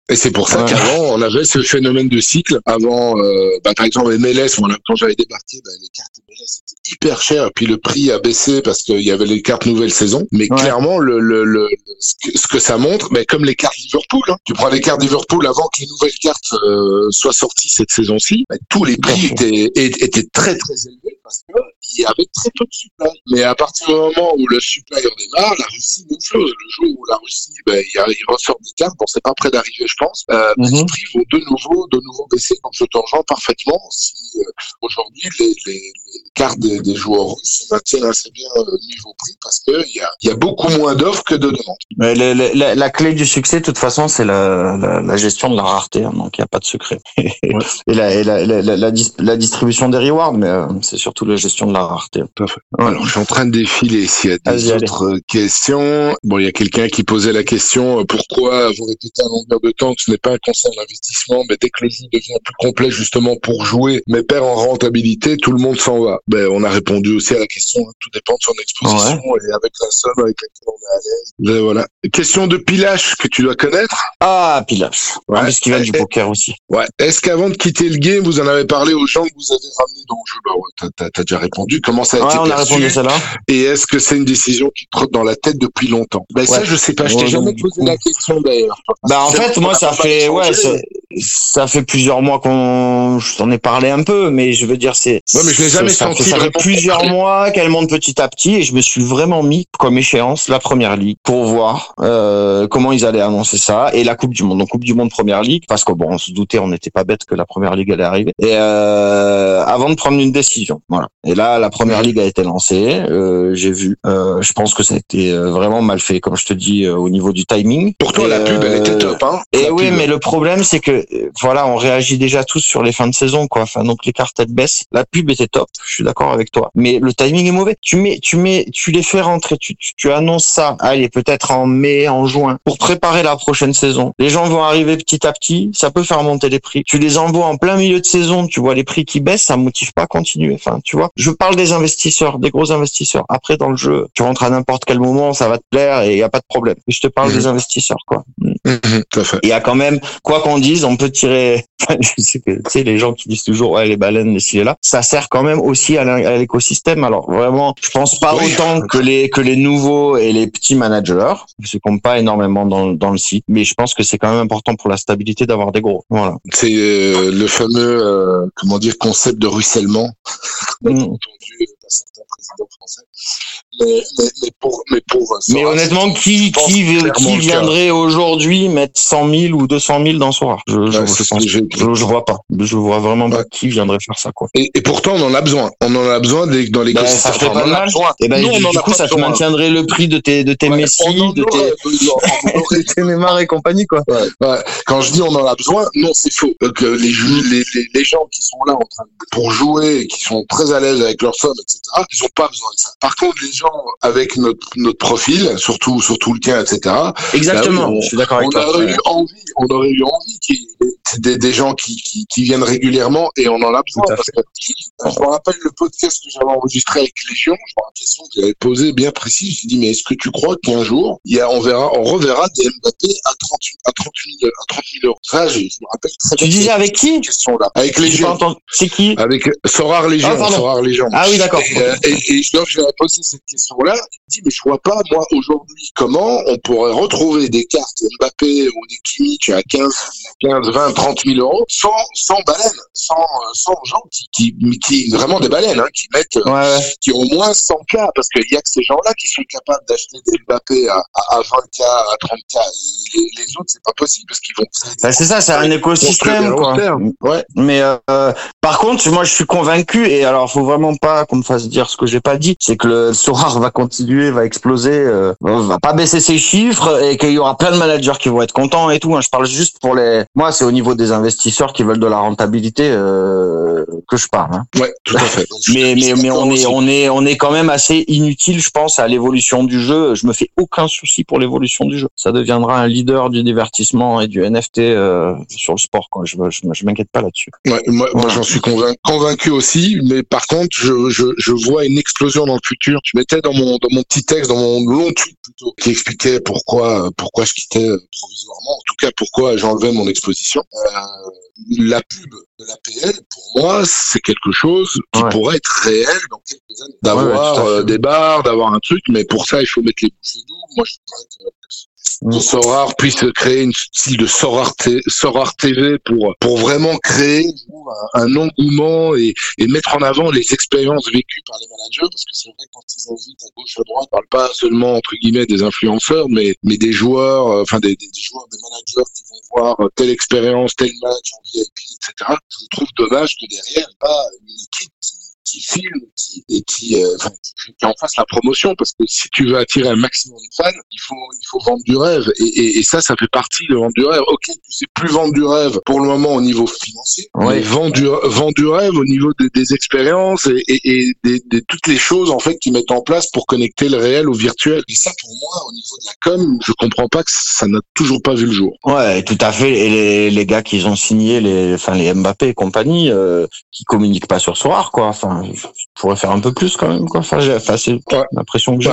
Et c'est pour ça Ouais. qu'avant, on avait ce phénomène de cycle. Avant, euh, bah, par exemple, MLS, voilà, quand j'avais débarqué, bah, les cartes MLS étaient hyper chères. Puis le prix a baissé parce qu'il y avait les cartes nouvelle saison. Mais Ouais. clairement, le, le, le, ce, que, ça montre, bah, comme les cartes Liverpool, hein. tu prends les cartes Liverpool avant que les nouvelles cartes euh, soient sorties cette saison-ci, bah, tous les prix étaient, étaient, étaient très très élevés parce que il y avait très peu de supply. Mais à partir du moment où le supply redémarre, la Russie, même chose. Le jour où la Russie, bah, il, ressort des cartes, bon, c'est pas près d'arriver, je pense. Euh, Mhm. Les prix vont de nouveau, de nouveau baisser. Donc, je te rejoins parfaitement. Si euh, aujourd'hui les, les, les cartes des, des joueurs russes se maintiennent assez bien euh, niveau prix, parce que il y a, y a beaucoup moins d'offres que de demandes. Mais le- le- la, la clé du succès, de toute façon, c'est la, gestion de la rareté, hein, donc il n'y a pas de secret. et et la distribution des rewards, mais euh, c'est surtout la gestion de la rareté. Voilà. Alors, je suis en train de défiler s'il y a des allez. autres euh, questions. Bon, il y a quelqu'un qui posait la question euh, pourquoi vous répétez à longueur de temps que ce n'est pas un conseil d'investissement, mais dès que le jeu devient plus complet justement pour jouer, mais perd en rentabilité, tout le monde s'en va. Ben, on a répondu aussi à la question. hein, tout dépend de son exposition et avec la somme avec laquelle on est à l'aise. Ben, voilà. Question de pilage que tu dois connaître. Ah, Pilache. Ouais. Qui vient du Eh, poker aussi. Ouais. Est-ce qu'avant de quitter le game, vous en avez parlé aux gens que vous avez ramenés dans le jeu? Bah ouais, t'as- t'as t'as déjà répondu. Comment ça a Ouais, été on a perçu répondu. Et est-ce que c'est une décision qui te trotte dans la tête depuis longtemps? Ben ça, je sais pas. Je t'ai Ouais, jamais posé coup- la question d'ailleurs. Bah en fait moi ça fait ouais ça, ça fait plusieurs mois qu'on je t'en ai parlé un peu mais je veux dire c'est Ouais, mais je l'ai jamais ça, senti ça fait plusieurs parler. mois qu'elle monte petit à petit et je me suis vraiment mis comme échéance la première ligue pour voir euh, comment ils allaient annoncer ça et la Coupe du Monde donc Coupe du Monde première ligue parce que bon on se doutait on n'était pas bête que la première ligue allait arriver et euh, avant de prendre une décision voilà et là la première ligue a été lancée euh, j'ai vu euh, je pense que ça a été euh, vraiment mal fait comme je te dis au niveau du timing Pour toi, Et, la pub, elle était top, hein et oui, pub. mais le problème, c'est que voilà, on réagit déjà tous sur les fins de saison, quoi. Enfin, donc les cartes elles baissent. La pub était top, je suis d'accord avec toi. Mais le timing est mauvais. Tu mets, tu mets, tu les fais rentrer, tu, tu, tu annonces ça. Allez, peut-être en mai, en juin, pour préparer la prochaine saison. Les gens vont arriver petit à petit. Ça peut faire monter les prix. Tu les envoies en plein milieu de saison. Tu vois les prix qui baissent, ça motive pas à continuer. Enfin, tu vois. Je parle des investisseurs, des gros investisseurs. Après, dans le jeu, tu rentres à n'importe quel moment, ça va te plaire et il y a pas de problème. Je te parle Mhm. des investisseurs, quoi. Mhm, tout à fait. Il y a quand même, quoi qu'on dise, on peut tirer. Je sais que, tu sais, les gens qui disent toujours, ouais, les baleines, les là, ça sert quand même aussi à l'écosystème. Alors vraiment, je pense pas Oui. autant que les que les nouveaux et les petits managers. Se compte pas énormément dans dans le site, mais je pense que c'est quand même important pour la stabilité d'avoir des gros. Voilà. C'est euh, le fameux, euh, comment dire, concept de ruissellement. Mm. Entendu d'un certain président français. Mais, mais, mais pour, mais pour. euh, Mais honnêtement, qui qui qui viendrait aujourd'hui mettre 100 000 ou 200 000 dans Sora Je je, Ouais, je Je, vois pas. Je vois vraiment pas Ouais. qui viendrait faire ça quoi. Et, et pourtant, on en a besoin. On en a besoin des- dans Ben, l'écosystème. ça fait Enfin, pas mal. Et ben, Nous, on du coup, pas ça te maintiendrait le prix de tes, de tes Ouais, Messi, de tes, tes Neymar et compagnie, quoi. Quand je dis on en a besoin, non, c'est faux. Donc, euh, les, les, les, les gens qui sont là en train de, pour jouer, et qui sont très à l'aise avec leur somme, etc., ils ont pas besoin de ça. Par contre, les gens avec notre, notre profil, surtout, surtout le tien, etc., Exactement. Oui, on- je suis d'accord avec on toi. aurait Ouais. eu envie, on aurait eu envie qu'il y ait- des, des gens qui, qui, qui viennent régulièrement et on en a besoin. Parce que, je me rappelle le podcast que j'avais enregistré avec Légion, je me une question que j'avais posée bien précise. J'ai dit, mais est-ce que tu crois qu'un jour, il y a, on verra, on reverra des Mbappé à 38, à 38 000, à 30 000 euros? Ça, je, je me rappelle Tu disais avec qui? Avec Légion. C'est qui? Avec Sorar Légion. Ah. Sorar Légion. Ah oui, d'accord. Et, euh, et, je lui ai posé cette question-là. Il me dit, mais je vois pas, moi, aujourd'hui, comment on pourrait retrouver des cartes Mbappé ou des Kimmich à 15, 15, 20, 30 000 euros sans, sans baleines, sans, euh, sans gens qui, qui, qui, vraiment des baleines, hein, qui mettent, euh, Ouais, ouais. qui ont au moins 100 k parce qu'il y a que ces gens-là qui sont capables d'acheter des Mbappé à, à, à 20 k à 30 k Les, les autres, c'est pas possible parce qu'ils vont. Bah, c'est ça, c'est un écosystème, quoi. Ouais. Mais euh, par contre, moi, je suis convaincu et alors, faut vraiment pas qu'on me fasse dire ce que j'ai pas dit. C'est que le Sorar va continuer, va exploser, euh, va pas baisser ses chiffres et qu'il y aura plein de managers qui vont être contents et tout. hein. Je parle juste pour les. Moi, c'est au niveau des investisseurs qui veulent de la rentabilité euh, que je parle. hein. Ouais, tout à fait. Mais mais mais on est on est on est quand même assez inutile, je pense, à l'évolution du jeu. Je me fais aucun souci pour l'évolution du jeu. Ça deviendra un leader du divertissement et du NFT euh, sur le sport. Quoi. Je je, je m'inquiète pas là-dessus. Ouais, moi, j'en suis convaincu, convaincu aussi, mais par contre, je, je, je vois une explosion dans le futur. Je mettais dans mon dans mon petit texte, dans mon long tweet plutôt, qui expliquait pourquoi pourquoi je quittais euh, provisoirement, en tout cas pourquoi j'enlevais mon exposition. Euh, la pub de l'APL, pour moi, c'est quelque chose qui Ouais. pourrait être réel dans quelques années. Ouais, D'avoir euh, des bars, d'avoir un truc, mais pour ça, il faut mettre les bouchées doubles. Moi, je que Mm. que Sorar puisse créer une style de Sorar, T- Sorar TV pour pour vraiment créer un, engouement et, et mettre en avant les expériences vécues par les managers parce que c'est vrai que quand ils invitent à gauche à droite, on parle pas seulement entre guillemets des influenceurs mais mais des joueurs, euh, enfin des joueurs, des managers qui vont voir euh, telle expérience, tel match en VIP, etc. Je trouve dommage que derrière pas une équipe qui qui filme qui, et qui, euh, enfin, qui, qui en fasse la promotion parce que si tu veux attirer un maximum de fans, il faut il faut vendre du rêve et, et, et ça ça fait partie de vendre du rêve. Ok, tu sais plus vendre du rêve pour le moment au niveau financier, Ouais. mais vendre du vendre du rêve au niveau des, des expériences et, et, et des, des- toutes les choses en fait qui mettent en place pour connecter le réel au virtuel. Et ça pour moi au niveau de la com, je comprends pas que ça n'a toujours pas vu le jour. Ouais, tout à fait. Et les, les gars qui ont signé, les, enfin les Mbappé et compagnie, euh, qui communiquent pas sur Sorar, quoi. Enfin, je pourrais faire un peu plus quand même, quoi. Enfin, j'ai, enfin, c'est Ouais. l'impression que j'ai.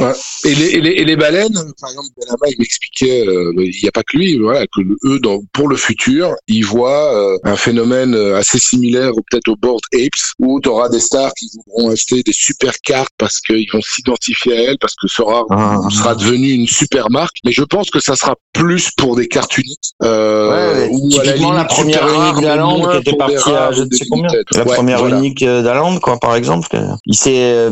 Ouais. Et les, et les, et les baleines, par exemple, Benama, il m'expliquait, euh, il n'y a pas que lui, voilà, que le- eux, dans, pour le futur, ils voient euh, un phénomène euh, assez similaire, ou peut-être au Board Apes, où tu auras des stars qui voudront acheter des super cartes parce qu'ils vont s'identifier à elles, parce que Sora Ah, sera devenu une super marque. Mais je pense que ça sera plus pour des cartes uniques. Euh, Ouais, ou à typiquement la, limite première super rares, unique d'Aland qui était partie à je ne sais combien. La Ouais, première voilà. unique d'Aland, quoi, par exemple. Il sait, euh,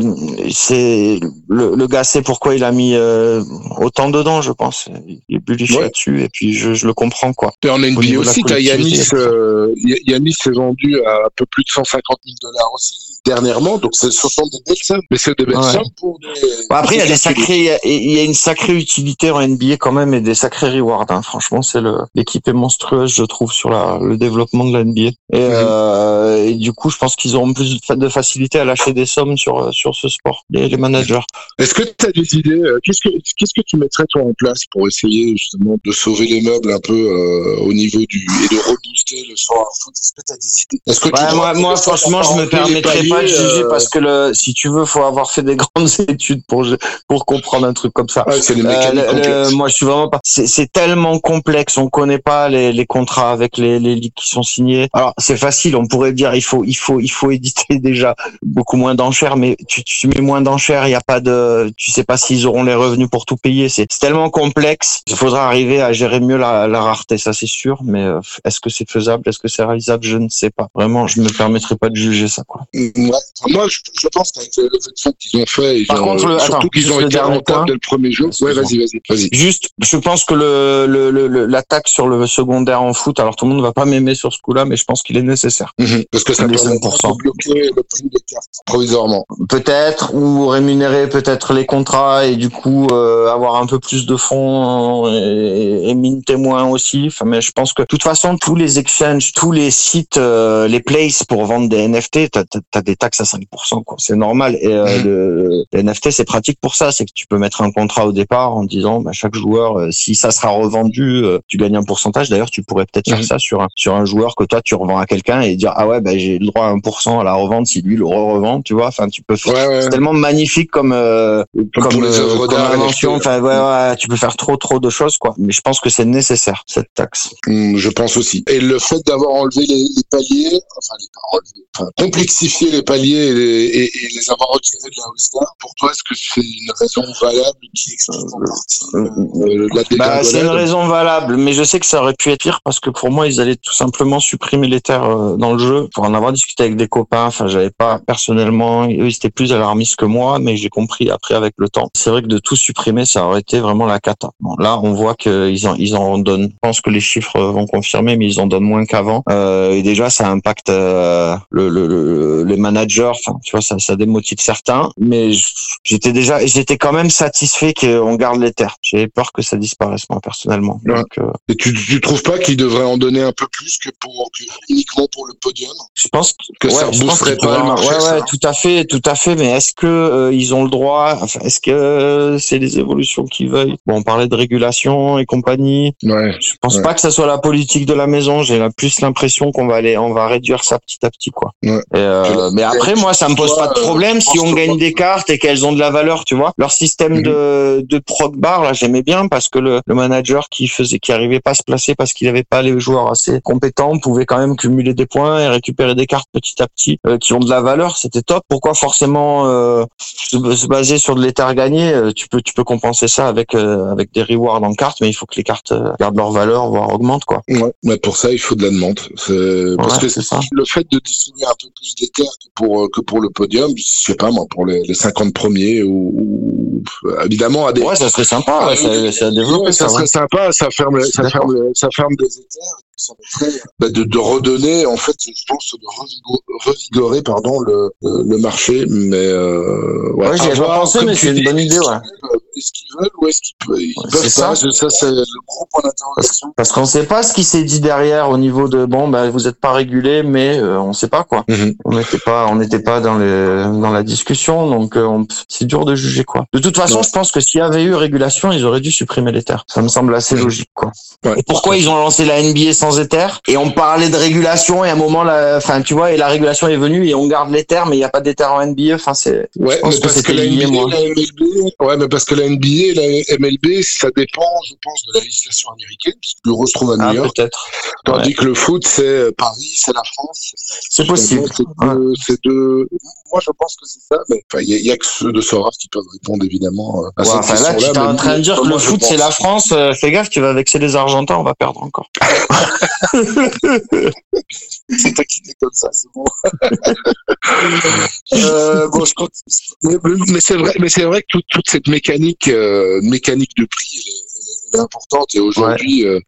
c'est le, le gars sait pourquoi il a mis euh, autant dedans, je pense. Il est bullish Ouais. là-dessus et puis je, je le comprends, quoi. Et en NBA aussi, t'as Yanis, euh, Yanis s'est vendu à un peu plus de 150 000 dollars aussi dernièrement, donc ce sont des belles mais c'est des belles Ouais. pour des. Bon, après, il y a des sacrés, il y a- une sacrée utilité en NBA quand même et des sacrés rewards. hein. Franchement, c'est le l'équipe est monstrueuse, je trouve, sur la, le développement de la NBA. Et, euh, et du coup, je pense qu'ils auront plus de fa- de facilité à lâcher des sommes sur sur ce sport, les, les managers. Est-ce que tu as des idées euh, Qu'est-ce que qu'est-ce que tu mettrais toi en place pour essayer justement de sauver les meubles un peu euh, au niveau du et de rebooster le foot? Est-ce que tu as des idées? Que Ouais, moi, moi, franchement, je me permettrais pas paliers, juger euh, parce que le, si tu veux, faut avoir fait des grandes études pour pour comprendre un truc comme ça. ouais, c'est Euh, moi, je suis vraiment pas. C'est c'est tellement complexe. On connaît pas les, les contrats avec les, les ligues qui sont signés. Alors, c'est facile. On pourrait dire il faut, il faut, il faut éditer déjà beaucoup moins d'enchères, mais tu, tu mets moins d'enchères. Il y a pas de. Tu sais pas s'ils auront les revenus pour tout payer. C'est c'est tellement complexe. Il faudra arriver à gérer mieux la, la rareté, ça c'est sûr. Mais euh, est-ce que c'est faisable Est-ce que c'est réalisable Je ne sais pas. Vraiment, je me permettrai pas de juger ça. Quoi. Moi, je, je pense qu'avec le fonds qu'ils ont fait, Par ont, contre, le- surtout qu'ils ont été rentables dès le premier jour. Ouais, vas-y, vas-y, vas-y. Juste, je pense que le le- l'attaque sur le secondaire en foot, alors tout le monde va pas m'aimer sur ce coup-là, mais je pense qu'il est nécessaire. Mhm. Parce que ça Les permet 5%. de bloquer le prix des cartes provisoirement. Peut-être ou rémunérer peut-être les contrats et du coup euh, avoir un peu plus de fonds et, et mine témoin aussi. Enfin, mais je pense que de toute façon tous les exchanges, tous les sites, euh, les places pour vendre des NFT, t'as as, des des taxes à 5%, quoi. C'est normal. Et euh, Mhm. le, le NFT, c'est pratique pour ça. C'est que tu peux mettre un contrat au départ en disant, bah, chaque joueur, euh, si ça sera revendu, euh, tu gagnes un pourcentage. D'ailleurs, tu pourrais peut-être faire ça sur un, sur un joueur que toi, tu revends à quelqu'un et dire, ah ouais, bah, j'ai le droit à 1% à la revente si lui le re-revend, tu vois. Enfin, tu peux faire. Ouais, ouais. C'est tellement magnifique comme euh, Comme euh, œuvres comme invention. Enfin, ouais, ouais, tu peux faire trop trop de choses quoi. Mais je pense que c'est nécessaire cette taxe. Je pense aussi. Et le fait d'avoir enlevé les, les paliers, enfin, les, enfin, complexifier les et les, et, et les avoir retirés de la All-Star, pour toi, est-ce que c'est une raison valable qui explique partie euh, la Bah, c'est une raison valable, mais je sais que ça aurait pu être pire parce que pour moi, ils allaient tout simplement supprimer les terres euh, dans le jeu. Pour en avoir discuté avec des copains, enfin, j'avais pas personnellement, eux, ils étaient plus alarmistes que moi, mais j'ai compris après avec le temps. C'est vrai que de tout supprimer, ça aurait été vraiment la cata. Bon, là, on voit qu'ils en, ils en donnent. Je pense que les chiffres vont confirmer, mais ils en donnent moins qu'avant. Euh, et déjà, ça impacte euh, le, le, le- les managers. Enfin, tu vois, ça, ça démotive certains. Mais j'étais déjà, j'étais quand même satisfait qu'on garde les terres. J'avais peur que ça disparaisse moi personnellement. Ouais. Donc, euh, Et tu, tu trouves pas qu'ils devraient en donner un peu plus que pour que uniquement pour le podium? Je pense Que ça je pense boosterait pas le marché, Ouais, ça. ouais, tout à fait, tout à fait. Mais est-ce que euh, ils ont le droit Enfin, est-ce que euh, c'est les évolutions qu'ils veulent? Bon, on parlait de régulation et compagnie. Ouais. Je pense Ouais. pas que ça soit la politique de la maison. J'ai plus l'impression qu'on va aller, on va réduire ça petit à petit, quoi. Ouais. Et, euh, mais après, moi, ça me pose pas de Toi, problème euh, si on gagne des cartes et qu'elles ont de la valeur, tu vois. Leur système Mhm. de de prog bar, là, j'aimais bien parce que le, le manager qui faisait, qui arrivait pas à se placer parce qu'il avait pas les joueurs assez compétents, pouvait quand même cumuler des points et récupérer des cartes petit à petit euh, qui ont de la valeur. C'était top. Pourquoi forcément euh, se, se baser sur de l'état gagné Euh, Tu peux tu peux compenser ça avec euh, avec des rewards en cartes, mais il faut que les cartes euh, gardent leur valeur, voire augmentent, quoi. Ouais, mais pour ça, il faut de la demande. C'est- Parce Ouais, que c'est ça. le fait de distribuer un peu plus que pour, euh, que pour le podium, je sais pas moi, pour les, les 50 premiers ou, ou- évidemment à des. Ouais, ça serait sympa. ouais, ça, ça Ouais, ça. ça serait ouais. sympa, ça ferme, ça ferme, ça ferme des éthers, ça bah, de, de redonner, en fait, je pense, de revigo- revigorer, pardon, le, le marché, mais euh, ouais, Ouais, j'y à ai pas pensé, mais c'est une bonne idée, ouais. Est-ce qu'ils veulent ou est-ce qu'ils peuvent, ils Ouais, peuvent c'est pas? ça. Ça, c'est le gros point d'interrogation. Parce qu'on sait pas ce qui s'est dit derrière au niveau de bon ben vous êtes pas régulé mais euh, on sait pas quoi. Mhm. On n'était pas on n'était pas dans les dans la discussion donc euh, c'est dur de juger quoi. De toute façon Ouais. je pense que s'il y avait eu régulation ils auraient dû supprimer les terres. Ça me semble assez Mhm. logique quoi. Ouais. Et pourquoi ils ont lancé la NBA sans éther et on parlait de régulation et à un moment la enfin tu vois et la régulation est venue et on garde terres mais il y a pas d'éther en NBA enfin c'est Ouais, mais parce que, la NBA, moi. la MLB, ouais, mais parce que la NBA et la MLB, ça dépend, je pense, de la législation américaine, puisque le se trouve à New ah, York, peut-être. tandis que le foot, c'est euh, Paris, c'est la France. C'est possible. C'est deux- Moi, je pense que c'est ça, mais il y, a- que ceux de Soras qui peuvent répondre évidemment euh, à Ouais, cette enfin là, tu es en train de dire que le foot c'est la France. euh, fais gaffe, tu vas vexer les Argentins, on va perdre encore. C'est toi qui dis comme ça, c'est bon. euh, bon, je continue. Mais, c'est vrai, mais c'est vrai que toute, toute cette mécanique, euh, mécanique de prix, elle est, elle est importante. Et aujourd'hui, euh,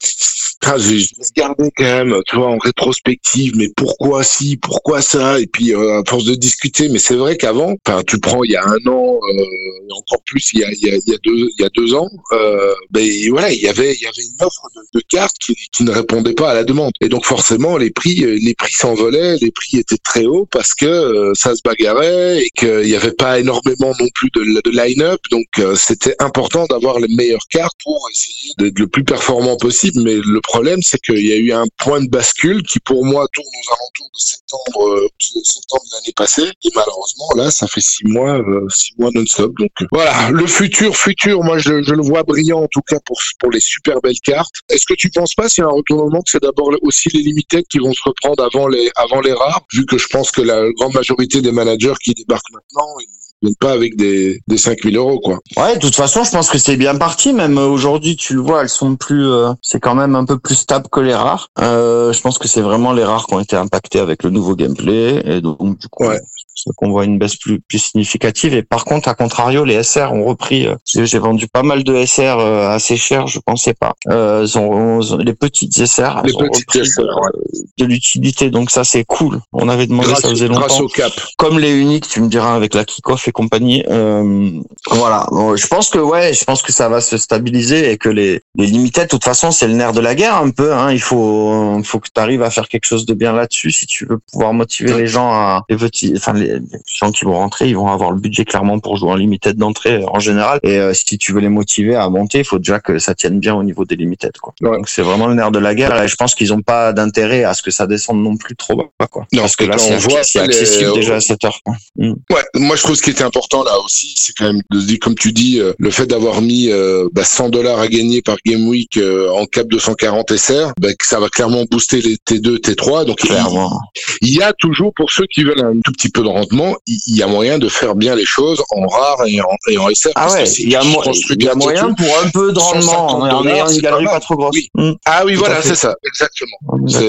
ah, je je garder quand même, tu vois, en rétrospective. Mais pourquoi si, pourquoi ça? Et puis euh, à force de discuter, mais c'est vrai qu'avant, enfin, tu prends il y a un an, euh, encore plus il y a, il y a, il y a deux, il y a deux ans, euh, ben voilà, il y avait, il y avait une offre de, de cartes qui, qui ne répondait pas à la demande. Et donc forcément, les prix, euh, les prix s'envolaient, les prix étaient très hauts parce que euh, ça se bagarrait et qu'il n'y avait pas énormément non plus de, de line-up. Donc euh, c'était important d'avoir les meilleures cartes pour essayer d'être le plus performant possible. Mais le problème, c'est qu'il y a eu un point de bascule qui, pour moi, tourne aux alentours de septembre, euh, septembre de l'année passée. Et malheureusement, là, ça fait six mois, euh, six mois non-stop. Donc euh, voilà, le futur, futur, moi, je, je le vois brillant en tout cas pour pour les super belles cartes. Est-ce que tu penses pas s'il y a un retournement que c'est d'abord aussi les limited qui vont se reprendre avant les avant les rares, vu que je pense que la grande majorité des managers qui débarquent maintenant, ils pas avec des des 5000 euros quoi. Ouais, de toute façon, je pense que c'est bien parti. Même euh, aujourd'hui, tu le vois, elles sont plus. euh, c'est quand même un peu plus stable que les rares. Euh, je pense que c'est vraiment les rares qui ont été impactés avec le nouveau gameplay, et donc du coup, Ouais. C'est qu'on voit une baisse plus plus significative. Et par contre, à contrario, les SR ont repris. euh, j'ai vendu pas mal de SR euh, assez cher, je pensais pas. Euh, elles ont- elles ont- les petites SR, Les ont petites repris SR, ouais. de, de l'utilité. Donc ça, c'est cool. On avait demandé Grâce, ça faisait grâce longtemps au cap. comme les uniques, tu me diras avec la kick-off et compagnie. Euh, voilà, Bon, je pense que ouais, je pense que ça va se stabiliser et que les les limited, de toute façon, c'est le nerf de la guerre un peu. Hein. Il faut faut que tu arrives à faire quelque chose de bien là-dessus si tu veux pouvoir motiver les gens à les petits, enfin les, les, gens qui vont rentrer, ils vont avoir le budget clairement pour jouer en limited d'entrée en général. Et si tu veux les motiver à monter, il faut déjà que ça tienne bien au niveau des limited. Quoi. Donc c'est vraiment le nerf de la guerre. Et je pense qu'ils n'ont pas d'intérêt à ce que ça descende non plus trop bas. Quoi. Parce que là, c'est accessible déjà à cette heure. Mm. Ouais, moi je trouve ce qui était important là aussi, c'est quand même de se dire, comme tu dis, le fait d'avoir mis 100 dollars à gagner par Game Week en cap 240 SR, bah, ça va clairement booster les T2, T3. Donc clairement. Il, y a toujours pour ceux qui veulent un tout petit peu de rendement, il y a moyen de faire bien les choses en rare et en, et en SR. Ah ouais, il y a, il y a moyen pour un peu de rendement en ayant une galerie pas, trop grosse. Mm. Ah oui, voilà, c'est ça, exactement. C'est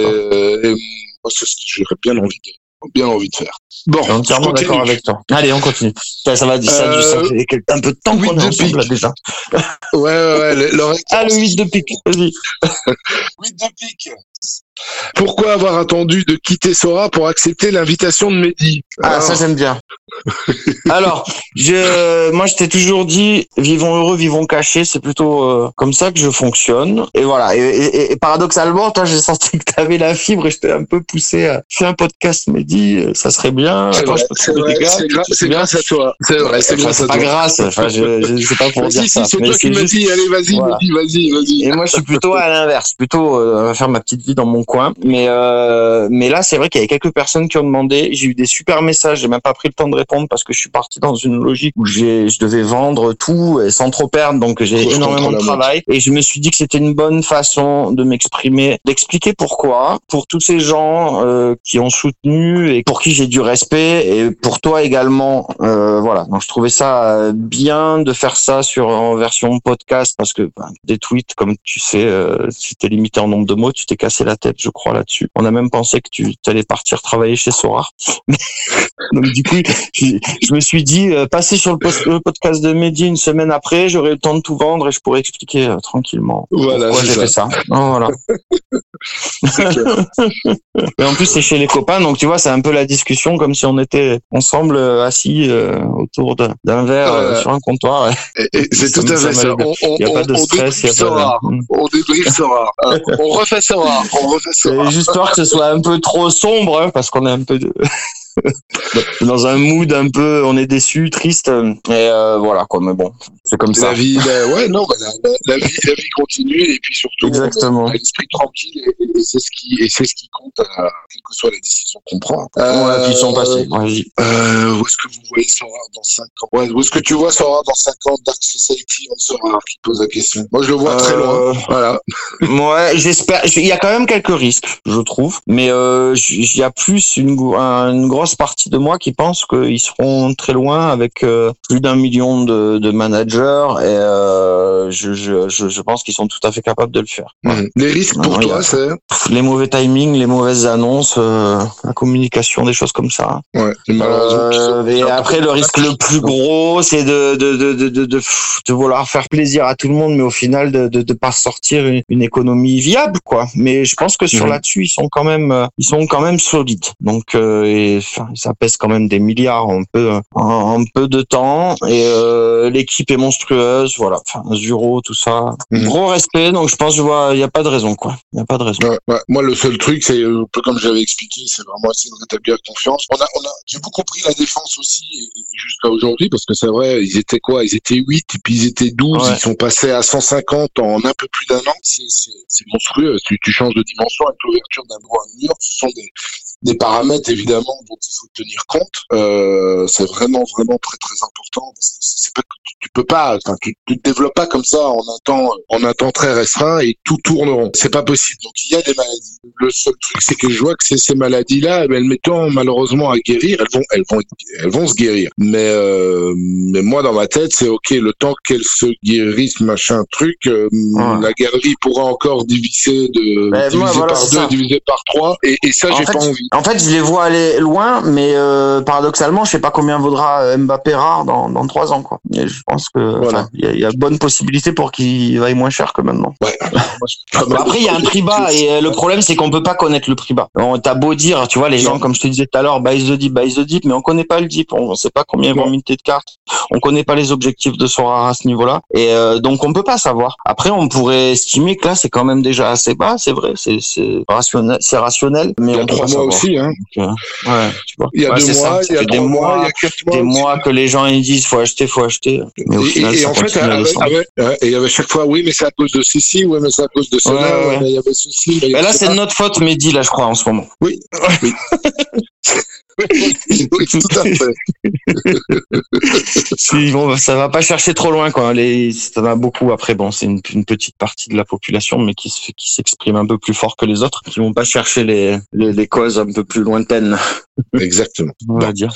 ce que j'aurais bien envie de bien envie de faire. Bon, entièrement d'accord avec toi. Allez, on continue. Ça, ça va, ça, euh, ça fait un peu de temps qu'on est ensemble là, déjà. ouais, ouais, ouais. Le, le ah, le 8 de pique, vas-y. 8 de pique. Pourquoi avoir attendu de quitter Sora pour accepter l'invitation de Mehdi Ah, ça j'aime bien. Alors, je, moi, je t'ai toujours dit, vivons heureux, vivons cachés. C'est plutôt euh, comme ça que je fonctionne. Et voilà. Et, paradoxalement, toi, j'ai senti que tu avais la fibre et je t'ai un peu poussé à faire un podcast, Mehdi. Ça serait bien. C'est grâce à toi. C'est vrai, c'est grâce à toi. Pas grâce. Enfin, je, je sais pas pour dire si, ça. c'est toi qui m'as dit, allez, vas-y, vas-y, vas-y. Et moi, je suis plutôt à l'inverse. Plutôt euh, faire ma petite vie dans mon coin. Mais euh, mais là, c'est vrai qu'il y avait quelques personnes qui ont demandé. J'ai eu des super messages. J'ai même pas pris le temps de répondre parce que je suis parti dans une logique où j'ai je devais vendre tout et sans trop perdre. Donc j'ai énormément de travail et je me suis dit que c'était une bonne façon de m'exprimer, d'expliquer pourquoi pour tous ces gens euh, qui ont soutenu et pour qui j'ai du respect et pour toi également. Euh, voilà. Donc je trouvais ça bien de faire ça sur en version podcast parce que ben, des tweets comme tu sais, euh, si t'es limité en nombre de mots, tu t'es cassé la tête, je crois là-dessus. On a même pensé que tu allais partir travailler chez Sora. Donc du coup, je, je me suis dit, euh, passer sur le, podcast de Mehdi une semaine après, j'aurai le temps de tout vendre et je pourrais expliquer euh, tranquillement voilà, pourquoi j'ai fait ça. Oh, voilà. et en plus, c'est chez les copains, donc tu vois, c'est un peu la discussion comme si on était ensemble euh, assis autour d'un verre sur un comptoir. c'est tout à fait ça. Il n'y a pas de stress, pas de... On débriefe Sora. on refait Sora. On refait Sora. Juste que ce soit un peu trop sombre, hein, parce qu'on est un peu de... dans un mood un peu, on est déçu, triste, et euh, voilà quoi. Mais bon, c'est comme ça. La vie, ouais, non, bah, la, vie, la vie continue et puis surtout, Exactement. l'esprit tranquille et, c'est ce qui, et c'est ce qui compte, euh, quelle que soit la décision qu'on prend. Euh, ouais, qui sont passés. Euh, où est-ce que vous voyez Sora dans 5 ans? Ouais, Où est-ce que tu vois Sora dans 5 ans Dark Society on Sora qui pose la question. Moi, je le vois très loin. Voilà. ouais, j'espère. Il y a quand même quelques risques, je trouve, mais il y a plus une, une grosse partie de moi qui pense qu'ils seront très loin avec euh, plus d'un million de, de, managers et euh, je, je, je, pense qu'ils sont tout à fait capables de le faire. Mmh. Les risques pour toi, c'est les mauvais timings, les mauvaises annonces, euh, la communication, des choses comme ça. Ouais, et après, le risque le plus gros, c'est de de, de, de, de, de, vouloir faire plaisir à tout le monde, mais au final, de de pas sortir une, économie viable, quoi. Mais je pense que sur mmh. là-dessus, ils sont quand même, ils sont quand même solides. Donc, et, ça pèse quand même des milliards en peu, en, peu de temps. Et euh, l'équipe est monstrueuse, voilà. Enfin, Zuro, tout ça. Mhm. Gros respect, donc je pense, je vois, il n'y a pas de raison, quoi. Il n'y a pas de raison. Moi, le seul truc, c'est un peu comme j'avais expliqué, c'est vraiment essayer de rétablir la confiance. On a, on a, j'ai beaucoup compris la défense aussi, jusqu'à aujourd'hui, parce que c'est vrai, ils étaient quoi? Ils étaient 8, et puis ils étaient 12, ils sont passés à 150 en un peu plus d'un an. C'est monstrueux. Tu, tu changes de dimension avec l'ouverture d'un droit mur. Ce sont des, des paramètres évidemment dont il faut tenir compte. Euh, c'est vraiment vraiment très très important pas tu peux pas, enfin, tu, tu te développes pas comme ça en un temps en un temps très restreint et tout tourne rond. C'est pas possible. Donc il y a des maladies. Le seul truc c'est que je vois que ces, ces maladies là, elles mettant malheureusement à guérir, elles vont elles vont elles vont se guérir. Mais euh, mais moi dans ma tête c'est ok le temps qu'elles se guérissent machin truc, euh, la galerie pourra encore diviser de ben, diviser par deux, diviser par trois et, et ça j'ai pas envie. En fait, je les vois aller loin, mais euh, paradoxalement, je sais pas combien vaudra euh, Mbappé rare dans dans trois ans, quoi. Et je pense que Voilà. enfin, il y, a- il y a de bonnes possibilités pour qu'il vaille moins cher que maintenant. Ouais. Après, il y a un prix bas et euh, le problème, c'est qu'on peut pas connaître le prix bas. On T'as beau dire, tu vois, les Non. gens, comme je te disais tout à l'heure, buy the dip, buy the dip, mais on connaît pas le dip, on sait pas combien ils vont minter de cartes, on connaît pas les objectifs de Sora à ce niveau-là, et euh, donc on peut pas savoir. Après, on pourrait estimer que là, c'est quand même déjà assez bas, c'est vrai, c'est c'est rationnel, c'est rationnel, mais Il y a on peut trois mois savoir. aussi, hein. Donc, euh, ouais, tu vois. Il y a Ouais, deux mois, ça il y a des trois mois, mois, il y a quatre mois. des mois que les gens ils disent faut acheter, faut acheter, mais au Et, final, et- et ça en fait, à avec- descendre. avec- ouais, et il y avait chaque fois, oui, mais c'est à cause de ceci, oui, mais c'est à cause de cela, Ouais, ouais. ouais, mais il y avait ceci. mais là, c'est de notre faute, Mehdi, là, je crois, en ce moment. Oui, oui. oui, tout à fait. Si, bon, ça va pas chercher trop loin, quoi. Les, ça va beaucoup. Après, bon, c'est une, une petite partie de la population, mais qui se fait- qui s'exprime un peu plus fort que les autres, qui vont pas chercher les, les, les causes un peu plus lointaines, Exactement. on va dire.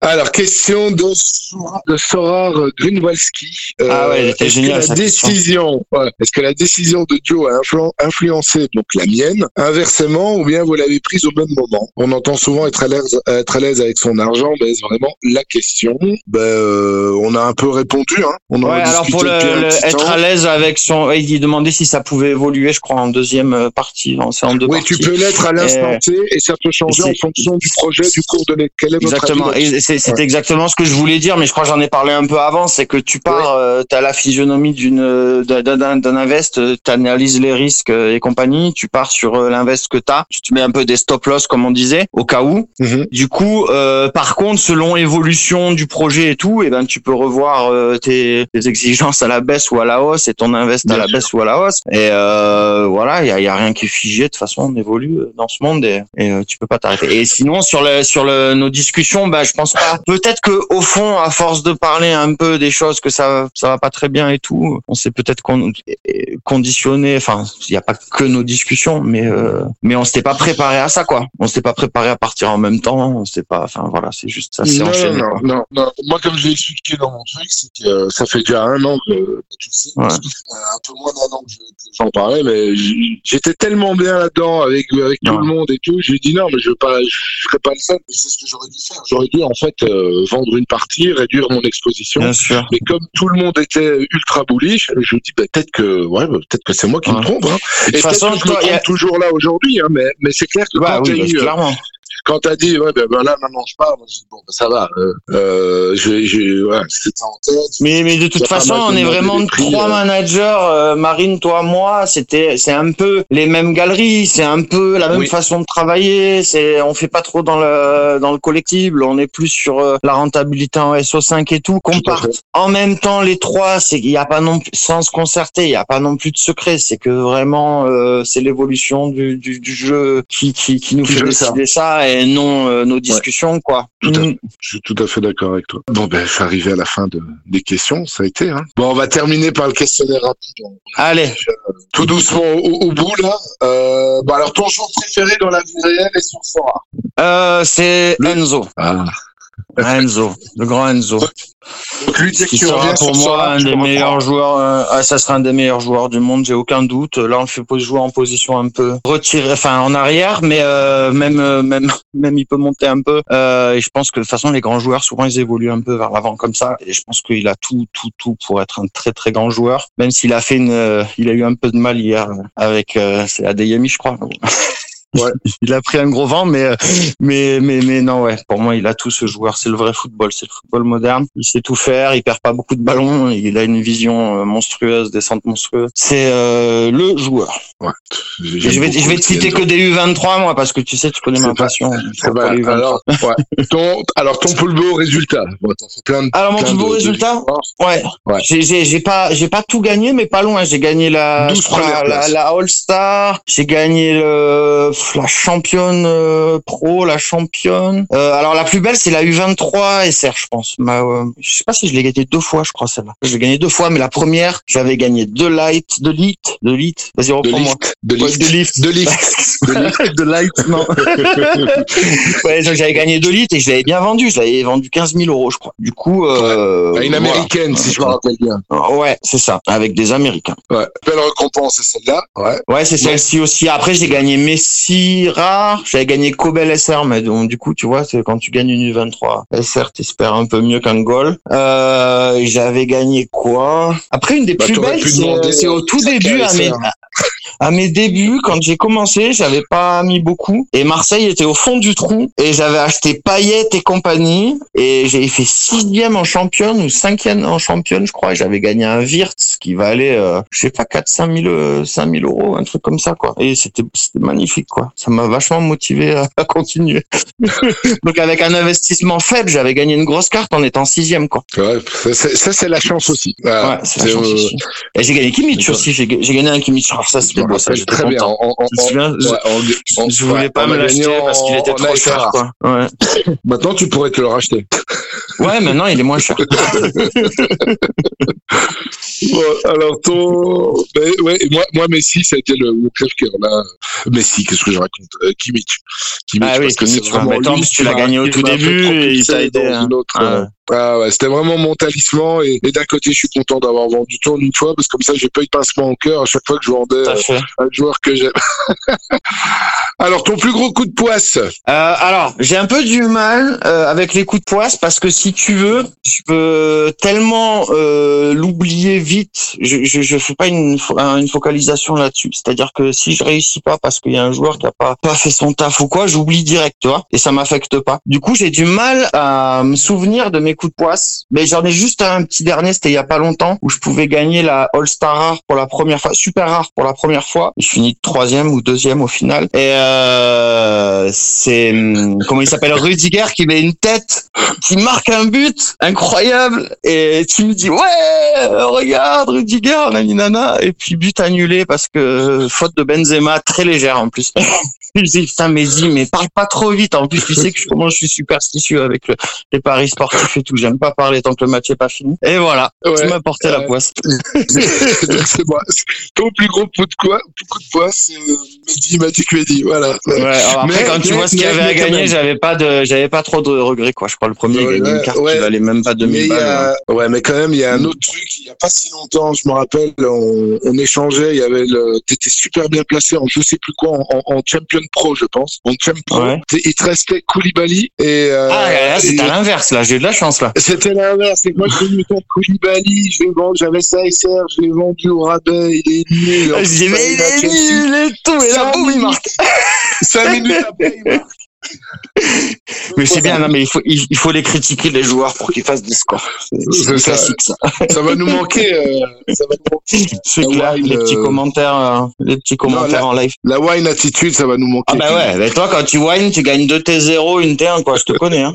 Alors, question de, Sora- de Sorar Grunwalski. Euh, Ah ouais, est-ce que la décision, ouais, est-ce que la décision de Joe a influ- influencé donc la mienne inversement ou bien vous l'avez prise au même moment? On entend souvent être à l'aise, être à l'aise avec son argent, mais est-ce vraiment la question? Ben, euh, on a un peu répondu. Hein. On en Ouais, a alors pour le, être temps. à l'aise avec son, il demandait si ça pouvait évoluer, je crois, en deuxième euh, partie, en- c'est deux Oui, parties. tu peux l'être à l'instant Euh, T et ça peut changer en c'est- fonction du projet, du cours de l'école. Quel est votre Exactement. C'est c'est Ouais. exactement ce que je voulais dire, mais je crois que j'en ai parlé un peu avant. C'est que tu pars, euh, t'as la physionomie d'une d'un d'un d'un invest, euh, t'analyses les risques euh, et compagnie. Tu pars sur l'invest que t'as. Tu te mets un peu des stop loss comme on disait, au cas où. Mhm. Du coup, euh, par contre, selon l'évolution du projet et tout, et ben tu peux revoir euh, tes, tes exigences à la baisse ou à la hausse et ton invest à la sûr. baisse ou à la hausse. Et euh, voilà, il y a, y a rien qui est figé. De toute façon, on évolue dans ce monde et, et tu peux pas t'arrêter. Et sinon, sur le sur le nos discussions, bah je pense pas. Peut-être que au fond, à force de parler un peu des choses que ça ça va pas très bien et tout, on s'est peut-être con- conditionné. Enfin, il y a pas que nos discussions, mais euh, mais on s'était pas préparé à ça quoi. On s'était pas préparé à partir en même temps. On s'était pas. Enfin voilà, c'est juste ça. s'est enchaîné. non, non, non. Moi, comme je l'ai expliqué dans mon truc, c'est que euh, ça fait déjà un an que, que tu sais, Ouais. euh, un peu moins d'un an que je- que j'en parlais, mais j'étais tellement bien là-dedans avec, avec tout le monde et tout. J'ai dit non, mais je veux pas, je ferai pas le seul. Et c'est ce que j'aurais dû faire. J'aurais dû en fait euh, vendre une partie, réduire mon exposition. Bien sûr. Mais comme tout le monde était ultra bullish, je me dis bah, peut-être que ouais, bah, peut-être que c'est moi qui me Ouais. trompe. Hein. De Et toute façon, que je me y a- trompe toujours là aujourd'hui, hein, mais mais c'est clair que Ouais, quand oui, il y a bah, eu, euh, clairement. Quand t'as dit ouais ben, ben là maintenant je pars, moi, je dis bon ben, ça va, euh, euh, j'ai j'ai ouais, c'était en tête. Mais, mais de toute façon, on est vraiment prix, trois euh. managers, euh, Marine, toi, moi. C'était, c'est un peu les mêmes galeries, c'est un peu la même Oui. façon de travailler. C'est, on fait pas trop dans le dans le collectible, on est plus sur euh, la rentabilité en SO5 et tout. Qu'on parte en même temps les trois, c'est qu'il y a pas non plus sans se concerter, il y a pas non plus de secret. C'est que vraiment, euh, c'est l'évolution du, du, du jeu qui qui, qui nous fait ça. décider ça. et non euh, nos discussions quoi. Tout à. Je suis tout à fait d'accord avec toi. Bon ben je suis arrivé à la fin de, des questions, ça a été. Hein. Bon on va terminer par le questionnaire rapide. Allez. Tout doucement au, au bout là. Euh, bah alors ton jour préféré dans la vie réelle et sur Sora? Euh, c'est Le- Enzo. Ah. Enzo, le grand Enzo. Donc lui dès Qui qu'il sera pour moi un des meilleurs joueurs. euh, ah, ça sera un des meilleurs joueurs du monde, j'ai aucun doute. Là, on le fait jouer en position un peu retirée, enfin en arrière, mais euh, même euh, même même il peut monter un peu. Euh, et je pense que de toute façon, les grands joueurs souvent ils évoluent un peu vers l'avant comme ça. Et je pense qu'il a tout tout tout pour être un très très grand joueur. Même s'il a fait une, euh, il a eu un peu de mal hier avec euh, c'est Adeyemi, je crois. Ouais. il a pris un gros vent, mais euh, mais mais mais non ouais. Pour moi, il a tout ce joueur. C'est le vrai football. C'est le football moderne. Il sait tout faire. Il perd pas beaucoup de ballons. Il a une vision euh, monstrueuse, descente monstrueuse. C'est euh, le joueur. Ouais. Je vais je vais te citer que des U23 moi parce que tu sais, tu connais ma pas- passion. U23. alors, ouais. ton, alors ton plus beau résultat. Bon, t'as fait plein de, Alors mon plus beau résultat. Ouais. Ouais. J'ai, j'ai, pas, j'ai pas tout gagné, mais pas loin. J'ai gagné la, 12 je crois, premières la, la All Star. J'ai gagné le, la championne euh, pro, la championne. Euh, alors la plus belle, c'est la U23 SR, je pense. Ma, euh, je sais pas si je l'ai gagné deux fois, je crois celle-là. Je l'ai gagné deux fois, mais la première, j'avais gagné deux light, deux lit, deux lit. Vas-y, reprends-moi. De lift. de lift. De lift. De lift. de light, non. ouais, j'avais gagné deux litres et je l'avais bien vendu. Je l'avais vendu 15 000 euros, je crois. Du coup, euh, une voilà. américaine, si je me rappelle bien. Ouais, c'est ça, avec des Américains. Ouais. Belle récompense, c'est celle-là. Ouais. Ouais, c'est celle-ci aussi. Après, j'ai gagné Messi aussi rare. J'avais gagné Cobel SR, mais donc, du coup, tu vois, c'est quand tu gagnes une U23 SR, t'espères un peu mieux qu'un goal. Euh, j'avais gagné quoi? Après, une des Bah, plus belles, c'est au tout début, à SR. mes, à mes débuts, quand j'ai commencé, j'avais pas mis beaucoup. Et Marseille était au fond du trou. Et j'avais acheté Payet et compagnie. Et j'avais fait sixième en championne ou cinquième en championne, je crois. Et j'avais gagné un Wirtz qui valait, euh, je sais pas, 4 5 000, euh, 5 000 euros, un truc comme ça, quoi. Et c'était c'était magnifique, quoi. Ça m'a vachement motivé à, à continuer. Donc avec un investissement faible, j'avais gagné une grosse carte en étant sixième, quoi. Ouais, ça, c'est- ça, c'est la chance aussi. Voilà. Ouais, c'est la C'est, chance euh, aussi. Et j'ai gagné Kimmich aussi. J'ai j'ai gagné un Kimmich. Alors ça, c'était ça. J'étais très bien. content. On- on- Je me souviens, je- ouais, on- on- je voulais ouais, pas me l'acheter parce qu'il était trop cher, AFR. quoi. Ouais. Maintenant, tu pourrais te le racheter. ouais, maintenant il est moins cher. Bon, alors ton, ben, ouais, moi, moi, Messi, ça a été le, le crève-cœur, là. Messi, qu'est-ce que je raconte? Euh, Kimmich. Kimmich, Ah oui, parce que c'est vraiment lui qui tu l'as gagné au tout début et il t'a aidé, dans une autre, Ah euh, Ah ouais, c'était vraiment mon talisman et, et d'un côté je suis content d'avoir vendu tourne une fois parce que comme ça j'ai pas eu de pincement au cœur à chaque fois que je vendais euh, un joueur que j'aime. Alors ton plus gros coup de poisse? Euh, alors, j'ai un peu du mal euh, avec les coups de poisse parce que si tu veux, je peux tellement euh, l'oublier vite. Je, je, je fais pas une, une focalisation là-dessus. C'est-à-dire que si je réussis pas parce qu'il y a un joueur qui a pas, pas fait son taf ou quoi, j'oublie direct, tu vois, et ça m'affecte pas. Du coup, j'ai du mal à me souvenir de mes coups de poisse. Mais j'en ai juste un petit dernier, c'était il y a pas longtemps, où je pouvais gagner la All-Star rare pour la première fois, super rare pour la première fois. Je finis troisième ou deuxième au final. Et euh, c'est hum, comment il s'appelle Rudiger qui met une tête, qui marque un but incroyable et tu me dis ouais regarde Rudiger nana et puis but annulé parce que faute de Benzema très légère en plus. Putain mais dis mais parle pas trop vite en plus tu sais que je, comment je suis superstitieux avec le- les paris sportifs et tout j'aime pas parler tant que le match est pas fini et voilà tu m'as porté la poisse c'est moi. Ton plus gros coup de, quoi, coup de poisse, c'est euh, Mehdi, Mehdi, voilà. Ouais, alors après, Mais- quand tu mais- vois ce qu'il y avait à gagner, j'avais pas de, j'avais pas trop de regrets, quoi. Je crois le premier, il Ouais, gagnait une carte qui valait même pas Mais 2000 il y balles. hein. ouais, mais quand même, il y a un autre truc, il y a pas si longtemps, je me rappelle, on, on échangeait, il y avait le, t'étais super bien placé en je sais plus quoi, en, en- en Champion Pro, je pense. En Champion Pro. Ouais. Il te restait Koulibaly et, euh, Ah, là, c'est et- à l'inverse, là. J'ai eu de la chance, là. C'était l'inverse, que moi je mis Koulibaly, je l'ai vendu, j'avais ça SR, je l'ai vendu au rabais, il est nul. J'ai mais il est nul et tout, et là, boum, il marque. Cinq minutes après, il marque. Mais c'est bien, non, mais il faut, il, faut les critiquer, les joueurs, pour qu'ils fassent des scores. C'est classique, ça. Ça va nous manquer, euh, ça va nous manquer. C'est clair. ouais, les le- petits commentaires, euh, les petits commentaires en live. La wine attitude, ça va nous manquer. Ah, bah ouais. Mais toi, quand tu whines, tu gagnes 2 T0, une T1, quoi. Je te connais, hein.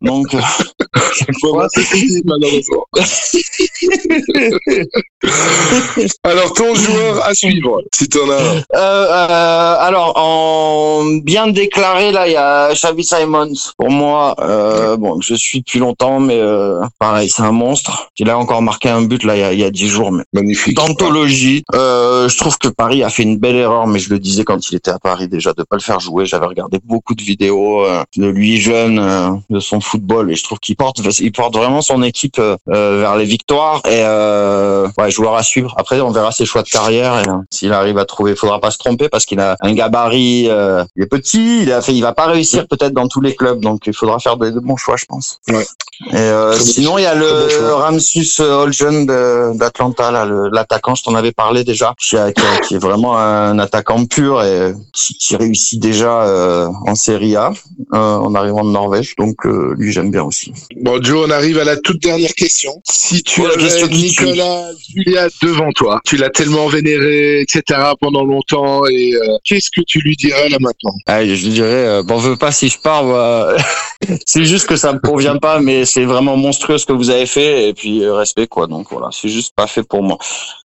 Donc, euh, bah, c'est fini, malheureusement. Alors, ton joueur à suivre, si t'en as un. Euh, euh, alors, en bien déclaré, là, il y a Xavi Simons. Pour moi, euh, bon, je suis depuis longtemps, mais euh, pareil, c'est un monstre. Il a encore marqué un but là il y a, il y a 10 jours, mais Magnifique. d'anthologie. Euh, je trouve que Paris a fait une belle erreur, mais je le disais quand il était à Paris déjà de pas le faire jouer. J'avais regardé beaucoup de vidéos euh, de lui jeune, de son football, et je trouve qu'il porte, il porte vraiment son équipe vers les victoires. Et euh, ouais, joueur à suivre. Après, on verra ses choix de carrière. S'il arrive à trouver, faudra pas se tromper parce qu'il a un gabarit. il est petit, il a fait, il va pas réussir peut-être dans tous les clubs, donc il faudra faire de, de bons choix, je pense. Ouais. Et euh, sinon, il y a le. Ramsus Holgen de- d'Atlanta, l'attaquant, je t'en avais parlé déjà, qui, est vraiment un attaquant pur et qui, qui réussit déjà euh, en Serie A euh, en arrivant de Norvège. Donc euh, lui, j'aime bien aussi. Bon, Joe, on arrive à la toute dernière question. Si tu Ouais, avais. Nicolas Julia devant toi, tu l'as tellement vénéré, etc., pendant longtemps, et euh, qu'est-ce que tu lui dirais là maintenant? Ah, je lui dirais, bon, veux pas si je pars. c'est juste que ça me convient pas, mais c'est vraiment monstrueux ce que vous avez fait et puis euh, respect quoi. Donc voilà, c'est juste pas fait pour moi.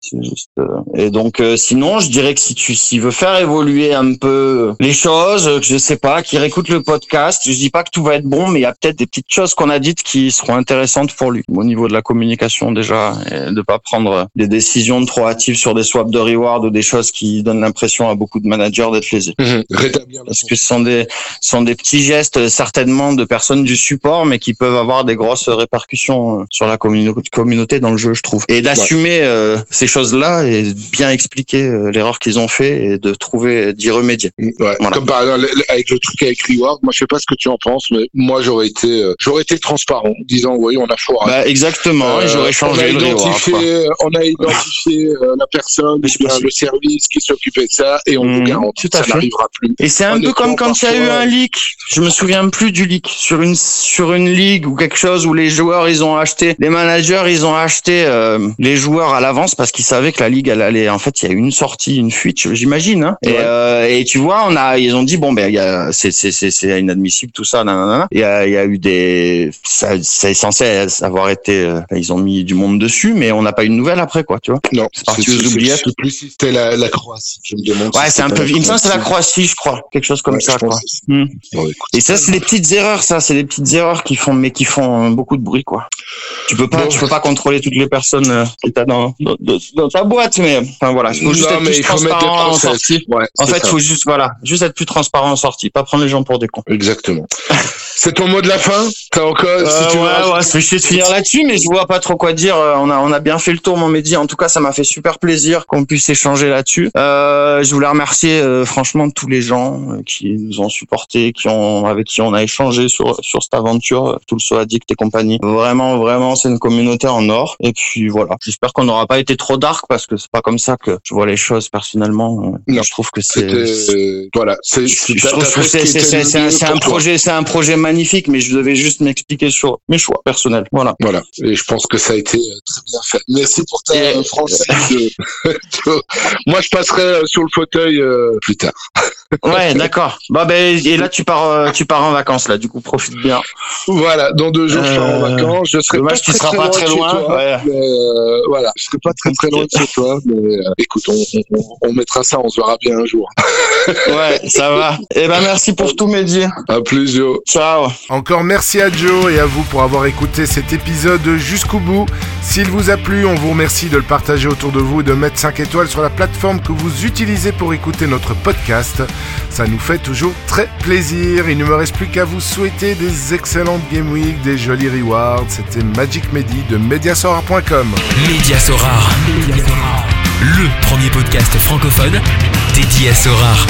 C'est juste. euh, Et donc euh, sinon, je dirais que si tu s'il veut faire évoluer un peu les choses, euh, que je sais pas, qu'il réécoute le podcast. Je dis pas que tout va être bon, mais il y a peut-être des petites choses qu'on a dites qui seront intéressantes pour lui au niveau de la communication déjà, et de pas prendre des décisions trop hâtives sur des swaps de reward ou des choses qui donnent l'impression à beaucoup de managers d'être lésés. Rétablir la Parce que ce sont des, ce sont des petits gestes certainement de personnes du support, mais qui peuvent avoir des grosses répercussions euh, sur la communauté dans le jeu, je trouve. Et d'assumer euh, ces choses-là et bien expliquer euh, l'erreur qu'ils ont fait et de trouver, d'y remédier. Ouais. Voilà. Comme par exemple avec le truc avec Reward, moi je sais pas ce que tu en penses, mais moi j'aurais été, euh, j'aurais été transparent, disant oui on a foiré. Bah, exactement, euh, j'aurais changé on a identifié, reward, on a identifié la personne, bien, le service qui s'occupait de ça et on mmh, vous garantit que ça n'arrivera plus. Et c'est un peu comme quand il y a eu un leak. Je me souviens plus du leak sur une sur une ligue ou quelque chose où les joueurs ils ont acheté, les managers ils ont acheté euh, les joueurs à l'avance parce qu'ils savaient que la ligue elle allait. En fait, il y a une sortie, une fuite, j'imagine. Hein. Et, euh, et tu vois, on a, ils ont dit bon ben, c'est c'est c'est c'est inadmissible tout ça. Il y a il y a eu des, ça, ça est censé avoir été, euh, ils ont mis du monde dessus, mais on n'a pas eu de nouvelles après quoi, tu vois. Non, c'est parti aux oubliettes. plus si c'était la, la Croatie. Je me demande. Ouais, c'est un peu. Il me semble c'est la Croatie, je crois, quelque chose comme ça. Quoi. Hmm. et ça, c'est des petites erreurs, ça, c'est des petites erreurs qui font, mais qui font beaucoup de bruit quoi. Tu peux pas, tu peux pas contrôler toutes les personnes euh, que t'as dans, dans, dans ta boîte, mais enfin voilà, il faut juste être plus transparent en sortie. Ouais, en fait, il faut juste voilà, juste être plus transparent en sortie, pas prendre les gens pour des cons. Exactement. C'est ton mot de la fin? T'as encore euh, si tu ouais, ouais, je vais de finir là-dessus, mais je vois pas trop quoi dire. Euh, on a on a bien fait le tour, mon Mehdi. En tout cas, ça m'a fait super plaisir qu'on puisse échanger là-dessus. Euh, je voulais remercier euh, franchement tous les gens qui nous ont supportés, qui ont avec qui on a échangé sur sur cette aventure, tout le saut addict et compagnie. Vraiment, vraiment, c'est une communauté en or. Et puis voilà. J'espère qu'on n'aura pas été trop dark parce que c'est pas comme ça que je vois les choses personnellement. Non, je trouve que c'est voilà. C'est c'est un projet, c'est un projet magnifique, mais je devais juste m'expliquer sur mes choix personnels. Voilà. Voilà. Et je pense que ça a été euh, très bien fait. Merci pour ta et... française. Moi, je passerai euh, sur le fauteuil euh, plus tard. ouais, d'accord. Bah, ben, et là, tu pars, tu pars en vacances, là. Du coup, profite bien. Voilà. Dans deux jours, je pars en vacances. Je serai Dommage, pas tu seras pas très loin. ouais. mais, euh, voilà. Je serai pas très très loin de chez toi. Mais écoute, on, on, on, mettra ça. On se verra bien un jour. ouais, ça va. Et eh ben, merci pour tout, Mehdi. À plus. Ciao. Encore merci à Joe et à vous pour avoir écouté cet épisode jusqu'au bout. S'il vous a plu, on vous remercie de le partager autour de vous et de mettre 5 étoiles sur la plateforme que vous utilisez pour écouter notre podcast. Ça nous fait toujours très plaisir. Il ne me reste plus qu'à vous souhaiter des excellentes Game Week, des jolis rewards. C'était Magic Medi de Mediasorar.com. Mediasorar. Mediasorar. Le premier podcast francophone dédié à Sorar.